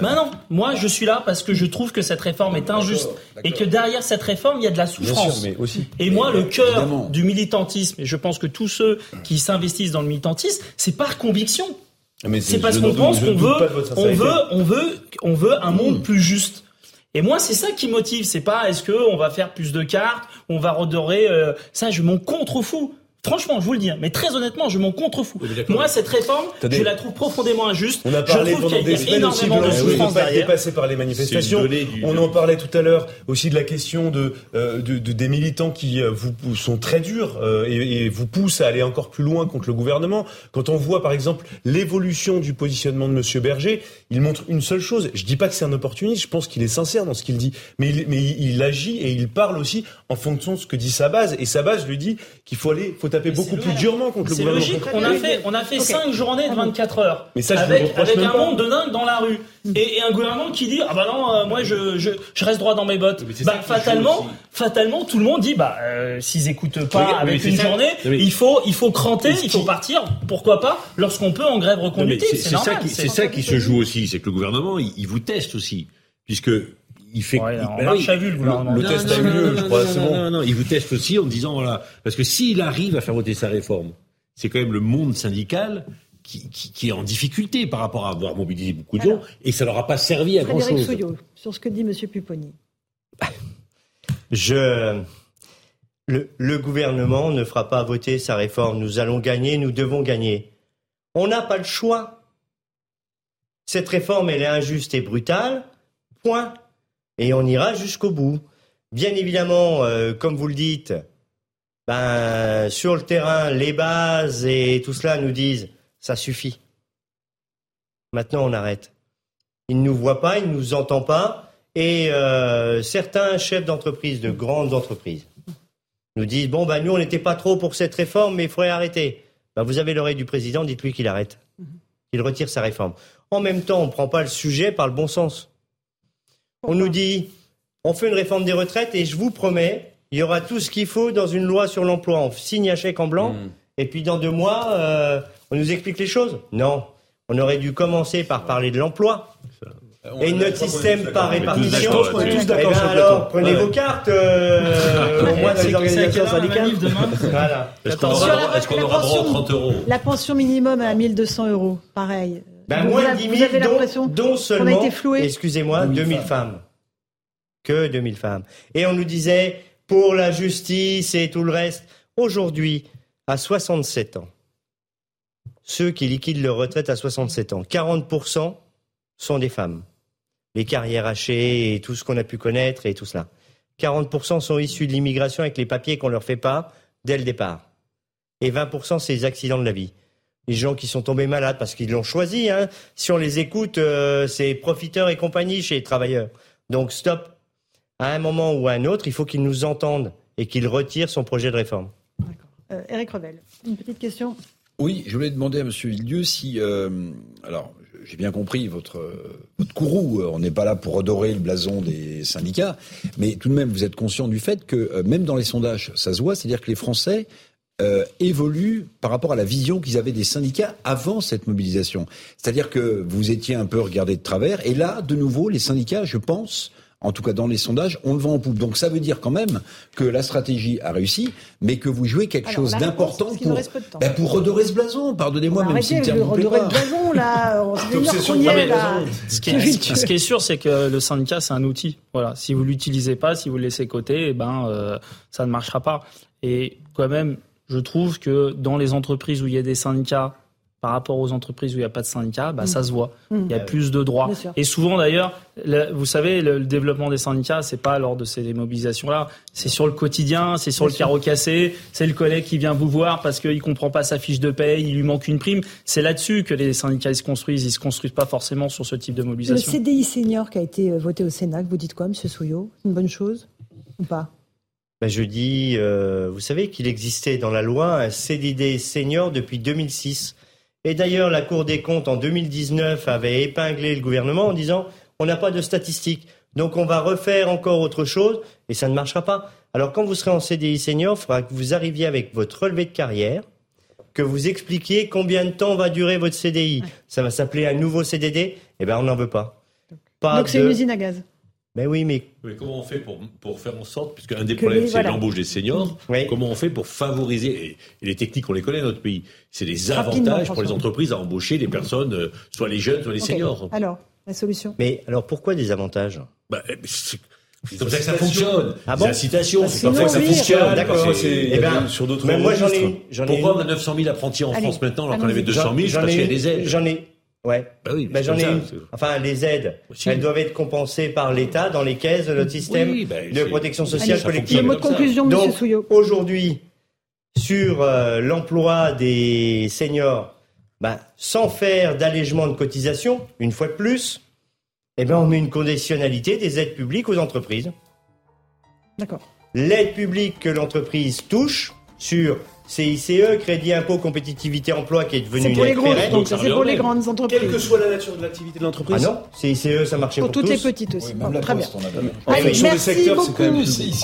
non, moi, je suis là parce que je trouve que cette réforme est injuste et que derrière cette réforme, il y a de la souffrance. sûr, mais aussi. Et moi, le cœur Évidemment. du militantisme, et je pense que tous ceux qui s'investissent dans le militantisme, c'est par conviction. Mais C'est parce qu'on pense qu'on ne veut, on veut, on veut, on veut un Mmh. monde plus juste. Et moi, c'est ça qui motive. C'est pas est-ce que on va faire plus de cartes, on va redorer. euh, ça, je m'en contrefous. Franchement, je vous le dis, hein, mais très honnêtement, je m'en contrefous. Moi, cette réforme, Attendez. je la trouve profondément injuste. On a je parlé trouve pendant des semaines aussi de énormément de souffrance derrière. dépassé par les manifestations. Du- On en parlait tout à l'heure aussi de la question de, euh, de, de- des militants qui euh, vous vous sont très durs euh, et, et vous poussent à aller encore plus loin contre le gouvernement. Quand on voit par exemple l'évolution du positionnement de Monsieur Berger, il montre une seule chose. Je dis pas que c'est un opportuniste, je pense qu'il est sincère dans ce qu'il dit, mais il, mais il, il agit et il parle aussi en fonction de ce que dit sa base. Et sa base lui dit qu'il faut aller, faut taper beaucoup plus durement contre le C'est gouvernement. logique. On a fait, on a fait Ok. cinq journées de 24 heures. Mais ça, je avec, avec un pas. monde de dingue dans la rue. Et, et un gouvernement qui dit, ah bah non, euh, moi je, je, je reste droit dans mes bottes. C'est Bah, fatalement, fatalement, tout le monde dit, bah, euh, s'ils écoutent pas avec c'est une ça- journée, il faut, il faut cranter, il faut partir. Pourquoi pas? Lorsqu'on peut en grève reconductive. c'est C'est c'est ça qui, c'est ça qui se joue aussi, c'est que le gouvernement, il, il vous teste aussi, puisque il fait. Ouais, il- en marche à vue, le gouvernement. le Non, test non, a eu non, lieu, non, je crois, non, non, bon. non, non, il vous teste aussi en disant voilà, parce que s'il arrive à faire voter sa réforme, c'est quand même le monde syndical. Qui, qui- qui est en difficulté par rapport à avoir mobilisé beaucoup de gens Alors. et ça leur a pas servi à grand chose. Souillot, sur ce que dit Monsieur Pupponi. Je, le, le gouvernement ne fera pas voter sa réforme. Nous allons gagner, nous devons gagner. On n'a pas le choix. Cette réforme, elle est injuste et brutale. Point. Et on ira jusqu'au bout. Bien évidemment, euh, comme vous le dites, ben, sur le terrain, les bases et tout cela nous disent ça suffit. Maintenant, on arrête. Il ne nous voit pas, il ne nous entend pas. Et euh, certains chefs d'entreprise, de grandes entreprises, nous disent bon, ben, nous, on n'était pas trop pour cette réforme, mais il faudrait arrêter. Ben, vous avez l'oreille du président, dites-lui qu'il arrête. Qu'il retire sa réforme. En même temps, on ne prend pas le sujet par le bon sens. On nous dit on fait une réforme des retraites et je vous promets, il y aura tout ce qu'il faut dans une loi sur l'emploi. On signe un chèque en blanc et puis dans deux mois, euh, on nous explique les choses. Non, on aurait dû commencer par parler de l'emploi. Et notre système par répartition. Qu'on est tous Eh d'accord ben sur alors, prenez Ouais. vos cartes, euh, au moins dans les à organisations syndicales. Voilà. Est-ce qu'on aura, droit aux pension. 30 euros La pension minimum à 1200 euros, pareil. Ben, Vous moins de 10 vous 000, avez dont, seulement, excusez-moi, 2000 2000 femmes. Que 2000 femmes. Et on nous disait, pour la justice et tout le reste, aujourd'hui, à 67 ans, ceux qui liquident leur retraite à 67 ans, 40% sont des femmes. les carrières hachées et tout ce qu'on a pu connaître et tout cela. 40% sont issus de l'immigration avec les papiers qu'on leur fait pas dès le départ. Et 20% c'est les accidents de la vie. Les gens qui sont tombés malades parce qu'ils l'ont choisi. Hein. Si on les écoute, euh, c'est profiteurs et compagnie chez les travailleurs. Donc stop. À un moment ou à un autre, il faut qu'ils nous entendent et qu'ils retirent son projet de réforme. Euh, Eric Revel, une petite question. Oui, je voulais demander à M. Villedieu si, euh, alors, j'ai bien compris votre, votre courroux. On n'est pas là pour redorer le blason des syndicats, mais tout de même, vous êtes conscient du fait que euh, même dans les sondages, ça se voit, c'est-à-dire que les Français euh, évoluent par rapport à la vision qu'ils avaient des syndicats avant cette mobilisation. C'est-à-dire que vous étiez un peu regardé de travers, et là, de nouveau, les syndicats, je pense, en tout cas dans les sondages, on le vend en poupe. Donc ça veut dire quand même que la stratégie a réussi, mais que vous jouez quelque chose d'important pour, ben, pour redorer ce blason. Pardonnez-moi, même si le redorer le blason, là, on se là. Ce qui, est, ce qui est sûr, c'est que le syndicat, c'est un outil. Voilà, si vous l'utilisez pas, si vous le laissez côté, eh ben, euh, ça ne marchera pas. Et quand même, je trouve que dans les entreprises où il y a des syndicats par rapport aux entreprises où il n'y a pas de syndicat, bah, ça se voit. Mm. Il y a plus de droits. Et souvent d'ailleurs, vous savez, le, développement des syndicats, c'est pas lors de ces mobilisations-là, c'est sur le quotidien, c'est sur le carreau cassé, c'est le collègue qui vient vous voir parce qu'il comprend pas sa fiche de paye, il lui manque une prime. C'est là-dessus que les syndicats se construisent. Ils se construisent pas forcément sur ce type de mobilisation. Le CDI senior qui a été euh, voté au Sénat, vous dites quoi, Monsieur Souillot? Une bonne chose? Ou pas? Ben je dis, euh, vous savez qu'il existait dans la loi un CDD senior depuis 2006. Et d'ailleurs, la Cour des comptes en 2019 avait épinglé le gouvernement en disant on n'a pas de statistiques, donc on va refaire encore autre chose et ça ne marchera pas. Alors quand vous serez en CDI senior, il faudra que vous arriviez avec votre relevé de carrière, que vous expliquiez combien de temps va durer votre CDI. Ça va s'appeler un nouveau CDD. Eh bien, on n'en veut pas. pas donc c'est une usine à gaz. Mais oui, mais... comment on fait pour, pour faire en sorte, puisque un des problèmes, c'est l'embauche des seniors, comment on fait pour favoriser, et, les techniques, on les connaît dans notre pays, c'est des avantages pour les entreprises à embaucher des personnes, euh, soit les jeunes, soit les seniors. Alors, la solution Mais alors, pourquoi des avantages? Bah, c'est comme ça que ça fonctionne. Ah bon? c'est comme ça que ça fonctionne. D'accord. Eh ben, sur d'autres moi, j'en ai, Pourquoi on a 900 000 apprentis en France maintenant alors qu'on avait 200 000 Parce qu'il y a des aides? J'en ai, Ouais. Bah oui, bah, j'en ai une. Enfin, les aides, elles doivent être compensées par l'État dans les caisses de notre système bah, de protection sociale collective. Le mot de conclusion, Donc, aujourd'hui, sur euh, l'emploi des seniors, bah, sans faire d'allègement de cotisation, une fois de plus, eh ben, on met une conditionnalité des aides publiques aux entreprises. D'accord. L'aide publique que l'entreprise touche sur CICE, Crédit Impôt Compétitivité Emploi, qui est devenu une les donc c'est pour les grandes entreprises. Quelle que soit la nature de l'activité de l'entreprise. Ah non, CICE, ça marchait pour, pour toutes les petites aussi. très bien. Allez, merci beaucoup.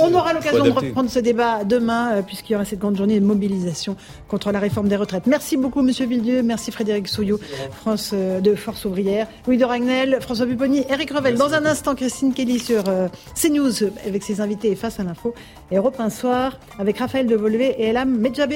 On aura l'occasion de reprendre ce débat demain, euh, puisqu'il y aura cette grande journée de mobilisation contre la réforme des retraites. Merci beaucoup, Monsieur Villedieu. Merci Frédéric Souillot, France euh, de Force ouvrière. Louis de Ragnel, François Pupponi, Eric Revel. Dans un instant, Christine Kelly sur euh, CNews avec ses invités et face à l'info. Et Europe un soir avec Raphaël Devolvé et Elam Medjabé